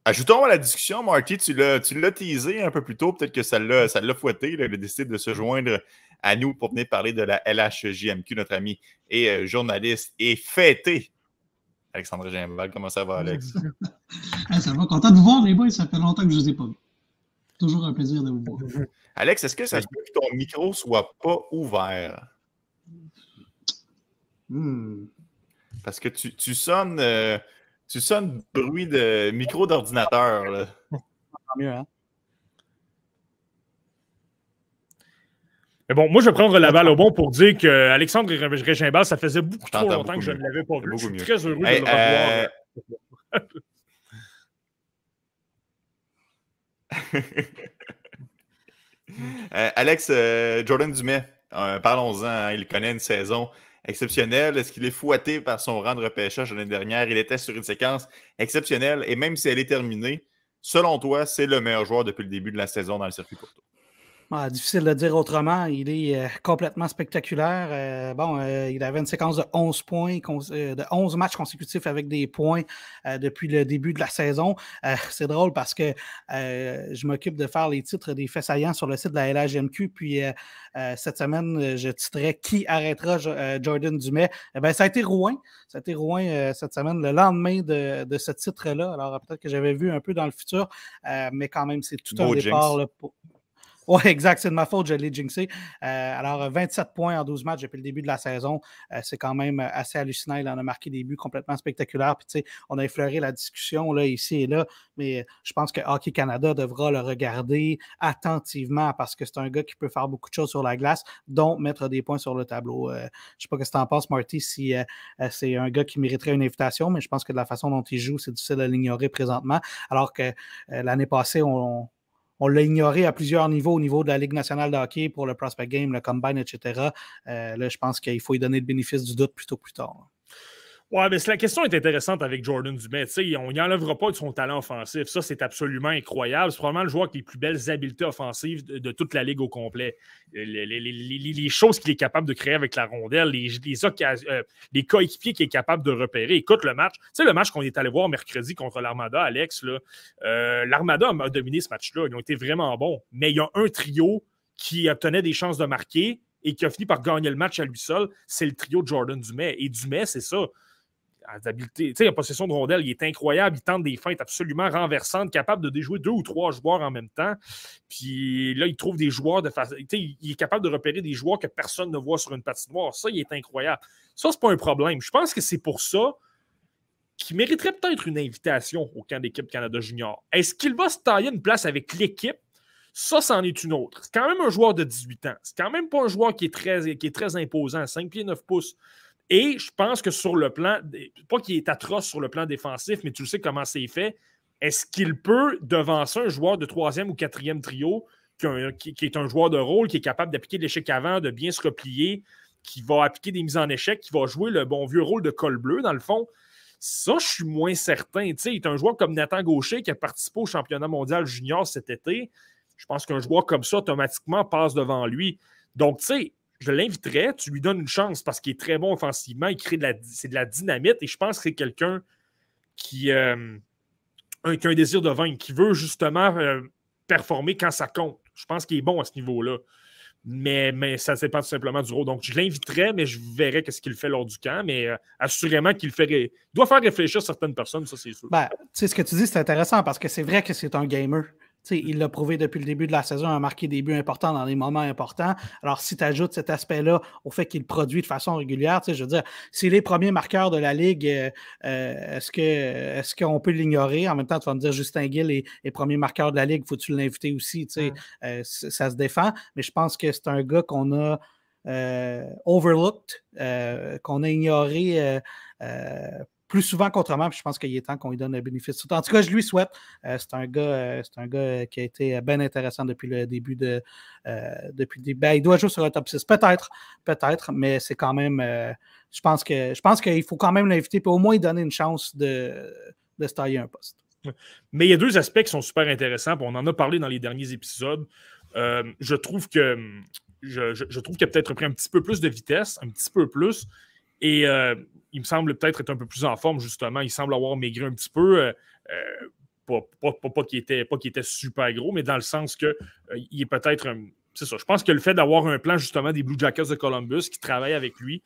Ajoutons à la discussion, Marty, tu l'as teasé un peu plus tôt, peut-être que ça l'a fouetté, il a décidé de se joindre à nous pour venir parler de la LHJMQ, notre ami et euh, journaliste et fêté. Alexandre Gimbal, comment ça va, Alex? <laughs> ça va, content de vous voir, les boys, ça fait longtemps que je ne vous ai pas vu. Toujours un plaisir de vous voir. <laughs> Alex, est-ce que ça se peut que ton micro soit pas ouvert? Hmm. Parce que tu, tu sonnes. Euh, tu sonnes bruit de micro d'ordinateur. <laughs> mieux, hein? Mais bon, moi, je vais prendre la balle au bon pour dire que Alexandre Régimbal, ça faisait beaucoup trop longtemps que je ne l'avais pas vu. Je suis très heureux de le revoir. Euh, <laughs> euh, Alex, euh, Jordan Dumais, parlons-en, hein, il connaît une saison exceptionnel. Est-ce qu'il est fouetté par son rang de repêchage l'année dernière? Il était sur une séquence exceptionnelle et même si elle est terminée, selon toi, c'est le meilleur joueur depuis le début de la saison dans le circuit courto. Ah, difficile de dire autrement. Il est euh, complètement spectaculaire. Euh, bon, euh, il avait une séquence de 11 points, de 11 matchs consécutifs avec des points depuis le début de la saison. c'est drôle parce que je m'occupe de faire les titres des faits saillants sur le site de la LHMQ. Puis cette semaine, je titrais Qui arrêtera Jordan Dumais eh ben, Ça a été Rouen. Ça a été Rouen cette semaine, le lendemain de, ce titre-là. Alors peut-être que j'avais vu un peu dans le futur, mais quand même, c'est tout un départ pour. Oui, <laughs> exact. C'est de ma faute, je l'ai jinxé. Euh, alors, 27 points en 12 matchs depuis le début de la saison. Euh, c'est quand même assez hallucinant. Il en a marqué des buts complètement spectaculaires. Puis, tu sais, on a effleuré la discussion là, ici et là, mais je pense que Hockey Canada devra le regarder attentivement parce que c'est un gars qui peut faire beaucoup de choses sur la glace, dont mettre des points sur le tableau. Euh, je ne sais pas ce que tu en penses, Marty, si c'est un gars qui mériterait une invitation, mais je pense que de la façon dont il joue, c'est difficile de l'ignorer présentement. Alors que l'année passée, on l'a ignoré à plusieurs niveaux, au niveau de la Ligue nationale de hockey pour le prospect game, le combine, etc. Euh, là, je pense qu'il faut y donner le bénéfice du doute plutôt plus tard. Ouais, mais la question est intéressante avec Jordan Dumais. on n'y enlèvera pas de son talent offensif. Ça, c'est absolument incroyable. C'est probablement le joueur qui a les plus belles habiletés offensives de, toute la ligue au complet. Les, choses qu'il est capable de créer avec la rondelle, les, euh, les, coéquipiers qu'il est capable de repérer. Écoute le match. Tu sais, le match qu'on est allé voir mercredi contre l'Armada, Alex, euh, l'Armada a dominé ce match-là. Ils ont été vraiment bons. Mais il y a un trio qui obtenait des chances de marquer et qui a fini par gagner le match à lui seul. C'est le trio de Jordan Dumais. Et Dumais, c'est ça d'habileté. Tu sais, possession de rondelle, il est incroyable. Il tente des feintes absolument renversantes, capable de déjouer deux ou trois joueurs en même temps. Puis là, il trouve des joueurs de façon. Il est capable de repérer des joueurs que personne ne voit sur une patinoire. Ça, il est incroyable. Ça, c'est pas un problème. Je pense que c'est pour ça qu'il mériterait peut-être une invitation au camp d'équipe Canada Junior. Est-ce qu'il va se tailler une place avec l'équipe? Ça, c'en est une autre. C'est quand même un joueur de 18 ans. C'est quand même pas un joueur qui est très, qui est très imposant, 5 pieds 9 pouces. Et je pense que sur le plan, pas qu'il est atroce sur le plan défensif, mais tu sais comment c'est fait. Est-ce qu'il peut devancer un joueur de troisième ou quatrième trio qui, est un joueur de rôle, qui est capable d'appliquer l'échec avant, de bien se replier, qui va appliquer des mises en échec, qui va jouer le bon vieux rôle de col bleu, dans le fond? Ça, je suis moins certain. Tu sais, il est un joueur comme Nathan Gaucher qui a participé au championnat mondial junior cet été. Je pense qu'un joueur comme ça, automatiquement, passe devant lui. Donc, tu sais, je l'inviterais, tu lui donnes une chance parce qu'il est très bon offensivement, il crée de la, dynamite et je pense que c'est quelqu'un qui, euh, a un désir de vaincre, qui veut justement euh, performer quand ça compte. Je pense qu'il est bon à ce niveau-là. Mais, mais ça pas tout simplement du rôle. Donc, je l'inviterais, mais je verrai ce qu'il fait lors du camp. Mais euh, assurément qu'il fait doit faire réfléchir certaines personnes, ça, c'est sûr. Ben, tu sais, ce que tu dis, c'est intéressant parce que c'est vrai que c'est un gamer il l'a prouvé depuis le début de la saison, a marqué des buts importants dans des moments importants. Alors, si tu ajoutes cet aspect-là au fait qu'il produit de façon régulière, je veux dire, s'il est premier marqueur de la Ligue, euh, euh, est-ce qu'on est qu'on peut l'ignorer? En même temps, tu vas me dire Justin Gill est, premier marqueur de la Ligue, faut-tu l'inviter aussi? Euh, ça se défend, mais je pense que c'est un gars qu'on a overlooked, qu'on a ignoré plus souvent qu'autrement. je pense qu'il est temps qu'on lui donne le bénéfice. En tout cas, je lui souhaite. c'est un gars, c'est un gars qui a été bien intéressant depuis le début de. depuis le. Ben, il doit jouer sur un top 6. Peut-être, peut-être, mais c'est quand même. je pense que je pense qu'il faut quand même l'inviter pour au moins lui donner une chance de, se tailler un poste. Mais il y a deux aspects qui sont super intéressants. On en a parlé dans les derniers épisodes. je trouve que je, trouve qu'il a peut-être pris un petit peu plus de vitesse, un petit peu plus. Et euh, il me semble peut-être être un peu plus en forme, justement. Il semble avoir maigri un petit peu. Euh, euh, pas, qu'il était, était, super gros, mais dans le sens qu'il est peut-être. c'est ça. Je pense que le fait d'avoir un plan, justement, des Blue Jackets de Columbus qui travaille avec lui,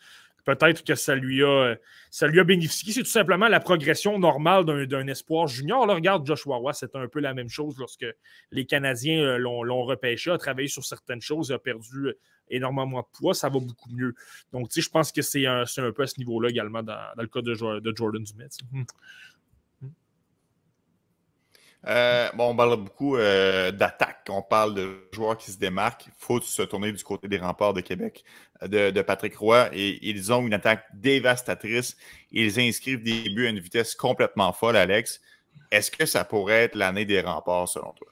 peut-être que ça lui a, ça lui a bénéficié. C'est tout simplement la progression normale d'un espoir junior. Regarde Joshua Roy, c'était un peu la même chose lorsque les Canadiens euh, l'ont repêché, a travaillé sur certaines choses, a perdu énormément de poids, ça va beaucoup mieux. Donc, je pense que c'est un, peu à ce niveau-là également dans, le cas de, de Jordan Dumais. Euh, bon, on parle beaucoup euh, d'attaque. On parle de joueurs qui se démarquent. Il faut se tourner du côté des remparts de Québec, euh, de, Patrick Roy. Et ils ont une attaque dévastatrice. Ils inscrivent des buts à une vitesse complètement folle, Alex. Est-ce que ça pourrait être l'année des remparts, selon toi?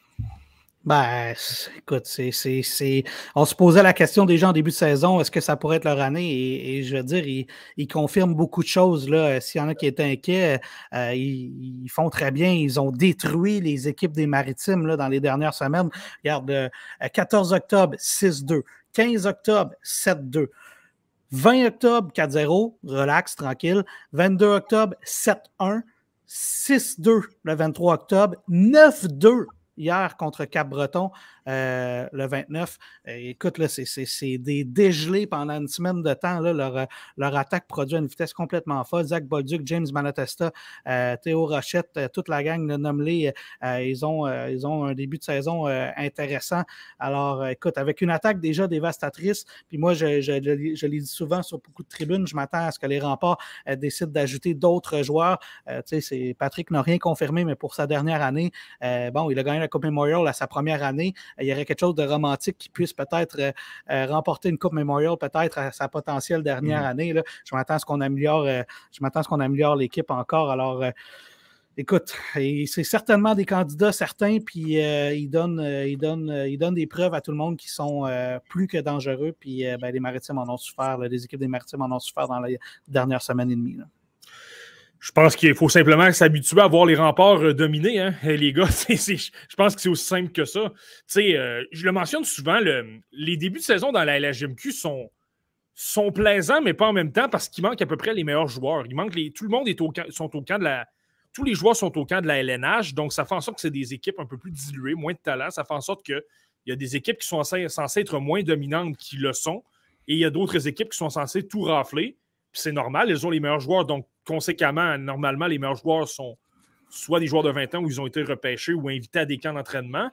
Ben, écoute, c'est, on se posait la question déjà en début de saison, est-ce que ça pourrait être leur année? Et, je veux dire, ils, confirment beaucoup de choses. Là. S'il y en a qui étaient inquiets, euh, ils, font très bien. Ils ont détruit les équipes des maritimes dans les dernières semaines. Regarde, 14 euh, octobre, 6-2. 15 octobre, 7-2. 20 octobre, 4-0, relax, tranquille. 22 octobre, 7-1. 6-2 le 23 octobre, 9-2 hier contre Cap-Breton. Euh, le 29. Euh, écoute, là, c'est des dégelés pendant une semaine de temps. Là, leur, euh, leur, attaque produit à une vitesse complètement folle. Zach Bolduc, James Malatesta, Théo Rochette, toute la gang de Nomley, ils, ont, ils ont un début de saison intéressant. Alors, écoute, avec une attaque déjà dévastatrice, puis moi, je, je, je, l'ai dit souvent sur beaucoup de tribunes, je m'attends à ce que les remparts décident d'ajouter d'autres joueurs. Patrick n'a rien confirmé, mais pour sa dernière année, bon, il a gagné la Coupe Memorial à sa première année il y aurait quelque chose de romantique qui puisse peut-être euh, euh, remporter une Coupe Memorial, peut-être à sa potentielle dernière mm. année. Là. Je m'attends à ce qu'on améliore, euh, je m'attends ce qu'on améliore l'équipe encore. Alors, écoute, c'est certainement des candidats certains, puis ils, donnent, ils, donnent, ils donnent des preuves à tout le monde qui sont plus que dangereux. Puis ben, les Maritimes en ont souffert, les équipes des Maritimes en ont souffert dans les dernières semaines et demie. Je pense qu'il faut simplement s'habituer à voir les remparts euh, dominés, hein, <laughs> les gars. <laughs> je pense que c'est aussi simple que ça. Euh, je le mentionne souvent, les débuts de saison dans la LHMQ sont, plaisants, mais pas en même temps parce qu'il manque à peu près les meilleurs joueurs. Il manque les, tout le monde est au, sont au camp de la. Tous les joueurs sont au camp de la LNH, donc ça fait en sorte que c'est des équipes un peu plus diluées, moins de talent. Ça fait en sorte qu'il y a des équipes qui sont censées être moins dominantes qui le sont, et il y a d'autres équipes qui sont censées tout rafler c'est normal, ils ont les meilleurs joueurs. Donc, conséquemment, normalement, les meilleurs joueurs sont soit des joueurs de 20 ans où ils ont été repêchés ou invités à des camps d'entraînement.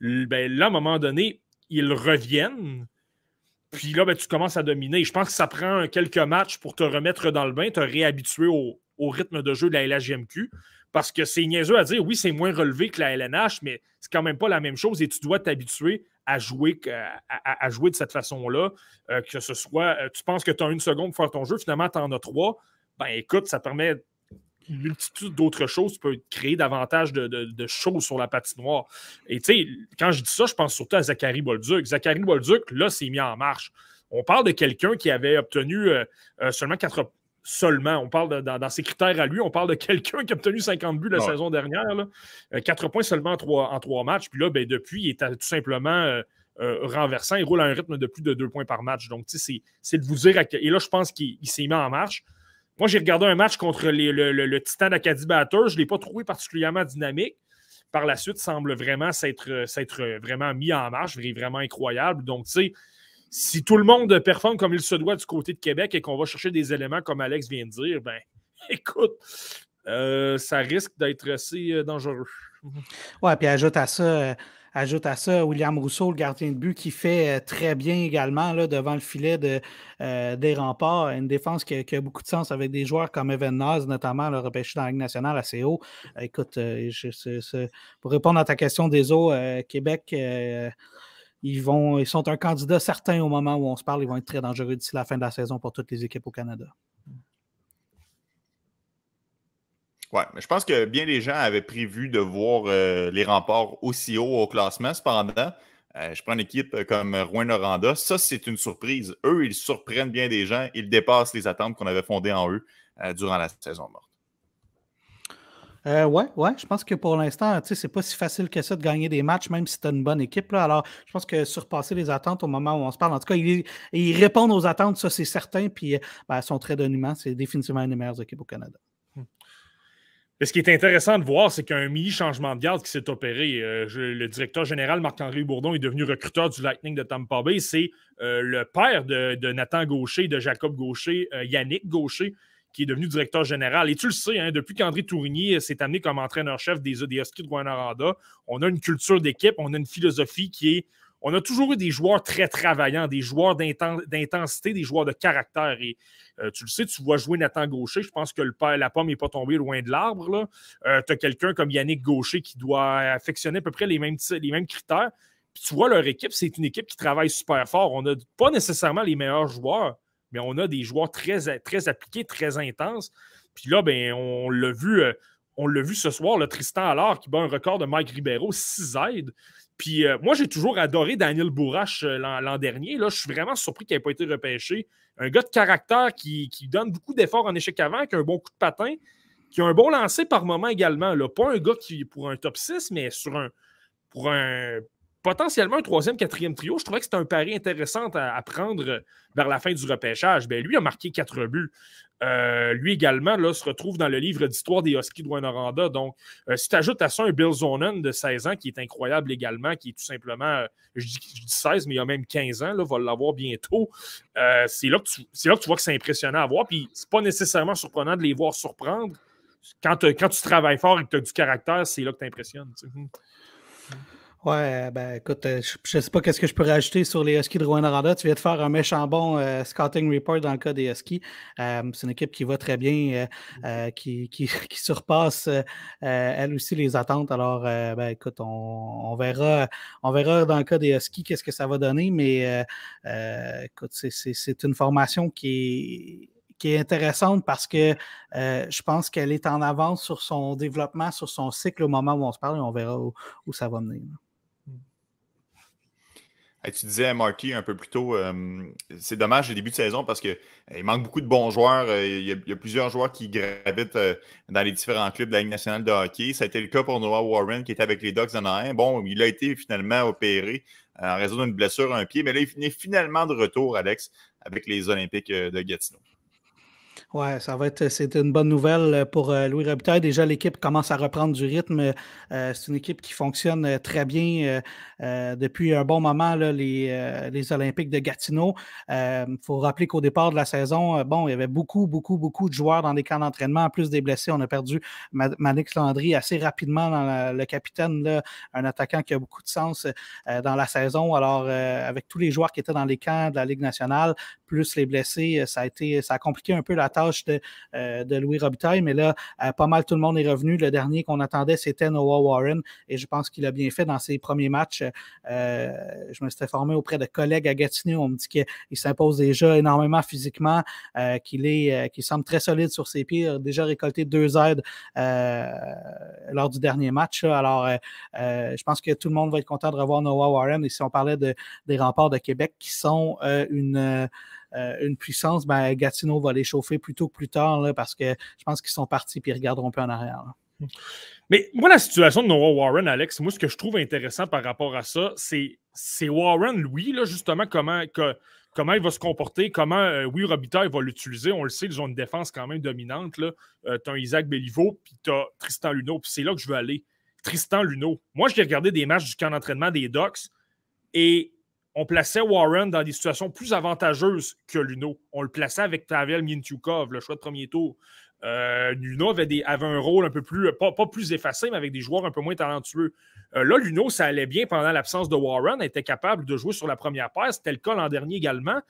Ben, là, à un moment donné, ils reviennent. Puis là, ben, tu commences à dominer. Je pense que ça prend quelques matchs pour te remettre dans le bain, te réhabituer au, rythme de jeu de la LHGMQ. Parce que c'est niaiseux à dire, oui, c'est moins relevé que la LNH, mais c'est quand même pas la même chose et tu dois t'habituer à jouer, à, jouer de cette façon-là. Euh, que ce soit, euh, tu penses que tu as une seconde pour faire ton jeu, finalement, tu en as trois. Ben écoute, ça permet une multitude d'autres choses. Tu peux créer davantage de, choses sur la patinoire. Et tu sais, quand je dis ça, je pense surtout à Zachary Bolduc. Zachary Bolduc, là, s'est mis en marche. On parle de quelqu'un qui avait obtenu euh, seulement quatre seulement. On parle dans, ses critères à lui, on parle de quelqu'un qui a obtenu 50 buts la saison dernière. Là. 4 euh, points seulement en 3, en matchs. Puis là, ben, depuis, il est tout simplement euh, euh, renversant. Il roule à un rythme de plus de 2 points par match. Donc, c'est de vous dire. Et là, je pense qu'il s'est mis en marche. Moi, j'ai regardé un match contre le, Titan d'Acadie Batters. Je ne l'ai pas trouvé particulièrement dynamique. Par la suite, semble vraiment s'être vraiment mis en marche, vraiment incroyable. Donc, tu sais, si tout le monde performe comme il se doit du côté de Québec et qu'on va chercher des éléments comme Alex vient de dire, ben <laughs> écoute, euh, ça risque d'être assez euh, dangereux. Ouais, puis ajoute à ça. Euh, ajoute à ça William Rousseau, le gardien de but, qui fait très bien également là, devant le filet de, des remparts. Une défense qui a, beaucoup de sens avec des joueurs comme Evan Naz, notamment le repêché dans la Ligue nationale assez haut. Écoute, pour répondre à ta question des Québec ils, vont, ils sont un candidat certain au moment où on se parle. Ils vont être très dangereux d'ici la fin de la saison pour toutes les équipes au Canada. Oui, mais je pense que bien des gens avaient prévu de voir euh, les remparts aussi haut au classement. Cependant, euh, je prends une équipe comme Rouen Noranda. Ça, c'est une surprise. Eux, ils surprennent bien des gens. Ils dépassent les attentes qu'on avait fondées en eux euh, durant la saison morte. Euh, ouais, ouais, je pense que pour l'instant, tu sais, c'est pas si facile que ça de gagner des matchs, même si tu as une bonne équipe. Alors, je pense que surpasser les attentes au moment où on se parle, en tout cas, ils, répondent aux attentes, ça c'est certain, puis euh, ben, sont très. C'est définitivement une des meilleures équipes au Canada. Ce qui est intéressant de voir, c'est qu'un mini changement de garde qui s'est opéré. Euh, le directeur général Marc-André Bourdon est devenu recruteur du Lightning de Tampa Bay. C'est euh, le père de, Nathan Gaucher, de Jacob Gaucher, Yannick Gaucher, qui est devenu directeur général. Et tu le sais, hein, depuis qu'André Tourigny s'est amené comme entraîneur-chef des, des Huskies de Guanaranda, on a une culture d'équipe, on a une philosophie qui est. On a toujours eu des joueurs très travaillants, des joueurs d'intensité, des joueurs de caractère. Et euh, tu le sais, tu vois jouer Nathan Gaucher. Je pense que le la pomme n'est pas tombée loin de l'arbre. Euh, tu as quelqu'un comme Yannick Gaucher qui doit affectionner à peu près les mêmes, critères. Tu vois, leur équipe, c'est une équipe qui travaille super fort. On n'a pas nécessairement les meilleurs joueurs, mais on a des joueurs très, appliqués, très intenses. Puis là, ben, on l'a vu, euh, vu ce soir, le Tristan Allard qui bat un record de Mike Ribeiro, 6 aides. Puis euh, moi, j'ai toujours adoré Daniel Bourrache euh, l'an dernier. Là, je suis vraiment surpris qu'il n'ait pas été repêché. Un gars de caractère qui, donne beaucoup d'efforts en échec avant, qui a un bon coup de patin, qui a un bon lancer par moment également. Là. Pas un gars qui pour un top 6, mais sur un, pour un, potentiellement un troisième, quatrième trio. Je trouvais que c'était un pari intéressant à, prendre vers la fin du repêchage. Ben, lui a marqué quatre buts. Euh, lui également se retrouve dans le livre d'histoire des Huskies de Wanoranda. Donc, euh, si tu ajoutes à ça un Bill Zonen de 16 ans qui est incroyable également, qui est tout simplement, euh, je, dis, 16, mais il a même 15 ans, là, va l'avoir bientôt. c'est, là que tu, là que tu vois que c'est impressionnant à voir. Puis, c'est pas nécessairement surprenant de les voir surprendre. Quand, quand tu travailles fort et que tu as du caractère, c'est là que tu impressionnes. Ouais, ben écoute, euh, je ne sais pas qu'est-ce que je pourrais ajouter sur les Huskies de Rouen-Noranda. Tu viens de faire un méchant bon euh, scouting report dans le cas des Huskies. Euh, c'est une équipe qui va très bien, qui, qui, <laughs> qui, surpasse elle aussi les attentes. Alors, ben écoute, on, on, verra, on verra dans le cas des Huskies qu'est-ce que ça va donner, mais écoute, c'est une formation qui est qui est intéressante parce que je pense qu'elle est en avance sur son développement, sur son cycle au moment où on se parle et on verra où, où ça va mener tu disais, Marty, un peu plus tôt, euh, c'est dommage le début de saison parce qu'il manque beaucoup de bons joueurs. Euh, il, y a, plusieurs joueurs qui gravitent euh, dans les différents clubs de la Ligue nationale de hockey. Ça a été le cas pour Noah Warren qui était avec les Ducks en Bon, il a été finalement opéré en raison d'une blessure à un pied, mais là, il est finalement de retour, Alex, avec les Olympiques de Gatineau. Ouais, ça va être c'est une bonne nouvelle euh, pour euh, Louis Robitaille. Déjà, l'équipe commence à reprendre du rythme. Euh, c'est une équipe qui fonctionne très bien depuis un bon moment, les, les, Olympiques de Gatineau. Il faut rappeler qu'au départ de la saison, bon, il y avait beaucoup, beaucoup, beaucoup de joueurs dans des camps d'entraînement. En plus des blessés, on a perdu Manix Landry assez rapidement dans le capitaine, un attaquant qui a beaucoup de sens dans la saison. Alors, avec tous les joueurs qui étaient dans les camps de la Ligue nationale, plus les blessés, ça a été ça a compliqué un peu la tâche de, euh, de Louis Robitaille, mais là, euh, pas mal tout le monde est revenu. Le dernier qu'on attendait, c'était Noah Warren, et je pense qu'il a bien fait dans ses premiers matchs. Euh, je me suis informé auprès de collègues à Gatineau. On me dit qu'il s'impose déjà énormément physiquement, qu'il est, qu'il semble très solide sur ses pieds, a déjà récolté deux aides lors du dernier match. Alors, je pense que tout le monde va être content de revoir Noah Warren. Et si on parlait de, des remparts de Québec qui sont une puissance, ben, Gatineau va les chauffer plutôt que plus tard parce que je pense qu'ils sont partis et ils regarderont plus en arrière. Mais moi, la situation de Noah Warren, Alex, moi, ce que je trouve intéressant par rapport à ça, c'est Warren, lui, là, justement, comment, comment il va se comporter, comment euh, oui, Robitaille va l'utiliser. On le sait, ils ont une défense quand même dominante. Euh, tu as un Isaac Belliveau, puis tu as Tristan Luneau, puis c'est là que je veux aller. Tristan Luneau. Moi, j'ai regardé des matchs du camp d'entraînement des Ducks et on plaçait Warren dans des situations plus avantageuses que Luno. On le plaçait avec Pavel Mintukov, le choix de premier tour. Euh, Luno avait, un rôle un peu plus, pas, plus effacé, mais avec des joueurs un peu moins talentueux. Euh, là, Luno, ça allait bien pendant l'absence de Warren, était capable de jouer sur la première paire. C'était le cas l'an dernier également.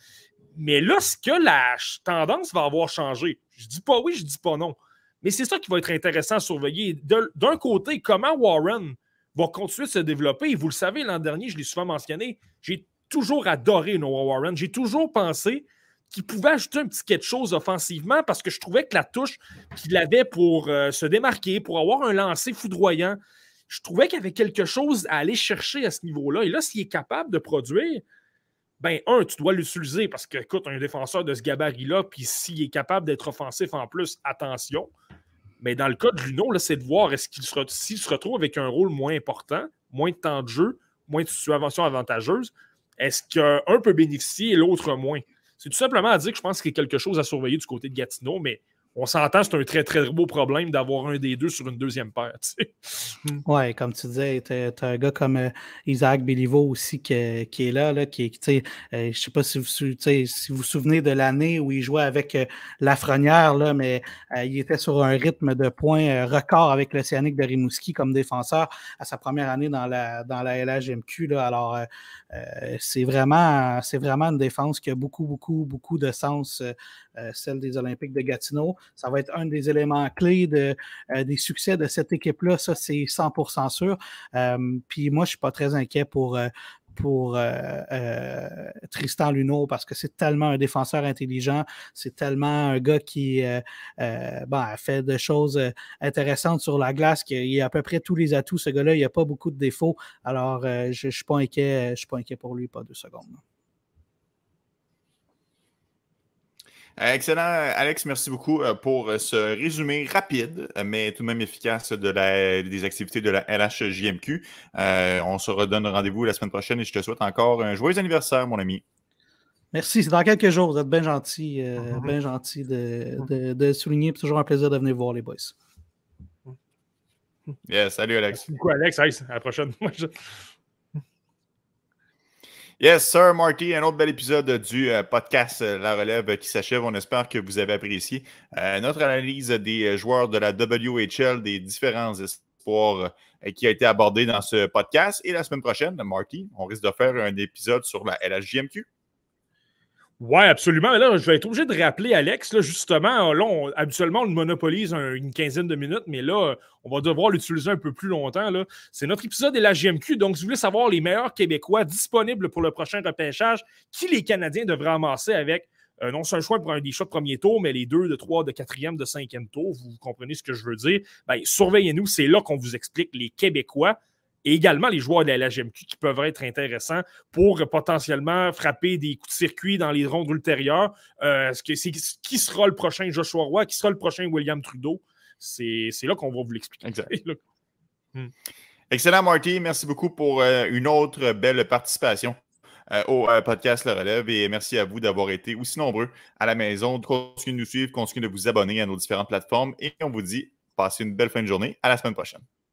Mais là, ce que la tendance va avoir changé, je dis pas oui, je dis pas non. Mais c'est ça qui va être intéressant à surveiller. D'un côté, comment Warren va continuer de se développer? Et vous le savez, l'an dernier, je l'ai souvent mentionné, j'ai toujours adoré Noah Warren. J'ai toujours pensé qui pouvait ajouter un petit quelque chose offensivement parce que je trouvais que la touche qu'il avait pour euh, se démarquer, pour avoir un lancer foudroyant, je trouvais qu'il y avait quelque chose à aller chercher à ce niveau-là. Et là, s'il est capable de produire, ben, un, tu dois l'utiliser parce que, écoute, un défenseur de ce gabarit-là, puis s'il est capable d'être offensif en plus, attention. Mais dans le cas de Luno, c'est de voir qu'il se, s'il se retrouve avec un rôle moins important, moins de temps de jeu, moins de situations avantageuses, est-ce qu'un peut bénéficier et l'autre moins? C'est tout simplement à dire que je pense qu'il y a quelque chose à surveiller du côté de Gatineau, mais on s'entend, c'est un très, très beau problème d'avoir un des deux sur une deuxième paire. Hmm. Oui, comme tu disais, tu as, un gars comme euh, Isaac Béliveau aussi qui, est là, là qui, euh, je ne sais pas si vous, si vous vous souvenez de l'année où il jouait avec euh, Lafrenière, là, mais il était sur un rythme de points record avec l'Océanique de Rimouski comme défenseur à sa première année dans la, dans la LHMQ. Là. Alors, c'est vraiment, vraiment une défense qui a beaucoup, beaucoup, beaucoup de sens, celle des Olympiques de Gatineau. Ça va être un des éléments clés de, euh, des succès de cette équipe-là. Ça, c'est 100% sûr. Euh, puis moi, je ne suis pas très inquiet pour, euh, pour Tristan Luneau parce que c'est tellement un défenseur intelligent, c'est tellement un gars qui bon, fait des choses intéressantes sur la glace, qu'il a à peu près tous les atouts. Ce gars-là, il n'y a pas beaucoup de défauts. Alors, je ne suis suis pas inquiet pour lui, pas deux secondes. Euh, excellent, Alex. Merci beaucoup euh, pour euh, ce résumé rapide, mais tout de même efficace de la, des activités de la LHJMQ. on se redonne rendez-vous la semaine prochaine et je te souhaite encore un joyeux anniversaire, mon ami. Merci, c'est dans quelques jours. Vous êtes bien gentil, mm-hmm. bien gentil de, de, souligner. C'est toujours un plaisir de venir voir les boys. Yes, salut Alex. Merci beaucoup, Alex. à la prochaine. <laughs> Yes, sir, Marty, un autre bel épisode du euh, podcast euh, La Relève qui s'achève. On espère que vous avez apprécié euh, notre analyse des joueurs de la WHL, des différents espoirs qui a été abordé dans ce podcast. Et la semaine prochaine, Marty, on risque de faire un épisode sur la LHJMQ. Oui, absolument. Là, je vais être obligé de rappeler Alex, là, justement, là, habituellement, on le monopolise une quinzaine de minutes, mais là, on va devoir l'utiliser un peu plus longtemps. C'est notre épisode de la GMQ. Donc, si vous voulez savoir les meilleurs Québécois disponibles pour le prochain repêchage, qui les Canadiens devraient amasser avec euh, non c'est un choix pour un des choix de premier tour, mais les deux, de trois, de quatrième, de cinquième tour, vous comprenez ce que je veux dire? Ben, surveillez-nous, c'est là qu'on vous explique les Québécois et également les joueurs de la LHMQ qui peuvent être intéressants pour potentiellement frapper des coups de circuit dans les rondes ultérieures. Euh, ce qui sera le prochain Joshua Roy, qui sera le prochain William Trudeau? C'est là qu'on va vous l'expliquer. <laughs> Hmm. Excellent, Marty. Merci beaucoup pour euh, une autre belle participation. Euh, au podcast Le Relève et merci à vous d'avoir été aussi nombreux à la maison. Continuez de nous suivre, continuez de vous abonner à nos différentes plateformes et on vous dit passez une belle fin de journée. À la semaine prochaine.